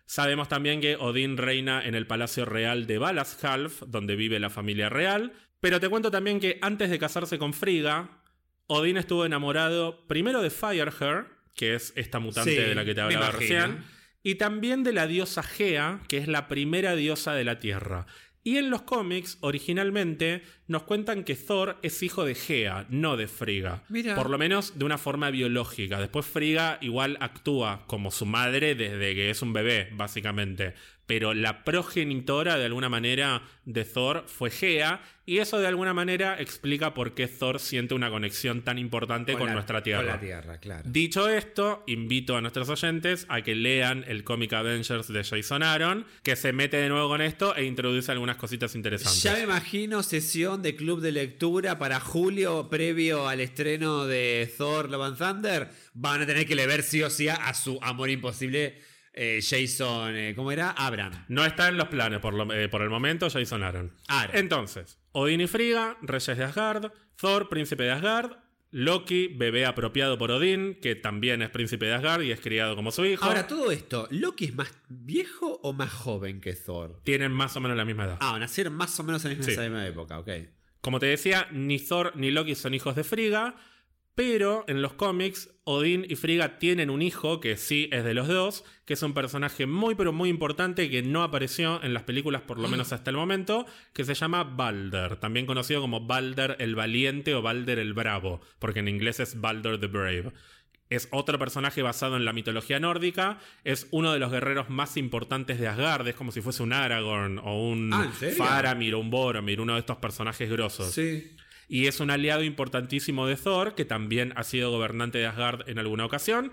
Sabemos también que Odín reina en el Palacio Real de Valashalf, donde vive la familia real. Pero te cuento también que antes de casarse con Frigga, Odín estuvo enamorado primero de Fireheart, que es esta mutante Sí, de la que te hablaba recién, y también de la diosa Gea, que es la primera diosa de la Tierra. Y en los cómics, originalmente, nos cuentan que Thor es hijo de Gea, no de Frigga. Mira. Por lo menos de una forma biológica. Después Frigga igual actúa como su madre desde que es un bebé, básicamente. Pero la progenitora, de alguna manera, de Thor fue Gea. Y eso, de alguna manera, explica por qué Thor siente una conexión tan importante con, la- nuestra Tierra. Con la Tierra, claro. Dicho esto, invito a nuestros oyentes a que lean el cómic Avengers de Jason Aaron, que se mete de nuevo con esto e introduce algunas cositas interesantes. Ya me imagino sesión de club de lectura para julio, previo al estreno de Thor Love and Thunder. Van a tener que leer sí o sí a su amor imposible eh, Jason, eh, ¿cómo era? Abraham. No está en los planes por, lo- eh, por el momento Jason Aaron. Aaron. Entonces, Odín y Frigga, reyes de Asgard, Thor, príncipe de Asgard, Loki, bebé apropiado por Odín, que también es príncipe de Asgard y es criado como su hijo. Ahora, todo esto, ¿Loki es más viejo o más joven que Thor? Tienen más o menos la misma edad. Ah, nacieron más o menos en Sí. esa misma época, ok. Como te decía, ni Thor ni Loki son hijos de Frigga, pero en los cómics Odín y Frigga tienen un hijo que sí es de los dos, que es un personaje muy pero muy importante que no apareció en las películas por lo menos hasta el momento, que se llama Balder, también conocido como Balder el Valiente o Balder el Bravo, porque en inglés es Balder the Brave. Es otro personaje basado en la mitología nórdica. Es uno de los guerreros más importantes de Asgard. Es como si fuese un Aragorn o un Ah. Faramir o un Boromir, uno de estos personajes grosos. Sí. Y es un aliado importantísimo de Thor, que también ha sido gobernante de Asgard en alguna ocasión.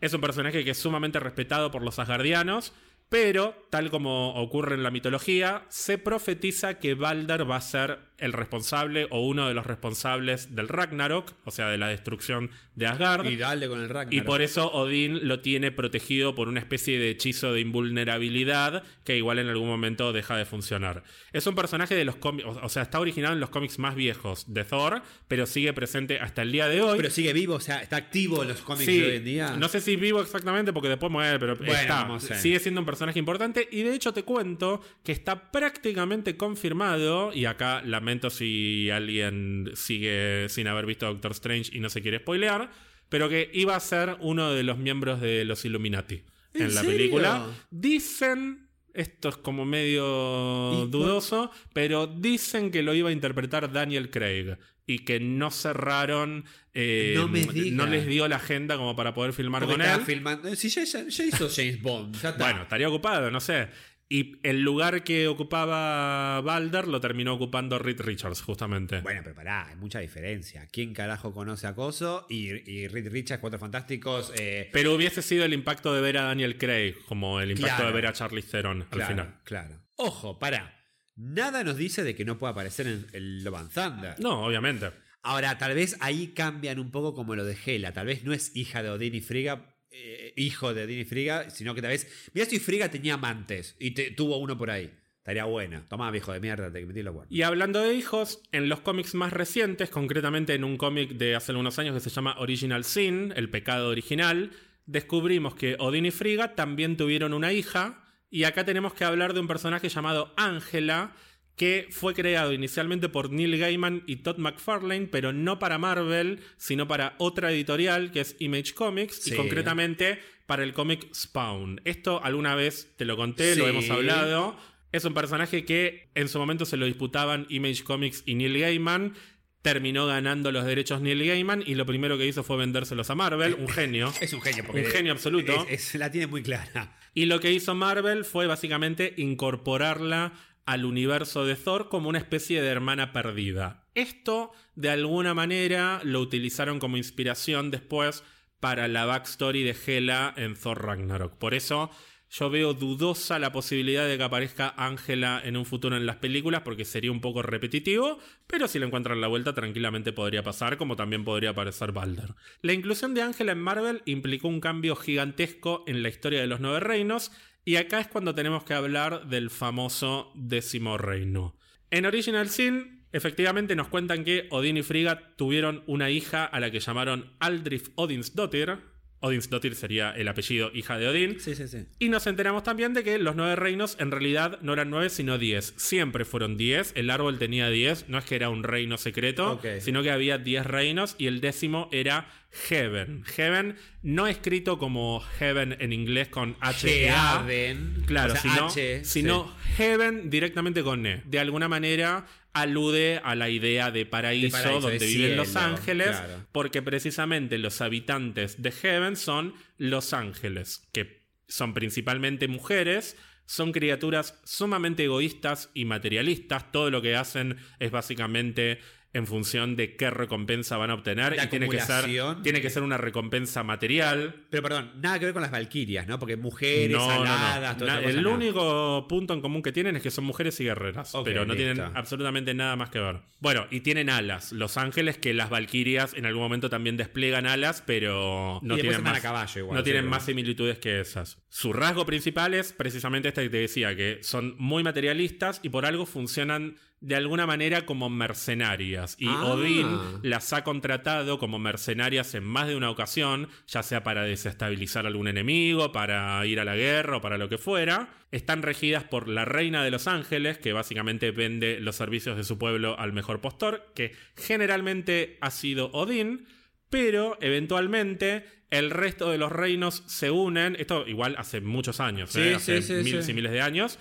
Es un personaje que es sumamente respetado por los asgardianos, pero, tal como ocurre en la mitología, se profetiza que Balder va a ser el responsable o uno de los responsables del Ragnarok, o sea, de la destrucción de Asgard. Y dale con el Ragnarok. Y por eso Odín lo tiene protegido por una especie de hechizo de invulnerabilidad que igual en algún momento deja de funcionar. Es un personaje de los cómics, o sea, está originado en los cómics más viejos de Thor, pero sigue presente hasta el día de hoy. Pero sigue vivo, o sea, está activo en los cómics Sí, de hoy en día. No sé si vivo exactamente porque después muere, pero Bueno, está. Sigue siendo un personaje importante y de hecho te cuento que está prácticamente confirmado y acá si alguien sigue sin haber visto Doctor Strange y no se quiere spoilear, pero que iba a ser uno de los miembros de los Illuminati en, ¿En la serio? película. Dicen esto es como medio ¿Y dudoso, pero dicen que lo iba a interpretar Daniel Craig y que no cerraron, eh, No les dio la agenda como para poder filmar Porque con él. filmando. Si ya, hizo James Bond. ya está. Bueno, estaría ocupado, no sé. Y el lugar que ocupaba Balder lo terminó ocupando Reed Richards, justamente. Bueno, pero pará, hay mucha diferencia. ¿Quién carajo conoce a Coso? Y, y Reed Richards, Cuatro Fantásticos. eh, Pero hubiese sido el impacto de ver a Daniel Craig, como el impacto Claro. de ver a Charlize Theron al claro, final. claro. Ojo, pará. Nada nos dice de que no pueda aparecer en el Love and Thunder. No, obviamente. Ahora, tal vez ahí cambian un poco como lo de Hela. Tal vez no es hija de Odín y Frigga, eh, hijo de Odín y Frigga, sino que tal vez. Mira si Frigga tenía amantes y tuvo uno por ahí. Estaría buena. Tomá, viejo de mierda, te metí la guardia. Y hablando de hijos, en los cómics más recientes, concretamente en un cómic de hace algunos años que se llama Original Sin, El pecado original, descubrimos que Odín y Frigga también tuvieron una hija. Y acá tenemos que hablar de un personaje llamado Ángela, que fue creado inicialmente por Neil Gaiman y Todd McFarlane, pero no para Marvel, sino para otra editorial que es Image Comics, Sí. y concretamente para el cómic Spawn. Esto alguna vez te lo conté, lo hemos hablado. Es un personaje que en su momento se lo disputaban Image Comics y Neil Gaiman. Terminó ganando los derechos Neil Gaiman y lo primero que hizo fue vendérselos a Marvel. Un genio. Es un genio, porque Un genio absoluto. es- es- la tiene muy clara. Y lo que hizo Marvel fue básicamente incorporarla al universo de Thor como una especie de hermana perdida. Esto, de alguna manera, lo utilizaron como inspiración después para la backstory de Hela en Thor Ragnarok. Por eso yo veo dudosa la posibilidad de que aparezca Ángela en un futuro en las películas porque sería un poco repetitivo, pero si le encuentran la vuelta tranquilamente podría pasar, como también podría aparecer Balder. La inclusión de Ángela en Marvel implicó un cambio gigantesco en la historia de los Nueve Reinos, y acá es cuando tenemos que hablar del famoso décimo reino. En Original Sin, efectivamente nos cuentan que Odín y Frigga tuvieron una hija a la que llamaron Aldrif Odinsdottir. Odinsdottir sería el apellido hija de Odín. Sí, sí, sí. Y nos enteramos también de que los nueve reinos en realidad no eran nueve, sino diez. Siempre fueron diez. El árbol tenía diez. No es que era un reino secreto, sino que había diez reinos y el décimo era Heaven. Heaven, no escrito como Heaven en inglés con H-E-A. Heaven. Claro, O sea, sino, H, sino Heaven directamente con E. De alguna manera alude a la idea de paraíso, De paraíso, donde de viven los ángeles, claro. porque precisamente los habitantes de Heaven son los ángeles, que son principalmente mujeres, son criaturas sumamente egoístas y materialistas, todo lo que hacen es básicamente en función de qué recompensa van a obtener La y tiene que, ser, acumulación. tiene que ser una recompensa material, Pero perdón, nada que ver con las Valquirias, ¿no? Porque mujeres, no, no, no. aladas, toda Na- esa cosa, el único punto en común que tienen es que son mujeres y guerreras, pero no listo. tienen absolutamente nada más que ver. Bueno, y tienen alas, los ángeles que las valquirias en algún momento también despliegan alas, pero no tienen más a caballo igual, no tienen más similitudes que esas. Su rasgo principal es precisamente este que te decía, que son muy materialistas y por algo funcionan de alguna manera como mercenarias. Y Ah. Odín las ha contratado como mercenarias en más de una ocasión, ya sea para desestabilizar algún enemigo, para ir a la guerra o para lo que fuera. Están regidas por la Reina de los Ángeles, que básicamente vende los servicios de su pueblo al mejor postor, que generalmente ha sido Odín, pero eventualmente el resto de los reinos se unen, esto igual hace muchos años, Sí, ¿eh? sí, hace sí, miles sí. y miles de años,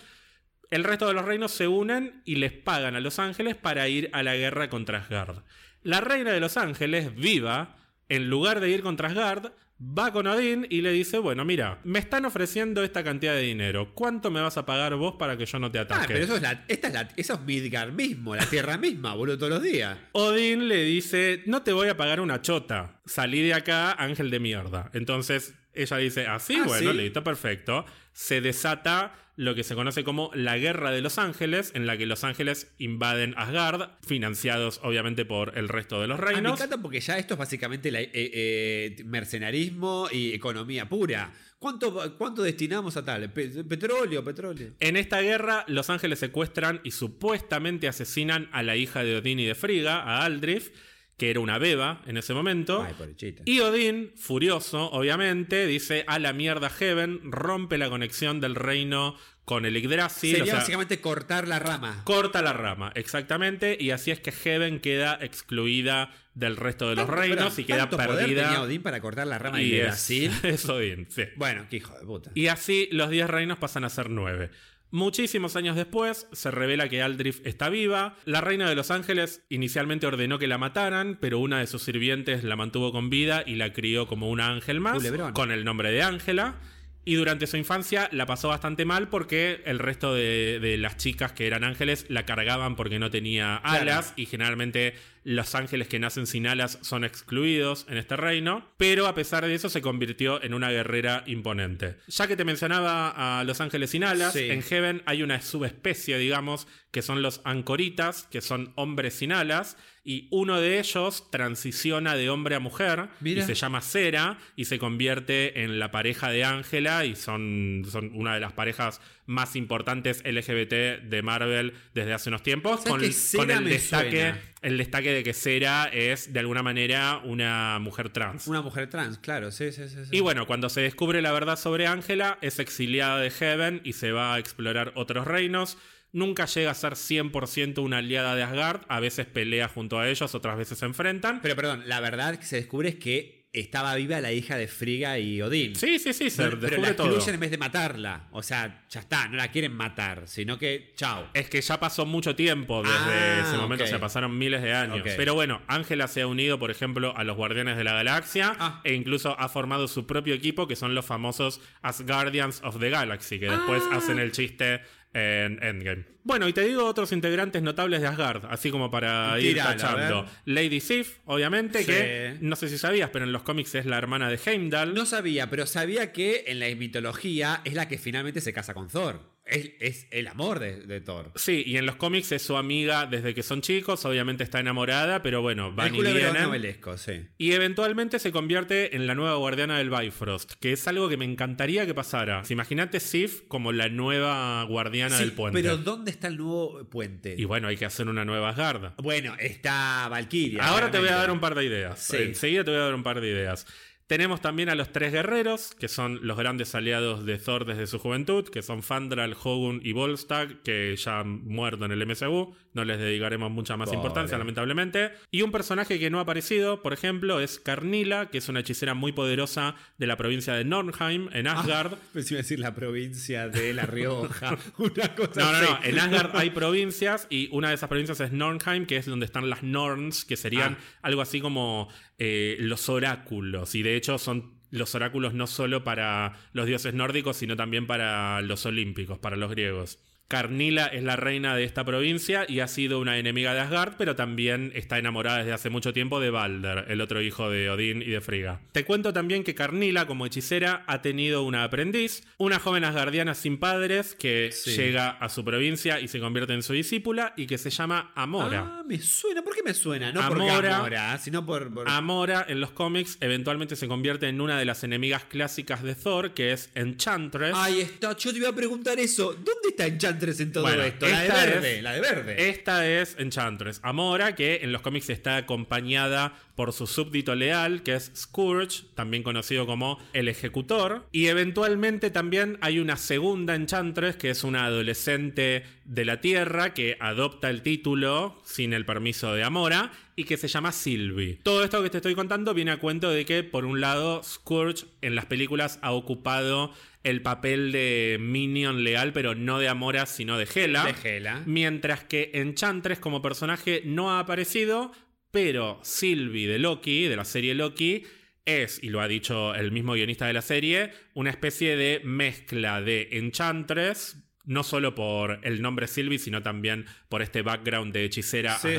el resto de los reinos se unen y les pagan a los ángeles para ir a la guerra contra Asgard. La reina de los ángeles, viva, en lugar de ir contra Asgard, va con Odín y le dice, bueno, mira, me están ofreciendo esta cantidad de dinero, ¿cuánto me vas a pagar vos para que yo no te ataque? Ah, pero eso es, la, esta es la, eso es Midgard mismo, la tierra misma, boludo, todos los días. Odín le dice, no te voy a pagar una chota, salí de acá, ángel de mierda. Entonces, Ella dice, así, Ah, bueno, ¿sí? listo, perfecto. Se desata lo que se conoce como la Guerra de los Ángeles, en la que los ángeles invaden Asgard, financiados obviamente por el resto de los Ah, me reinos. encanta porque ya esto es básicamente la- eh, eh, mercenarismo y economía pura. ¿Cuánto, cuánto destinamos a tal? Pe- petróleo, petróleo. En esta guerra, los ángeles secuestran y supuestamente asesinan a la hija de Odín y de Frigga, a Aldrif, que era una beba en ese momento. Ay. Y Odín, furioso, obviamente, dice a la mierda Heaven, rompe la conexión del reino con el Yggdrasil. Sería o sea, básicamente cortar la rama. corta la rama, exactamente. Y así es que Heaven queda excluida del resto de los Tanto- reinos pero, y queda ¿tanto poder tenía perdida. Odín para cortar la rama Y de es, Brasil? es Odín, sí. Bueno, qué hijo de puta. Y así los 10 reinos pasan a ser 9. Muchísimos años después se revela que Aldrif está viva. La reina de los ángeles inicialmente ordenó que la mataran, pero una de sus sirvientes la mantuvo con vida y la crió como una ángel más, con el nombre de Ángela. Y durante su infancia la pasó bastante mal porque el resto de, de las chicas que eran ángeles la cargaban porque no tenía alas y generalmente los ángeles que nacen sin alas son excluidos en este reino. Pero a pesar de eso se convirtió en una guerrera imponente. Ya que te mencionaba a los ángeles sin alas, Sí. en Heaven hay una subespecie, digamos, que son los ancoritas, que son hombres sin alas. Y uno de ellos transiciona de hombre a mujer Mira. y se llama Cera y se convierte en la pareja de Ángela y son, son una de las parejas más importantes LGBT de Marvel desde hace unos tiempos. ¿Sabes Con, el destaque, suena? el destaque de que Cera es de alguna manera una mujer trans. Una mujer trans, claro, sí, sí, sí. sí. Y bueno, cuando se descubre la verdad sobre Ángela, es exiliada de Heaven y se va a explorar otros reinos. Nunca llega a ser 100% una aliada de Asgard, a veces pelea junto a ellos, otras veces se enfrentan. Pero perdón, la verdad que se descubre es que estaba viva la hija de Frigga y Odín. Sí, sí, sí, se Pero, pero descubre la todo. excluyen en vez de matarla. O sea, ya está, no la quieren matar, sino que chao. Es que ya pasó mucho tiempo desde Ah, ese momento, ok. o sea, pasaron miles de años. Pero bueno, Ángela se ha unido, por ejemplo, a los Guardianes de la Galaxia Ah. e incluso ha formado su propio equipo, que son los famosos Asgardians of the Galaxy, que después Ah. hacen el chiste en Endgame. Bueno, y te digo otros integrantes notables de Asgard, así como para ir tachando. Lady Sif, obviamente, Sí. que no sé si sabías, pero en los cómics es la hermana de Heimdall. No sabía, pero sabía que en la mitología es la que finalmente se casa con Thor. Es, es el amor de, de Thor. Sí, y en los cómics es su amiga desde que son chicos, obviamente está enamorada, pero bueno, van el y vienen. sí. Y eventualmente se convierte en la nueva guardiana del Bifrost, que es algo que me encantaría que pasara. Imagínate Sif como la nueva guardiana Sí, del puente. Pero ¿dónde está el nuevo puente? Y bueno, hay que hacer una nueva Asgard. Bueno, está Valkyria. Ahora te voy a dar un par de ideas. Sí. Enseguida te voy a dar un par de ideas. Tenemos también a los tres guerreros, que son los grandes aliados de Thor desde su juventud, que son Fandral, Hogun y Volstagg, que ya han muerto en el MCU. No les dedicaremos mucha más Pobre. importancia, lamentablemente. Y un personaje que no ha aparecido, por ejemplo, es Carnila, que es una hechicera muy poderosa de la provincia de Nornheim, en Asgard. Pensé iba a decir la provincia de La Rioja. una cosa No, no, no. así. En Asgard hay provincias y una de esas provincias es Nornheim, que es donde están las Norns, que serían Ah. algo así como eh, los oráculos. Y de hecho son los oráculos no solo para los dioses nórdicos, sino también para los olímpicos, para los griegos. Carnila es la reina de esta provincia y ha sido una enemiga de Asgard, pero también está enamorada desde hace mucho tiempo de Balder, el otro hijo de Odín y de Frigga. Te cuento también que Carnila, como hechicera, ha tenido una aprendiz, una joven asgardiana sin padres que Sí. llega a su provincia y se convierte en su discípula y que se llama Amora. Ah, me suena. ¿Por qué me suena? No Amora. Amora, sino por. por- Amora en los cómics eventualmente se convierte en una de las enemigas clásicas de Thor, que es Enchantress. Ahí está, yo te iba a preguntar eso. ¿Dónde está Enchantress en todo Bueno, esto? La de verde, es- la de verde. Esta es Enchantress. Amora, que en los cómics está acompañada por su súbdito leal, que es Scourge, también conocido como el Ejecutor. Y eventualmente también hay una segunda Enchantress, que es una adolescente de la Tierra, que adopta el título sin el permiso de Amora, y que se llama Sylvie. Todo esto que te estoy contando viene a cuento de que, por un lado, Scourge en las películas ha ocupado el papel de Minion leal, pero no de Amora, sino de Hela. De Hela. Mientras que Enchantress como personaje no ha aparecido, pero Sylvie de Loki, de la serie Loki, es, y lo ha dicho el mismo guionista de la serie, una especie de mezcla de Enchantress, no solo por el nombre Sylvie, sino también por este background de hechicera Sí,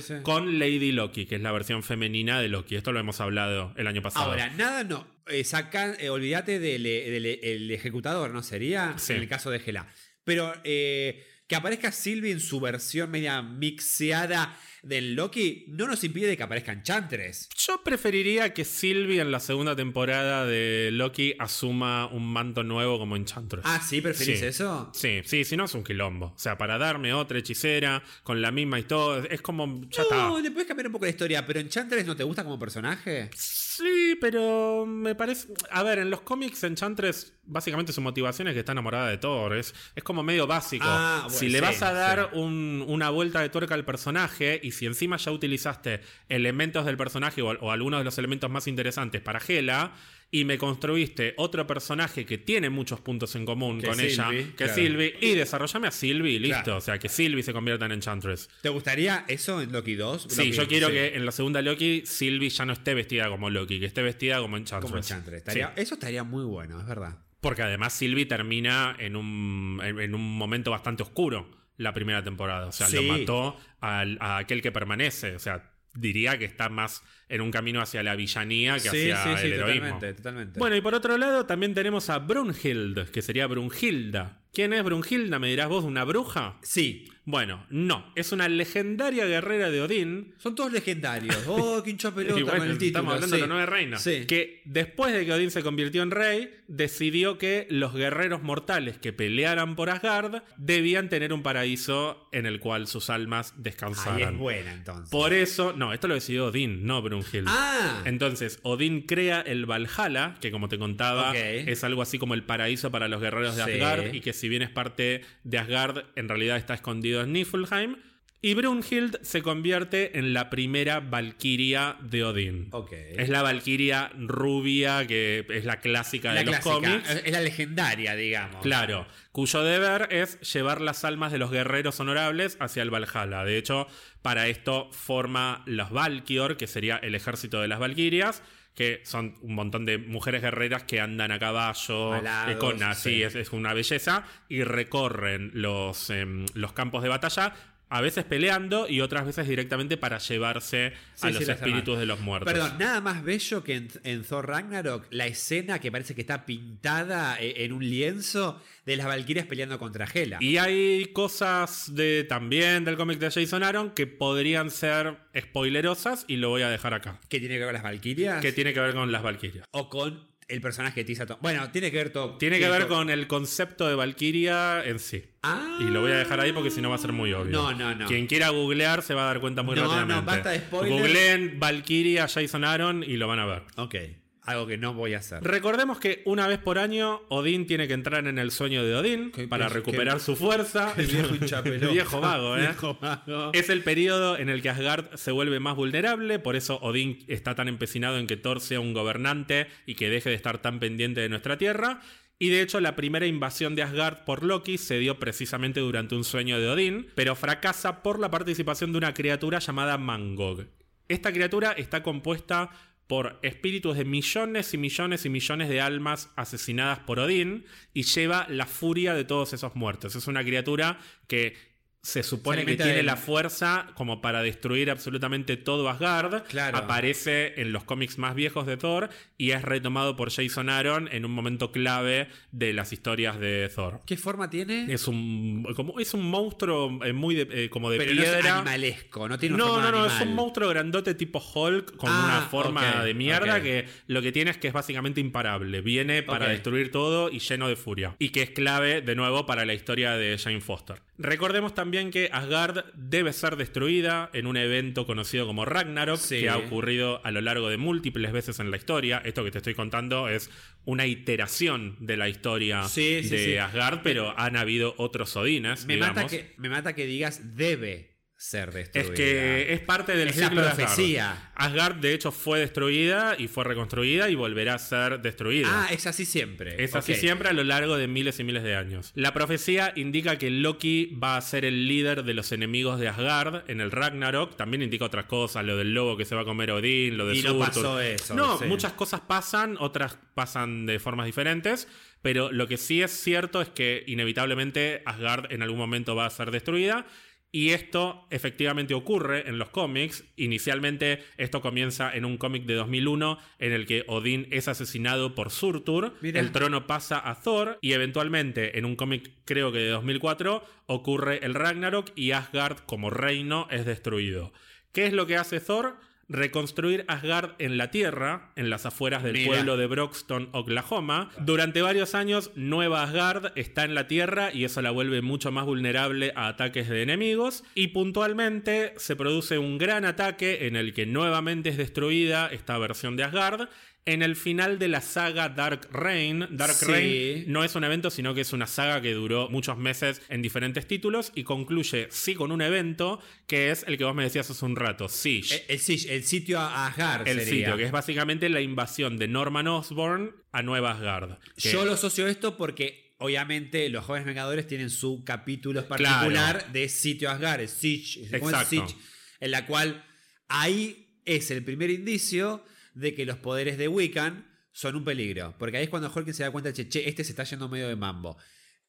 sí. con Lady Loki, que es la versión femenina de Loki. Esto lo hemos hablado el año pasado. Ahora, nada no. Eh, sacan, eh, olvídate del, del- el ejecutador, ¿no sería? Sí. En el caso de Gela. Pero eh, que aparezca Sylvie en su versión media mixeada del Loki no nos impide que aparezcan Chantres. Yo preferiría que Sylvie en la segunda temporada de Loki asuma un manto nuevo como Enchantress. Ah, ¿sí? ¿Preferís Sí. eso? Sí, sí, si no es un quilombo. O sea, para darme otra hechicera con la misma y todo, es como. Ya No, está. le puedes cambiar un poco la historia, pero Enchantress no te gusta como personaje. Sí, pero me parece. A ver, en los cómics Enchantress, básicamente su motivación es que está enamorada de Thor. Es, es como medio básico. Ah, bueno, si le sí, vas a dar sí. un- una vuelta de tuerca al personaje y si encima ya utilizaste elementos del personaje o, o algunos de los elementos más interesantes para Hela. Y me construiste otro personaje que tiene muchos puntos en común Que con Sylvie, ella, que claro. Sylvie, y desarrollame a Sylvie listo. Claro. O sea, que Sylvie se convierta en Enchantress. ¿Te gustaría eso en Loki 2? Sí, Loki- yo quiero sí, que en la segunda Loki Sylvie ya no esté vestida como Loki, que esté vestida como Enchantress. Como Enchantress. Estaría- Sí. Eso estaría muy bueno, es verdad. Porque además Sylvie termina en un, en, en un momento bastante oscuro la primera temporada. O sea, Sí. lo mató al- a aquel que permanece. O sea, diría que está más en un camino hacia la villanía que Sí, hacia sí, sí, el heroísmo. totalmente, totalmente. Bueno, y por otro lado también tenemos a Brunhild, que sería Brunhilda. ¿Quién es Brunhilda? ¿Me dirás vos, una bruja? sí, Bueno, no. Es una legendaria guerrera de Odín son todos legendarios. Oh, qué hincha pelota bueno, con el título. Estamos hablando sí. de la nueva reina. Sí. Que después de que Odín se convirtió en rey, decidió que los guerreros mortales que pelearan por Asgard debían tener un paraíso en el cual sus almas Ahí descansaran. es buena entonces. Por eso, no, esto lo decidió Odín, no Ah, Entonces, Odín crea el Valhalla, que como te contaba, es algo así como el paraíso para los guerreros de Sí. Asgard, y que si bien es parte de Asgard, en realidad está escondido en Niflheim. Y Brunhild se convierte en la primera Valquiria de Odín. ok. Es la Valquiria rubia, que es la clásica la de los clásica, cómics. es la legendaria, digamos. Claro, cuyo deber es llevar las almas de los guerreros honorables hacia el Valhalla. De hecho, para esto forma los Valkyr, que sería el ejército de las Valquirias, que son un montón de mujeres guerreras que andan a caballo, Alados, eh, con así, sí. es, es una belleza, y recorren los, em, los campos de batalla. A veces peleando y otras veces directamente para llevarse Sí, a sí, los espíritus de los muertos. Perdón, nada más bello que en, en Thor Ragnarok, la escena que parece que está pintada e- en un lienzo de las Valquirias peleando contra Hela. Y hay cosas de también del cómic de Jason Aaron que podrían ser spoilerosas y lo voy a dejar acá. ¿Qué tiene que ver con las Valquirias? Que tiene que ver con las Valkyrias. O con el personaje de Tisa Bueno, tiene que ver todo. Tiene que ver con el concepto de Valkyria en sí. Ah. Y lo voy a dejar ahí porque si no va a ser muy obvio. No, no, no. Quien quiera googlear se va a dar cuenta muy No, no, rápidamente. basta de spoilers. Googleen Valkyria Jason Aaron y lo van a ver. Ok, algo que no voy a hacer. Recordemos que una vez por año Odín tiene que entrar en el sueño de Odín Qué- para qué- recuperar qué- su fuerza. El viejo viejo vago, ¿eh? Viejo vago. Es el periodo en el que Asgard se vuelve más vulnerable, por eso Odín está tan empecinado en que Thor sea un gobernante y que deje de estar tan pendiente de nuestra tierra. Y de hecho, la primera invasión de Asgard por Loki se dio precisamente durante un sueño de Odín, pero fracasa por la participación de una criatura llamada Mangog. Esta criatura está compuesta por espíritus de millones y millones y millones de almas asesinadas por Odín y lleva la furia de todos esos muertos. Es una criatura que se supone Se que tiene la fuerza como para destruir absolutamente todo Asgard. Claro. Aparece en los cómics más viejos de Thor y es retomado por Jason Aaron en un momento clave de las historias de Thor. ¿Qué forma tiene? Es un, como, es un monstruo eh, muy de- eh, como de Pero no es piedra. animalesco, no tiene una No, forma no, no, animal. es un monstruo grandote tipo Hulk con Ah, una forma de mierda que lo que tiene es que es básicamente imparable. Viene para destruir todo y lleno de furia. Y que es clave, de nuevo, para la historia de Jane Foster. Recordemos también que Asgard debe ser destruida en un evento conocido como Ragnarok, Sí. que ha ocurrido a lo largo de múltiples veces en la historia. Esto que te estoy contando es una iteración de la historia Sí, de sí. Asgard, pero han habido otros Odines, Me digamos. mata, que, me mata que digas debe ser Es destruida. que es parte del Es la ciclo de Asgard. profecía. Asgard, de hecho, fue destruida y fue reconstruida y volverá a ser destruida. Ah, es así siempre. Es así Ok. siempre a lo largo de miles y miles de años. La profecía indica que Loki va a ser el líder de los enemigos de Asgard en el Ragnarok. También indica otras cosas, lo del lobo que se va a comer Odín, lo de Y no pasó eso, No, sí. muchas cosas pasan, otras pasan de formas diferentes. Pero lo que sí es cierto es que inevitablemente Asgard en algún momento va a ser destruida. Y esto efectivamente ocurre en los cómics. Inicialmente esto comienza en un cómic de 2001 en el que Odín es asesinado por Surtur, el trono pasa a Thor y eventualmente en un cómic creo que de 2004 ocurre el Ragnarok y Asgard como reino es destruido. ¿Qué es lo que hace Thor? Reconstruir Asgard en la tierra, en las afueras del Mira. pueblo de Broxton, Oklahoma. Durante varios años, Nueva Asgard está en la tierra y eso la vuelve mucho más vulnerable a ataques de enemigos. Y puntualmente se produce un gran ataque en el que nuevamente es destruida esta versión de Asgard. En el final de la saga Dark Reign, Dark Sí. Reign no es un evento, sino que es una saga que duró muchos meses en diferentes títulos y concluye, sí, con un evento que es el que vos me decías hace un rato, Siege. El, el el sitio a Asgard El sería. sitio, que es básicamente la invasión de Norman Osborn a Nueva Asgard. Yo lo asocio esto porque obviamente los jóvenes vengadores tienen su capítulo particular de sitio Asgard, el Siege. Exacto. Siege, en la cual ahí es el primer indicio de que los poderes de Wiccan son un peligro. Porque ahí es cuando Hulk se da cuenta, che, che, este se está yendo medio de mambo.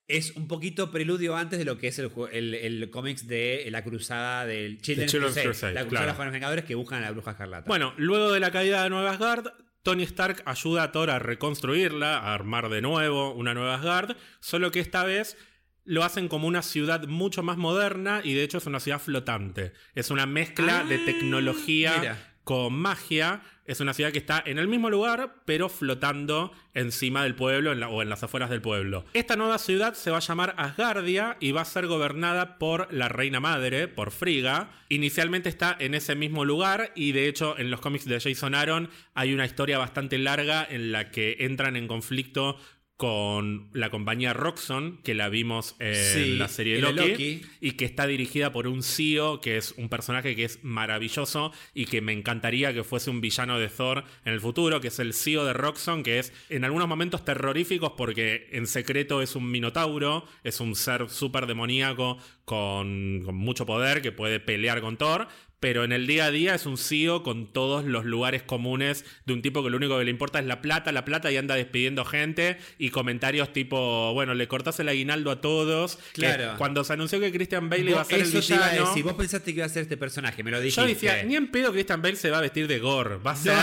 Es un poquito preludio antes de lo que es el, el, el cómics de la cruzada del Children's Children's Crusade, Crusade, la cruzada claro. de los jóvenes vengadores que buscan a la bruja escarlata. Bueno, luego de la caída de Nueva Asgard, Tony Stark ayuda a Thor a reconstruirla, a armar de nuevo una Nueva Asgard, solo que esta vez lo hacen como una ciudad mucho más moderna y de hecho es una ciudad flotante. Es una mezcla de Ah, tecnología mira. con magia. Es una ciudad que está en el mismo lugar, pero flotando encima del pueblo o en las afueras del pueblo. Esta nueva ciudad se va a llamar Asgardia y va a ser gobernada por la reina madre, por Frigga. Inicialmente está en ese mismo lugar y de hecho en los cómics de Jason Aaron hay una historia bastante larga en la que entran en conflicto con la compañía Roxxon, que la vimos en Sí, la serie Loki, Loki. y que está dirigida por un CEO que es un personaje que es maravilloso y que me encantaría que fuese un villano de Thor en el futuro, que es el CEO de Roxxon, que es en algunos momentos terroríficos porque en secreto es un minotauro, es un ser súper demoníaco con, con mucho poder que puede pelear con Thor. Pero en el día a día es un CEO con todos los lugares comunes de un tipo que lo único que le importa es la plata, la plata y anda despidiendo gente y comentarios tipo, bueno, le cortás el aguinaldo a todos. Que Claro. cuando se anunció que Christian Bale iba a ser el villano. decir, vos pensaste que iba a ser este personaje, me lo dijiste. Yo decía, ni en pedo Christian Bale se va a vestir de gore. Va a ser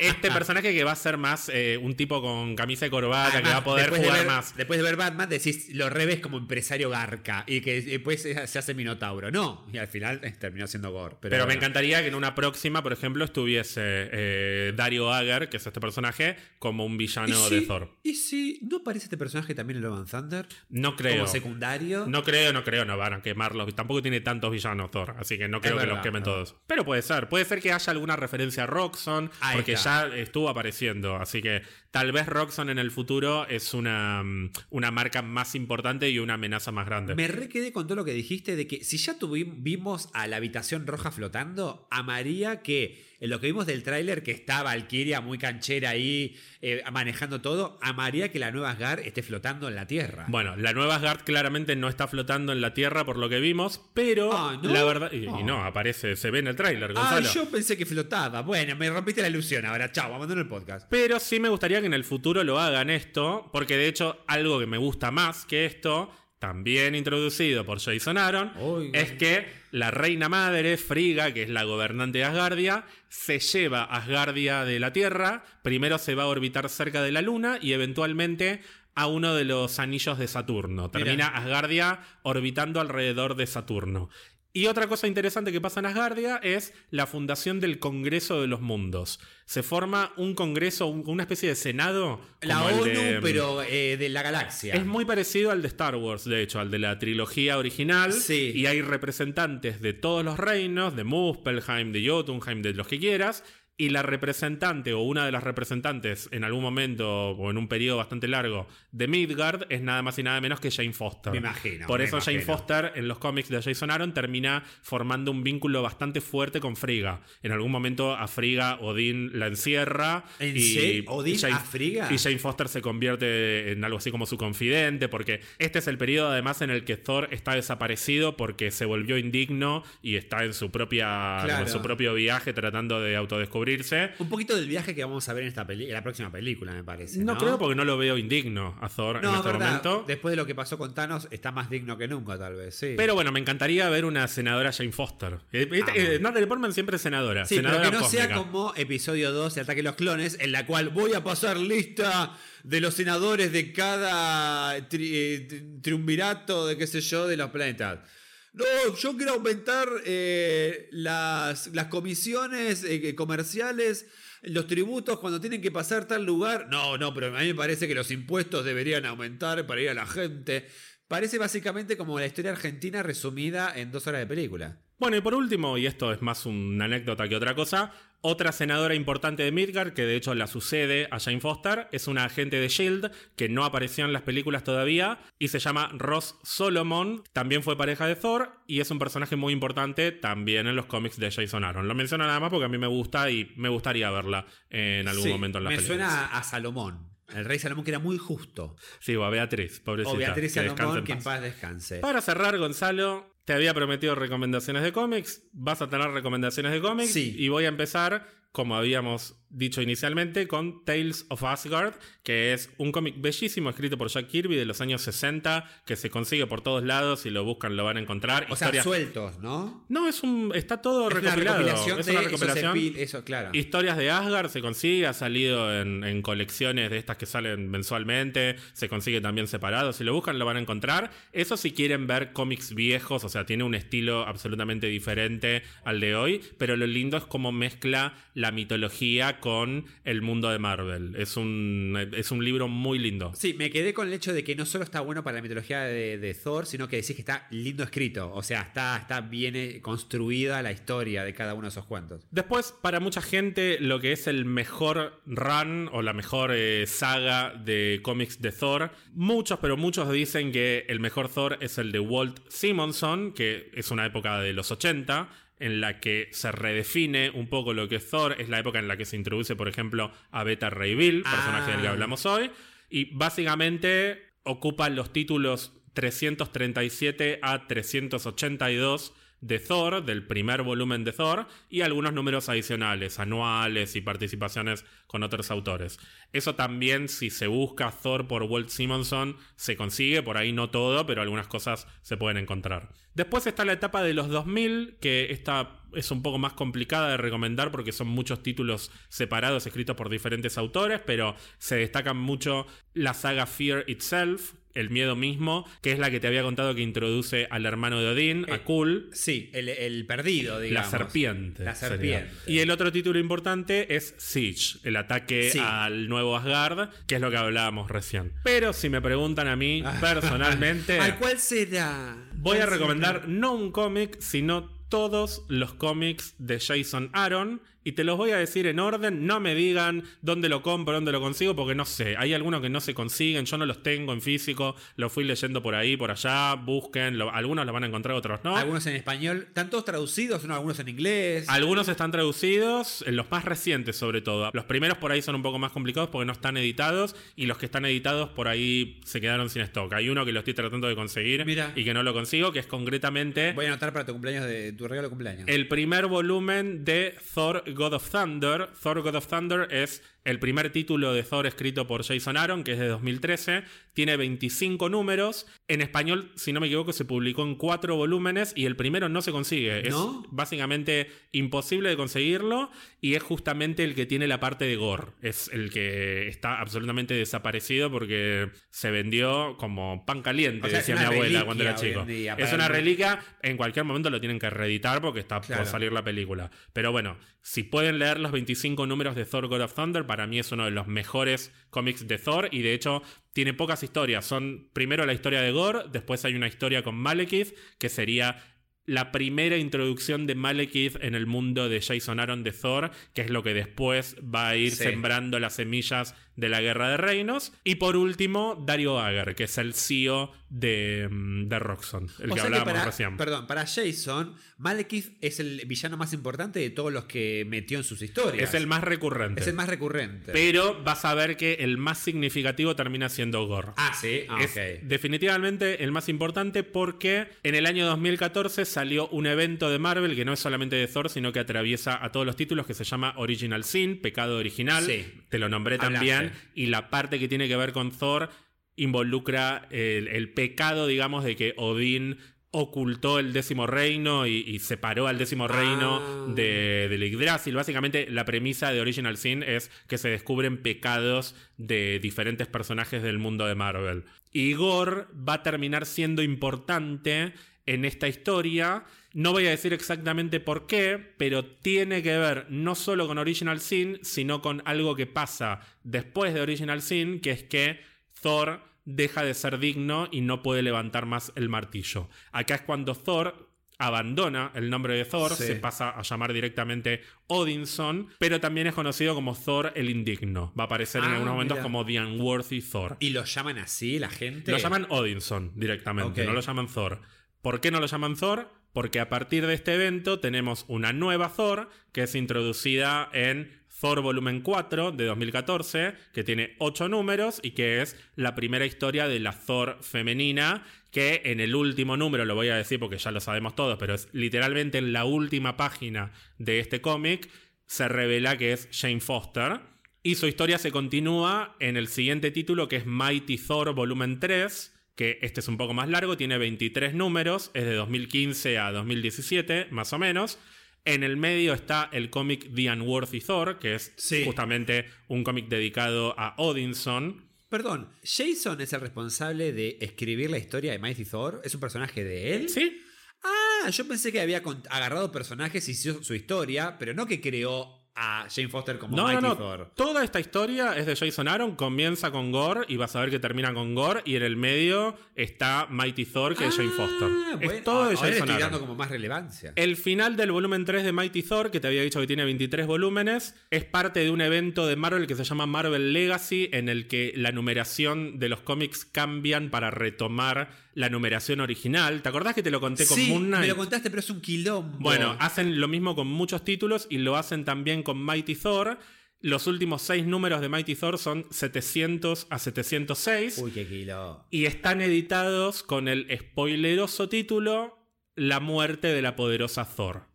este personaje que va a ser más eh, un tipo con camisa y corbata, que va a poder de jugar ver- más. Después de ver Batman, decís, lo revés como empresario garca y que después se hace Minotauro. No, y al final terminó siendo Gore. Pero, Pero me encantaría que en una próxima, por ejemplo, estuviese eh, Dario Ager, que es este personaje, como un ¿Y villano si- de Thor. ¿Y si no aparece este personaje también en Love and Thunder? No creo. Como secundario. No creo, no creo, no van a quemarlos. Tampoco tiene tantos villanos Thor, así que no creo que verdad, los quemen todos. Pero puede ser, puede ser que haya alguna referencia a Roxxon, Ahí porque está. ya estuvo apareciendo. Así que tal vez Roxxon en el futuro es una, mm, una marca más importante y una amenaza más grande. Me re quedé con todo lo que dijiste de que si ya tuvi- vimos a la habitación roja flotando, amaría que en lo que vimos del tráiler que está Valkyria muy canchera ahí eh, manejando todo, amaría que la nueva Asgard esté flotando en la Tierra. Bueno, la nueva Asgard claramente no está flotando en la Tierra por lo que vimos, pero Ah, ¿no? la verdad. Y, y Ah. no, aparece, se ve en el tráiler, ah, Gonzalo. yo pensé que flotaba. Bueno, me rompiste la ilusión ahora. Chao, abandono el podcast. Pero sí me gustaría que en el futuro lo hagan esto, porque de hecho algo que me gusta más que esto, también introducido por Jason Aaron, es que la reina madre, Frigga, que es la gobernante de Asgardia, se lleva a Asgardia de la Tierra, primero se va a orbitar cerca de la Luna y eventualmente a uno de los anillos de Saturno. Termina Asgardia orbitando alrededor de Saturno. Y otra cosa interesante que pasa en Asgardia es la fundación del Congreso de los Mundos. Se forma un congreso, un- una especie de senado. La ONU, de- pero eh, de la galaxia. es muy parecido al de Star Wars, de hecho, al de la trilogía original. Sí. Y hay representantes de todos los reinos, de Muspelheim, de Jotunheim, de los que quieras. Y la representante, o una de las representantes, en algún momento, o en un periodo bastante largo, de Midgard, es nada más y nada menos que Jane Foster. Me imagino, Por me eso Jane. Foster, en los cómics de Jason Aaron, termina formando un vínculo bastante fuerte con Frigga. En algún momento a Frigga, Odín la encierra. ¿En y? ¿Odín y Jane- a? Y Jane Foster se convierte en algo así como su confidente, porque este es el periodo además en el que Thor está desaparecido porque se volvió indigno y está en su propia Claro. en su propio viaje tratando de autodescubrirse descubrirse. Un poquito del viaje que vamos a ver en, esta peli en la próxima película, me parece. No, No, creo porque no lo veo indigno a Thor No, en este verdad. momento. Después de lo que pasó con Thanos, está más digno que nunca, tal vez. Sí. Pero bueno, me encantaría ver una senadora Jane Foster. Eh. Amo. Eh, Natalie Portman siempre es senadora. Sí, pero que no sea como episodio 2, el ataque de los clones, en la cual voy a pasar lista de los senadores de cada tri- eh, tri- triunvirato de qué sé yo de los planetas. No, yo quiero aumentar eh, las, las comisiones eh, comerciales, los tributos cuando tienen que pasar tal lugar. No, no, pero a mí me parece que los impuestos deberían aumentar para ir a la gente. Parece básicamente como la historia argentina resumida en dos horas de película. Bueno, y por último, y esto es más una anécdota que otra cosa, otra senadora importante de Midgard, que de hecho la sucede a Jane Foster, es una agente de Shield que no apareció en las películas todavía y se llama Ross Solomon. También fue pareja de Thor y es un personaje muy importante también en los cómics de Jason Aaron. Lo menciono nada más porque a mí me gusta y me gustaría verla en algún Sí, momento en las me películas. suena a Salomón. El rey Salomón que era muy justo. Sí, o a Beatriz, pobrecita. O Beatriz Salomón, que en paz. paz descanse. Para cerrar, Gonzalo, te había prometido recomendaciones de cómics. Vas a tener recomendaciones de cómics. Sí. Y voy a empezar, como habíamos dicho inicialmente, con Tales of Asgard, que es un cómic bellísimo escrito por Jack Kirby de los años 60, que se consigue por todos lados. Si lo buscan, lo van a encontrar. O sea, Historias- sueltos, ¿no? No, es un. está todo Es una recopilado. recopilación es una recopilación. Eso, claro. Historias de Asgard se consigue, ha salido en, en colecciones de estas que salen mensualmente, se consigue también separado, si lo buscan lo van a encontrar. Eso si quieren ver cómics viejos, o sea, tiene un estilo absolutamente diferente al de hoy, pero lo lindo es cómo mezcla la mitología con el mundo de Marvel. Es un, es un libro muy lindo. Sí, me quedé con el hecho de que no solo está bueno para la mitología de, de Thor, sino que decís que está lindo escrito. O sea, está, está bien eh, construida la historia de cada uno de esos cuentos. Después, para mucha gente, lo que es el mejor run o la mejor eh, saga de cómics de Thor, muchos, pero muchos dicen que el mejor Thor es el de Walt Simonson, que es una época de los 80, en la que se redefine un poco lo que es Thor, es la época en la que se introduce, por ejemplo, a Beta Ray Bill, personaje del que Ah. hablamos hoy, y básicamente ocupa los títulos 337 a 382 de Thor, del primer volumen de Thor, y algunos números adicionales, anuales y participaciones con otros autores. Eso también, si se busca Thor por Walt Simonson, se consigue, por ahí no todo, pero algunas cosas se pueden encontrar. Después está la etapa de los 2000, que esta es un poco más complicada de recomendar porque son muchos títulos separados escritos por diferentes autores, pero se destacan mucho la saga Fear Itself, el miedo mismo, que es la que te había contado que introduce al hermano de Odín, a Eh, Kul. Sí, el, el perdido, digamos. La serpiente. La sería. serpiente. Y el otro título importante es Siege, el ataque Sí. al nuevo Asgard, que es lo que hablábamos recién. Pero si me preguntan a mí personalmente, ¿Al cuál será? voy a ¿Cuál recomendar no un cómic, sino todos los cómics de Jason Aaron. Y te los voy a decir en orden, no me digan dónde lo compro, dónde lo consigo, porque no sé, hay algunos que no se consiguen, yo no los tengo en físico, los fui leyendo por ahí, por allá, busquen, lo- algunos los van a encontrar, otros no. Algunos en español, ¿están todos traducidos? ¿No? Algunos en inglés. Algunos están traducidos, los más recientes sobre todo. Los primeros por ahí son un poco más complicados porque no están editados y los que están editados por ahí se quedaron sin stock. Hay uno que lo estoy tratando de conseguir Mira. y que no lo consigo, que es concretamente Voy a anotar para tu cumpleaños, de, tu regalo de cumpleaños. el primer volumen de Thor God of Thunder. Thor God of Thunder es el primer título de Thor escrito por Jason Aaron, que es de 2013. Tiene 25 números. En español, si no me equivoco, se publicó en cuatro volúmenes y el primero no se consigue. ¿No? Es básicamente imposible de conseguirlo y es justamente el que tiene la parte de gore. Es el que está absolutamente desaparecido porque se vendió como pan caliente, O sea, es decía mi una abuela cuando era reliquia chico. día, Es una el- reliquia, en cualquier momento lo tienen que reeditar porque está Claro. por salir la película. Pero bueno, si pueden leer los 25 números de Thor God of Thunder, para mí es uno de los mejores cómics de Thor y de hecho tiene pocas historias. Son primero la historia de Gore, después hay una historia con Malekith, que sería la primera introducción de Malekith en el mundo de Jason Aaron de Thor, que es lo que después va a ir Sí. sembrando las semillas de la Guerra de Reinos. Y por último, Dario Ager, que es el CEO de, mm, de Roxxon, el O que hablábamos para, recién. Perdón, para Jason, Malekith es el villano más importante de todos los que metió en sus historias. Es el más recurrente. Es el más recurrente. Pero vas a ver que el más significativo termina siendo Gore. ah, sí. Ah, es ok. definitivamente el más importante porque en el año 2014 salió un evento de Marvel que no es solamente de Thor, sino que atraviesa a todos los títulos que se llama Original Sin, Pecado Original. Sí. Te lo nombré Hablaste. también. Y la parte que tiene que ver con Thor involucra el, el pecado, digamos, de que Odín ocultó el décimo reino y, y separó al décimo reino Ah. de, del Yggdrasil. Básicamente la premisa de Original Sin es que se descubren pecados de diferentes personajes del mundo de Marvel. Y Gore va a terminar siendo importante en esta historia. No voy a decir exactamente por qué, pero tiene que ver no solo con Original Sin, sino con algo que pasa después de Original Sin, que es que Thor deja de ser digno y no puede levantar más el martillo. Acá es cuando Thor abandona el nombre de Thor, Sí. se pasa a llamar directamente Odinson, pero también es conocido como Thor el Indigno. Va a aparecer en Ah, algunos momentos mira. como The Unworthy Thor. ¿Y lo llaman así la gente? Lo llaman Odinson directamente, no lo llaman Thor. ¿Por qué no lo llaman Thor? Porque a partir de este evento tenemos una nueva Thor que es introducida en Thor Volumen 4 de 2014, que tiene 8 números y que es la primera historia de la Thor femenina, que en el último número, lo voy a decir porque ya lo sabemos todos, pero es literalmente en la última página de este cómic, se revela que es Jane Foster. Y su historia se continúa en el siguiente título que es Mighty Thor Volumen 3, que este es un poco más largo, tiene 23 números, es de 2015 a 2017, más o menos. En el medio está el cómic The Unworthy Thor, que es Sí. justamente un cómic dedicado a Odinson. Perdón, ¿Jason es el responsable de escribir la historia de Mighty Thor? ¿Es un personaje de él? ¿Sí? Ah, yo pensé que había agarrado personajes y hizo su historia, pero no que creó a Jane Foster como No, no, Mighty no. Thor. Toda esta historia es de Jason Aaron, comienza con Gore y vas a ver que termina con Gore y en el medio está Mighty Thor, que es Jane Foster. Ah, bueno, es todo de Jason estoy Aaron. dando como más relevancia. El final del volumen 3 de Mighty Thor, que te había dicho que tiene 23 volúmenes, es parte de un evento de Marvel que se llama Marvel Legacy, en el que la numeración de los cómics cambian para retomar la numeración original. ¿Te acordás que te lo conté con sí, Moon Knight? me lo contaste, pero es un quilombo. Bueno, hacen lo mismo con muchos títulos y lo hacen también con Mighty Thor. Los últimos seis números de Mighty Thor son 700 a 706 Uy, qué quilombo. y están editados con el spoileroso título La muerte de la poderosa Thor.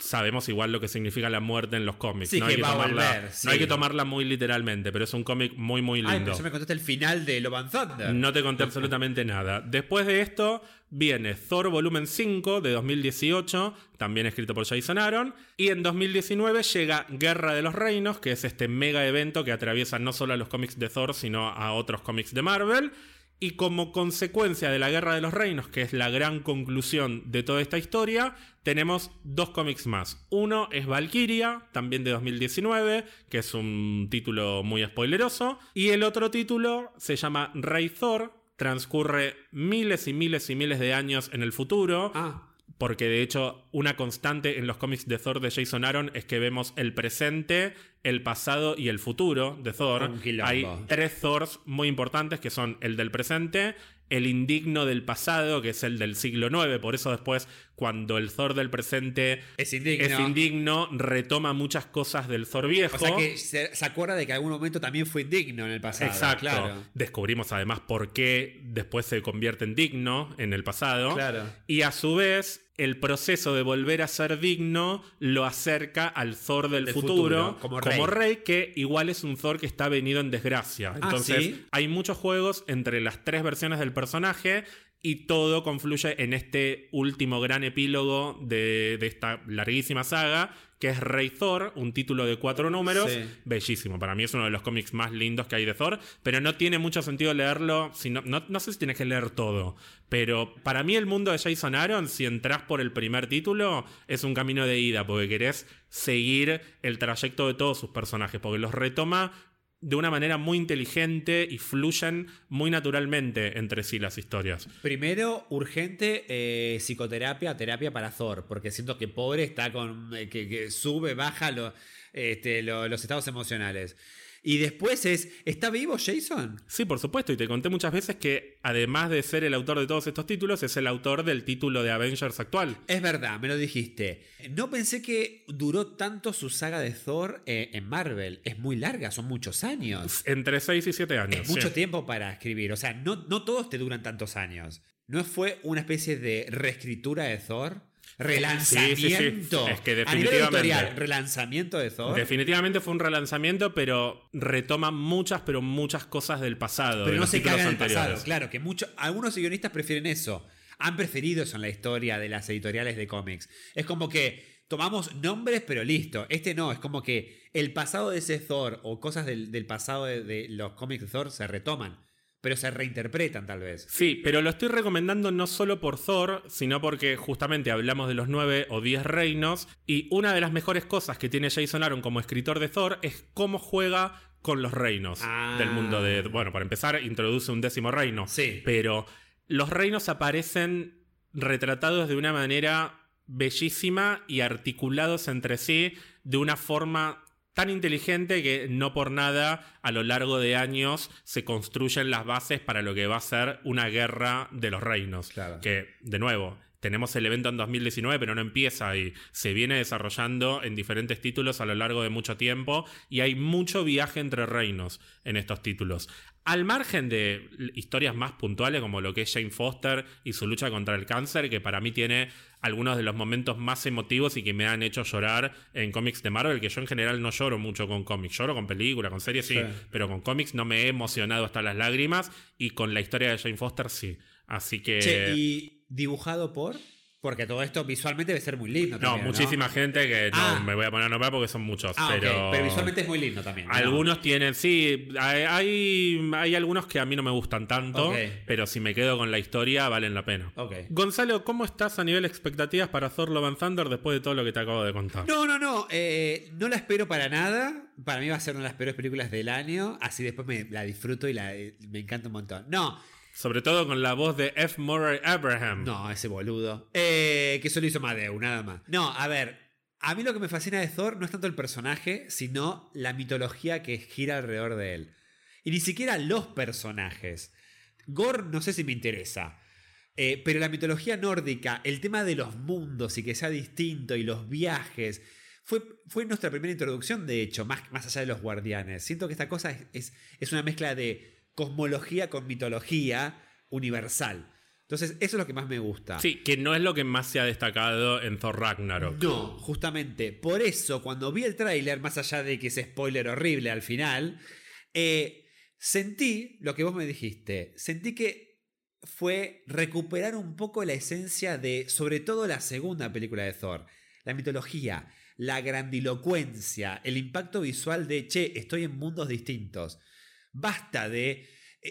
Sabemos igual lo que significa la muerte en los cómics. Sí, no, hay que tomarla, volver, sí. no hay que tomarla muy literalmente, pero es un cómic muy, muy Ay, lindo. pero ya me contaste el final de Love and Thunder. No te conté absolutamente nada. Después de esto viene Thor Volumen 5 de 2018, también escrito por Jason Aaron. Y en 2019 llega Guerra de los Reinos, que es este mega evento que atraviesa no solo a los cómics de Thor, sino a otros cómics de Marvel. Y como consecuencia de la Guerra de los Reinos, que es la gran conclusión de toda esta historia, tenemos dos cómics más. Uno es Valkyria, también de 2019, que es un título muy spoileroso. Y el otro título se llama Rey Thor, transcurre miles y miles y miles de años en el futuro. Ah, Porque de hecho, una constante en los cómics de Thor de Jason Aaron es que vemos el presente, el pasado y el futuro de Thor. Hay tres Thors muy importantes que son el del presente, el indigno del pasado, que es el del siglo IX. Por eso después, cuando el Thor del presente es indigno. es indigno, retoma muchas cosas del Thor viejo. O sea que se, se acuerda de que en algún momento también fue indigno en el pasado. Exacto. Claro. Descubrimos además por qué después se convierte en digno en el pasado. Claro. Y a su vez, el proceso de volver a ser digno lo acerca al Thor del, Del futuro, futuro, como rey. que igual es un Thor que está venido en desgracia. Ah, Entonces, ¿sí? hay muchos juegos entre las tres versiones del personaje. Y todo confluye en este último gran epílogo de, de esta larguísima saga, que es Rey Thor, un título de cuatro números. Sí. Bellísimo. Para mí es uno de los cómics más lindos que hay de Thor. Pero no tiene mucho sentido leerlo. Si no, no, no sé si tienes que leer todo. Pero para mí el mundo de Jason Aaron, si entras por el primer título, es un camino de ida. Porque querés seguir el trayecto de todos sus personajes. Porque los retoma de una manera muy inteligente y fluyen muy naturalmente entre sí las historias. Primero, urgente eh, psicoterapia, terapia para Thor, porque siento que pobre está con. eh, que, que sube, baja lo- este, lo- los estados emocionales. Y después es, ¿está vivo Jason? Sí, por supuesto, y te conté muchas veces que además de ser el autor de todos estos títulos, es el autor del título de Avengers actual. Es verdad, me lo dijiste. No pensé que duró tanto su saga de Thor eh, en Marvel. Es muy larga, son muchos años. Entre 6 y 7 años. Es mucho sí. tiempo para escribir. O sea, no, no todos te duran tantos años. ¿No fue una especie de reescritura de Thor? Relanzamiento. Sí, sí, sí. Es que A nivel definitivamente. editorial, relanzamiento de Thor. Definitivamente fue un relanzamiento, pero retoma muchas, pero muchas cosas del pasado. de Pero no los se títulos caga en el anteriores. pasado. Claro, que muchos, algunos guionistas prefieren eso. Han preferido eso en la historia de las editoriales de cómics. Es como que tomamos nombres, pero listo. Este no, es como que el pasado de ese Thor o cosas del, del pasado de, de los cómics de Thor se retoman, pero se reinterpretan tal vez. Sí, pero lo estoy recomendando no solo por Thor, sino porque justamente hablamos de los nueve o diez reinos. Y una de las mejores cosas que tiene Jason Aaron como escritor de Thor es cómo juega con los reinos Ah. del mundo de. Bueno, para empezar, introduce un décimo reino. Sí. Pero los reinos aparecen retratados de una manera bellísima y articulados entre sí de una forma tan inteligente que no por nada a lo largo de años se construyen las bases para lo que va a ser una guerra de los reinos. Claro. Que, de nuevo, tenemos el evento en 2019, pero no empieza ahí. Se viene desarrollando en diferentes títulos a lo largo de mucho tiempo y hay mucho viaje entre reinos en estos títulos. Al margen de historias más puntuales como lo que es Jane Foster y su lucha contra el cáncer, que para mí tiene algunos de los momentos más emotivos y que me han hecho llorar en cómics de Marvel, que yo en general no lloro mucho con cómics, lloro con películas, con series sí, Sí. pero con cómics no me he emocionado hasta las lágrimas y con la historia de Jane Foster sí. Así que... Che, ¿y dibujado por? Porque todo esto visualmente debe ser muy lindo. No, también, muchísima gente que no Ah. me voy a poner a nombrar porque son muchos. Ah, pero... visualmente es muy lindo también. ¿no? Algunos tienen, sí, hay, hay, algunos que a mí no me gustan tanto, pero si me quedo con la historia valen la pena. Ok. Gonzalo, ¿cómo estás a nivel expectativas para Thor Love and Thunder después de todo lo que te acabo de contar? No, no, no. eh, no la espero para nada. Para mí va a ser una de las peores películas del año. Así después me la disfruto y la, eh, me encanta un montón. No, Sobre todo con la voz de F. Murray Abraham. no, ese boludo. Eh, que solo hizo Madeu, nada más. No, a ver. A mí lo que me fascina de Thor no es tanto el personaje, sino la mitología que gira alrededor de él. Y ni siquiera los personajes. Gore no sé si me interesa. Eh, pero la mitología nórdica, el tema de los mundos y que sea distinto y los viajes, fue, fue nuestra primera introducción, de hecho, más, más allá de los guardianes. Siento que esta cosa es, es, es una mezcla de cosmología con mitología universal. Entonces, eso es lo que más me gusta. Sí, que no es lo que más se ha destacado en Thor Ragnarok. No, justamente. Por eso, cuando vi el tráiler, más allá de que ese spoiler horrible al final, eh, sentí lo que vos me dijiste. Sentí que fue recuperar un poco la esencia de, sobre todo la segunda película de Thor. La mitología, la grandilocuencia, el impacto visual de, che, estoy en mundos distintos. Basta de...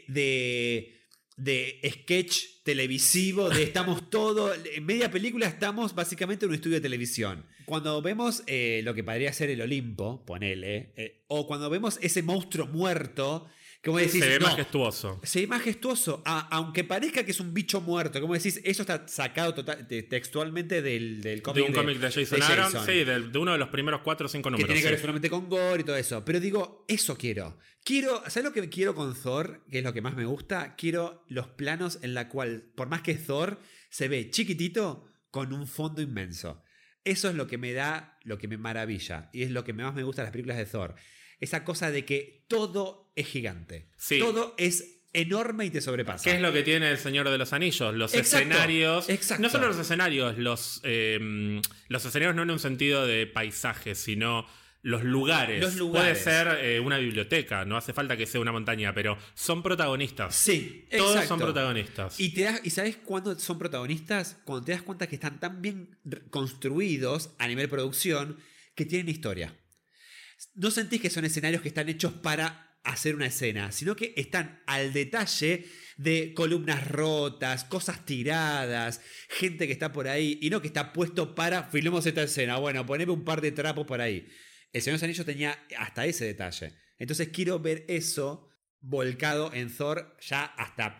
de de sketch televisivo, de estamos todo, en media película estamos básicamente en un estudio de televisión. Cuando vemos eh, lo que podría ser el Olimpo, ponele, eh, o cuando vemos ese monstruo muerto, como decís, se ve no, majestuoso. se ve majestuoso, a- aunque parezca que es un bicho muerto, como decís, eso está sacado total- de- textualmente del, del De cómic un cómic de Jason Aaron, Jason sí, de, de uno de los primeros cuatro o cinco que números. tiene que ver solamente con gore y todo eso. Pero digo, eso quiero. Quiero, ¿sabes lo que quiero con Thor? Que es lo que más me gusta. Quiero los planos en la cual, por más que Thor se ve chiquitito, con un fondo inmenso. Eso es lo que me da, lo que me maravilla. Y es lo que más me gusta de las películas de Thor. Esa cosa de que todo es gigante. Sí. Todo es enorme y te sobrepasa. ¿Qué es lo que tiene el Señor de los Anillos? Los Exacto, escenarios. exacto. No solo los escenarios, los, eh, los escenarios no en un sentido de paisajes, sino los lugares. Los lugares. Puede ser eh, una biblioteca, no hace falta que sea una montaña, pero son protagonistas. Sí, Todos exacto. son protagonistas. Y, te das, ¿Y sabes cuándo son protagonistas? Cuando te das cuenta que están tan bien construidos a nivel producción que tienen historia. No sentís que son escenarios que están hechos para hacer una escena, sino que están al detalle de columnas rotas, cosas tiradas, gente que está por ahí, y no que está puesto para filmemos esta escena. Bueno, poneme un par de trapos por ahí. El Señor de los Anillos tenía hasta ese detalle. Entonces quiero ver eso volcado en Thor ya hasta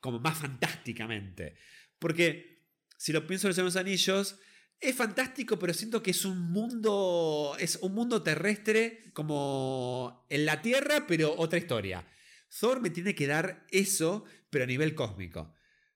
como más fantásticamente. Porque si lo pienso en el Señor de los Anillos, Es fantástico, pero siento que es un mundo. Es un mundo terrestre como en la Tierra, pero otra historia. Thor me tiene que dar eso, pero a nivel cósmico.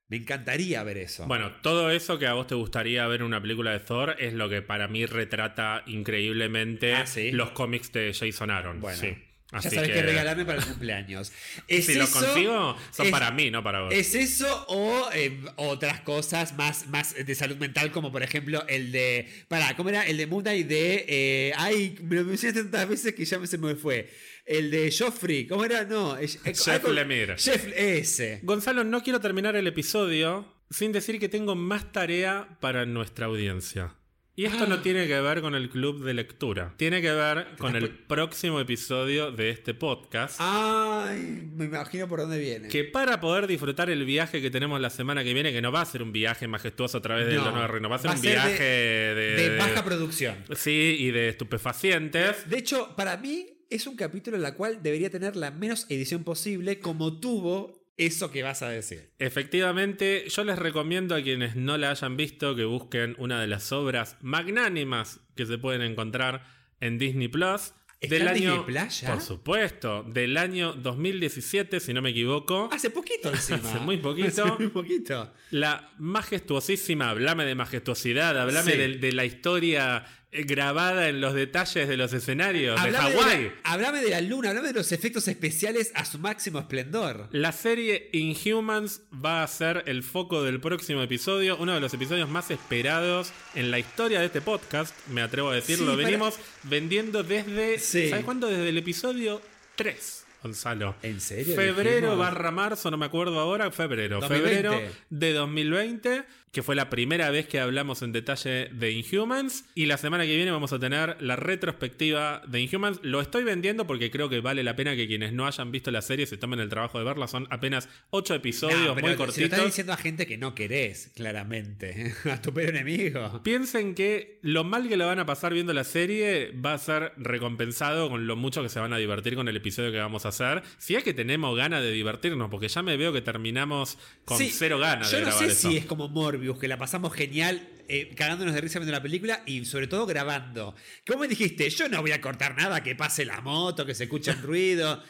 Me encantaría ver eso. Bueno, todo eso que a vos te gustaría ver en una película de Thor es lo que para mí retrata increíblemente Ah, ¿sí? los cómics de Jason Aaron. Bueno, sí. Ya Así sabes que- regalarme para el cumpleaños. ¿Es Si lo eso- consigo, son es- para mí, no para vos. ¿Es eso o eh, otras cosas más, más de salud mental, como por ejemplo el de. Pará, ¿cómo era? El de Moon Knight de. eh, ay, me lo mencioné tantas veces que ya me se me fue. El de Joffrey, ¿cómo era? No, es- Jeff Lemire. Jeff, ese. Gonzalo, no quiero terminar el episodio sin decir que tengo más tarea para nuestra audiencia. Y esto Ah. no tiene que ver con el club de lectura. Tiene que ver con el próximo episodio de este podcast. Ay, me imagino por dónde viene. Que para poder disfrutar el viaje que tenemos la semana que viene, que no va a ser un viaje majestuoso a través del No, Dono de Reino, va a ser va un ser de- viaje de, de baja producción. Sí, y de estupefacientes. De hecho, para mí es un capítulo en el cual debería tener la menos edición posible, como tuvo eso que vas a decir. Efectivamente, yo les recomiendo a quienes no la hayan visto que busquen una de las obras magnánimas que se pueden encontrar en Disney Plus. ¿Está Del año, Plus ya? por supuesto, del año 2017, si no me equivoco. Hace poquito encima. Hace muy poquito. Hace muy poquito. La majestuosísima, hablame de majestuosidad, hablame Sí. de, de la historia grabada en los detalles de los escenarios de Hawái. la- Háblame de la luna, háblame de los efectos especiales a su máximo esplendor. La serie Inhumans va a ser el foco del próximo episodio, uno de los episodios más esperados en la historia de este podcast, me atrevo a decirlo. Sí, para- Venimos vendiendo desde, Sí. ¿sabes cuándo? Desde el episodio 3, Gonzalo. ¿En serio? Febrero barra marzo, no me acuerdo ahora, febrero. 2020. Febrero de 2020, que fue la primera vez que hablamos en detalle de Inhumans. Y la semana que viene vamos a tener la retrospectiva de Inhumans. Lo estoy vendiendo porque creo que vale la pena que quienes no hayan visto la serie se tomen el trabajo de verla. Son apenas 8 episodios No, pero muy Se lo cortitos. estás diciendo a gente que no querés, claramente. A tu peor enemigo. Piensen que lo mal que lo van a pasar viendo la serie va a ser recompensado con lo mucho que se van a divertir con el episodio que vamos a hacer. Si es que tenemos ganas de divertirnos, porque ya me veo que terminamos con Sí, cero ganas Yo de no grabar sé eso. si es como Morbius, que la pasamos genial eh, cagándonos de risa viendo la película y sobre todo grabando. Como me dijiste, yo no voy a cortar nada, que pase la moto, que se escuche un ruido.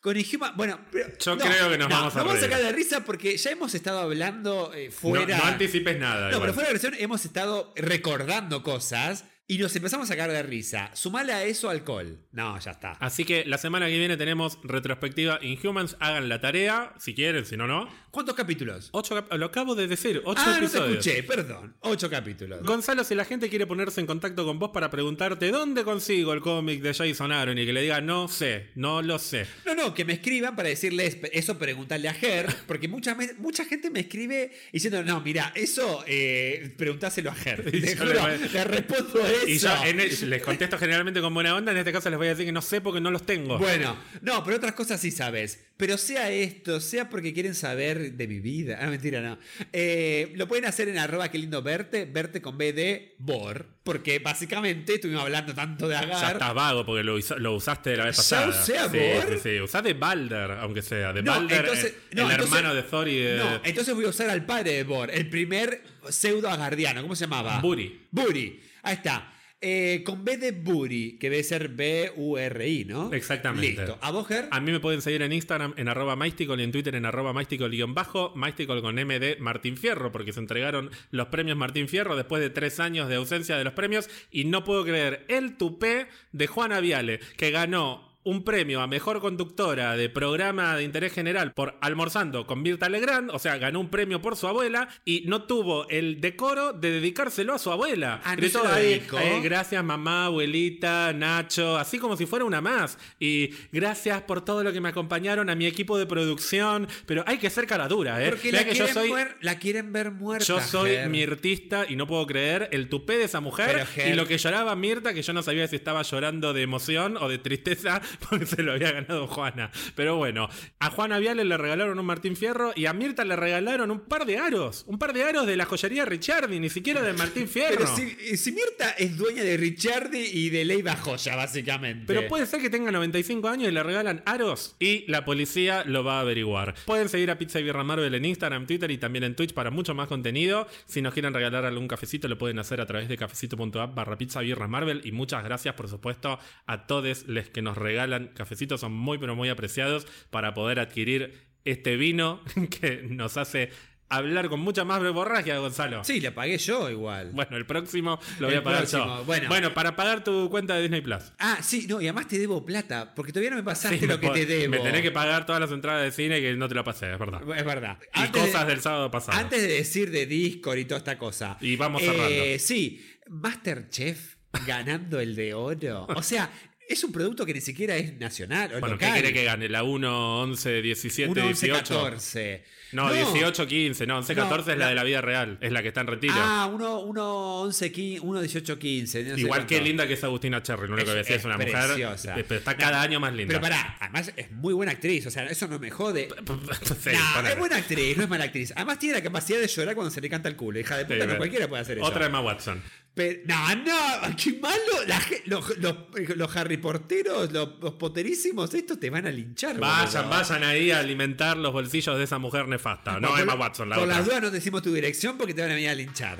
Con Inhuman, bueno, pero- Yo creo que nos vamos a Vamos a sacar de risa porque ya hemos estado hablando eh, fuera. No, no anticipes nada. No, igual. pero fuera de versión hemos estado recordando cosas y nos empezamos a sacar de risa. Sumale a eso alcohol. No, ya está. Así que la semana que viene tenemos retrospectiva Inhumans. Hagan la tarea, si quieren, si no, no. ¿Cuántos capítulos? Ocho cap- lo acabo de decir, ocho ah, episodios. no te escuché, perdón. Ocho capítulos. Gonzalo, si la gente quiere ponerse en contacto con vos para preguntarte dónde consigo el cómic de Jason Aaron y que le diga no sé, no lo sé. No, no, que me escriban para decirles eso, preguntarle a Ger, porque mucha, mucha gente me escribe diciendo, no, mira, eso eh, preguntáselo a Ger. Te juro, le respondo eso. Y yo en el- les contesto generalmente con buena onda, en este caso les voy a decir que no sé porque no los tengo. Bueno, no, pero otras cosas sí sabes. Pero sea esto, sea porque quieren saber de mi vida. Ah, mentira, no. Eh, lo pueden hacer en arroba que lindo verte, verte con B de Bor, porque básicamente estuvimos hablando tanto de ya Agar. estás vago porque lo, usa- lo usaste la vez ¿Ya pasada. usé a sí, Bor? sí, sí. Usá de Balder, aunque sea. De No, Balder, entonces- eh, no, el entonces- hermano de Thor y de No, entonces voy a usar al padre de Bor, el primer pseudo agardiano. ¿Cómo se llamaba? Buri. Buri. Ahí está. Eh, con B de Buri, que debe ser B-U-R-I, ¿no? Exactamente. Listo. ¿A vos, Ger? A mí me pueden seguir en Instagram en arroba Maisticol y en Twitter en arroba Maisticol-bajo, Maisticol con M de Martín Fierro, porque se entregaron los premios Martín Fierro después de tres años de ausencia de los premios y no puedo creer el tupé de Juana Viale, que ganó un premio a mejor conductora de programa de interés general por Almorzando con Mirta Legrand, o sea, ganó un premio por su abuela y no tuvo el decoro de dedicárselo a su abuela. Ah, eh, gracias mamá, abuelita, Nacho, así como si fuera una más. Y gracias por todo lo que me acompañaron a mi equipo de producción, pero hay que ser cara dura, ¿eh? Porque la que yo quieren, soy... muer- la quieren ver muerta. Yo soy Ger. mirtista y no puedo creer el tupé de esa mujer Pero, y lo que lloraba Mirta, que yo no sabía si estaba llorando de emoción o de tristeza porque se lo había ganado Juana. Pero bueno, a Juana Viale le regalaron un Martín Fierro y a Mirta le regalaron un par de aros. Un par de aros de la joyería Ricciardi, ni siquiera de Martín Fierro. Pero si, si Mirta es dueña de Ricciardi y de Leiva Joya, básicamente. Pero puede ser que tenga 95 años y le regalan aros y la policía lo va a averiguar. Pueden seguir a Pizza y Birra Marvel en Instagram, Twitter y también en Twitch para mucho más contenido. Si nos quieren regalar algún cafecito, lo pueden hacer a través de cafecito.app barra pizza birra Marvel. Y muchas gracias, por supuesto, a todos los que nos regalan cafecitos. Son muy, pero muy apreciados para poder adquirir este vino que nos hace hablar con mucha más borragia, Gonzalo. Sí, le pagué yo igual. Bueno, el próximo lo voy El a pagar próximo, yo. bueno. para pagar tu cuenta de Disney Plus. Ah, sí, no, y además te debo plata, porque todavía no me pasaste Sí, lo me que te debo. Me tenés que pagar todas las entradas de cine que no te lo pasé, es verdad. Es verdad. Y Antes de- cosas del sábado pasado. Antes de decir de Discord y toda esta cosa. Y vamos eh, cerrando. Sí, Masterchef ganando el de oro. O sea, es un producto que ni siquiera es nacional o bueno, ¿qué local. quiere que gane? ¿La 1, 11, 17, 1, 11, 18? 14. No, 18, 15. No, 11, No, 14 es la la- de la vida real. Es la que está en retiro. Ah, 1, 1, 11, 15, 1, 18, 15. no Igual que linda que es Agustina Cherry. Lo único que voy a decir es, una mujer. preciosa. eh, Pero está cada año más linda. Pero pará, además es muy buena actriz. O sea, eso no me jode. Sí, no, es buena actriz, no es mala actriz. Además tiene la capacidad de llorar cuando se le canta el culo. Hija de puta, Sí, no cualquiera puede hacer eso. Otra Emma Watson. Pero- no, no, qué malo. La los, los, los Harry Porteros, los, los poterísimos, estos te van a linchar. Vayan, boludo. vayan ahí a alimentar los bolsillos de esa mujer nefasta. No, por Emma Watson, la Por otra. las dudas no decimos tu dirección porque te van a venir a linchar.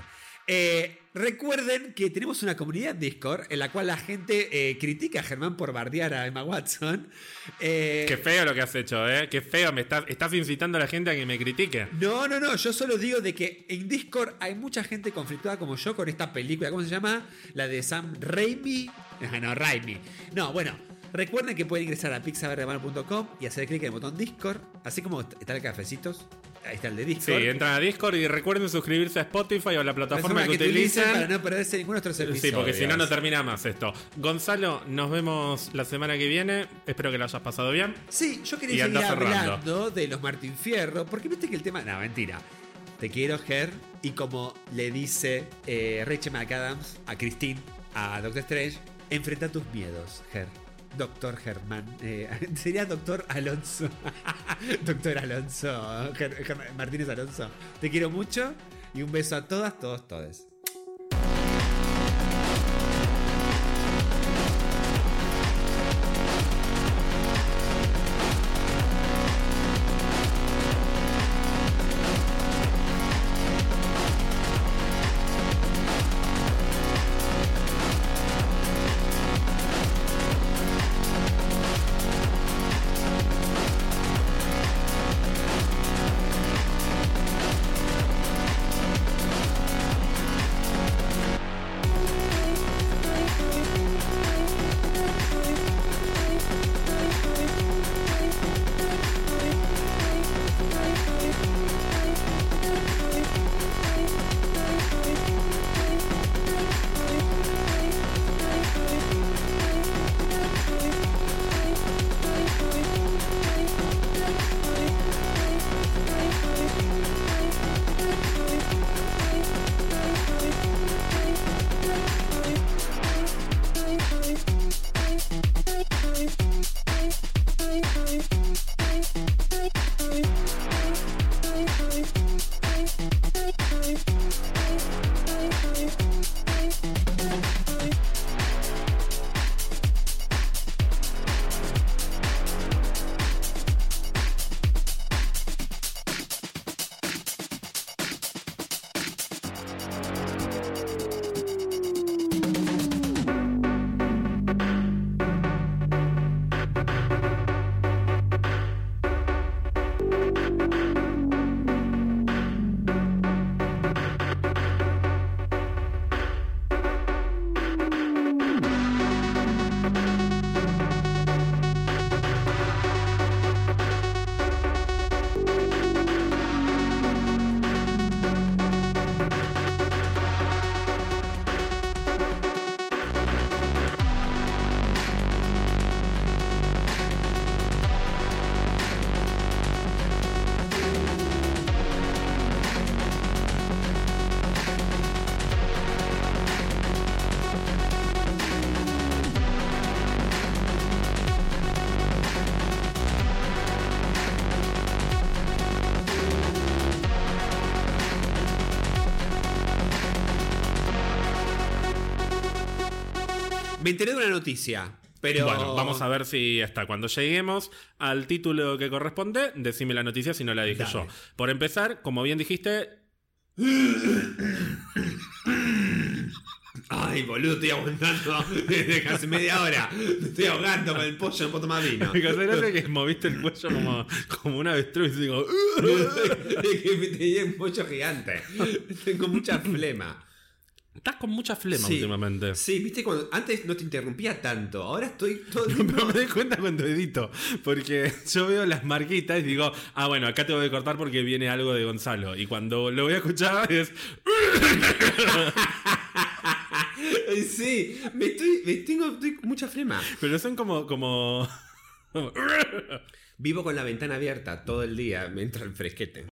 Eh, recuerden que tenemos una comunidad en Discord en la cual la gente eh, critica a Germán por bardear a Emma Watson. Eh, Qué feo lo que has hecho, ¿eh? Qué feo. Me estás, estás incitando a la gente a que me critique. No, no, no, yo solo digo de que en Discord hay mucha gente conflictuada como yo con esta película, ¿cómo se llama? La de Sam Raimi. Ah, no, Raimi. No, bueno, recuerden que pueden ingresar a pixaberremano.com y hacer clic en el botón Discord, así como está el cafecitos, ahí está el de Sí, Discord. entran a Discord y recuerden suscribirse a Spotify o a la plataforma que, utilicen. para no perderse ninguno de nuestros episodios. Sí, porque si no, no termina más esto. Gonzalo, nos vemos la semana que viene. Espero que lo hayas pasado bien. Sí, yo quería seguir cerrando. hablando de los Martín Fierro, porque viste que el tema. No, mentira. Te quiero, Ger. Y como le dice eh, Rachel McAdams a Christine, a Doctor Strange, enfrenta tus miedos, Ger. Doctor Germán. eh, sería Doctor Alonso. Doctor Alonso. Martínez Alonso. Te quiero mucho. Y un beso a todas, todos, todes. Me enteré de una noticia. Pero. Bueno, vamos a ver si está. Cuando lleguemos al título que corresponde, decime la noticia si no la dije Dale. yo. Por empezar, como bien dijiste, Ay, boludo, estoy aguantando desde casi media hora. Me estoy ahogando con el pollo, no puedo tomar vino. me gracia que moviste el cuello como, como una avestruz y digo, Es que me tenía un pollo gigante. Tengo mucha flema. Estás con mucha flema Sí. últimamente. Sí, viste, cuando antes no te interrumpía tanto. Ahora estoy todo Pero me doy cuenta cuando edito, porque yo veo las marquitas y digo, ah, bueno, acá tengo que cortar porque viene algo de Gonzalo. Y cuando lo voy a escuchar es, Ay, Sí, me estoy, me tengo estoy con mucha flema. pero son como, como, Vivo con la ventana abierta todo el día, me entra el fresquete.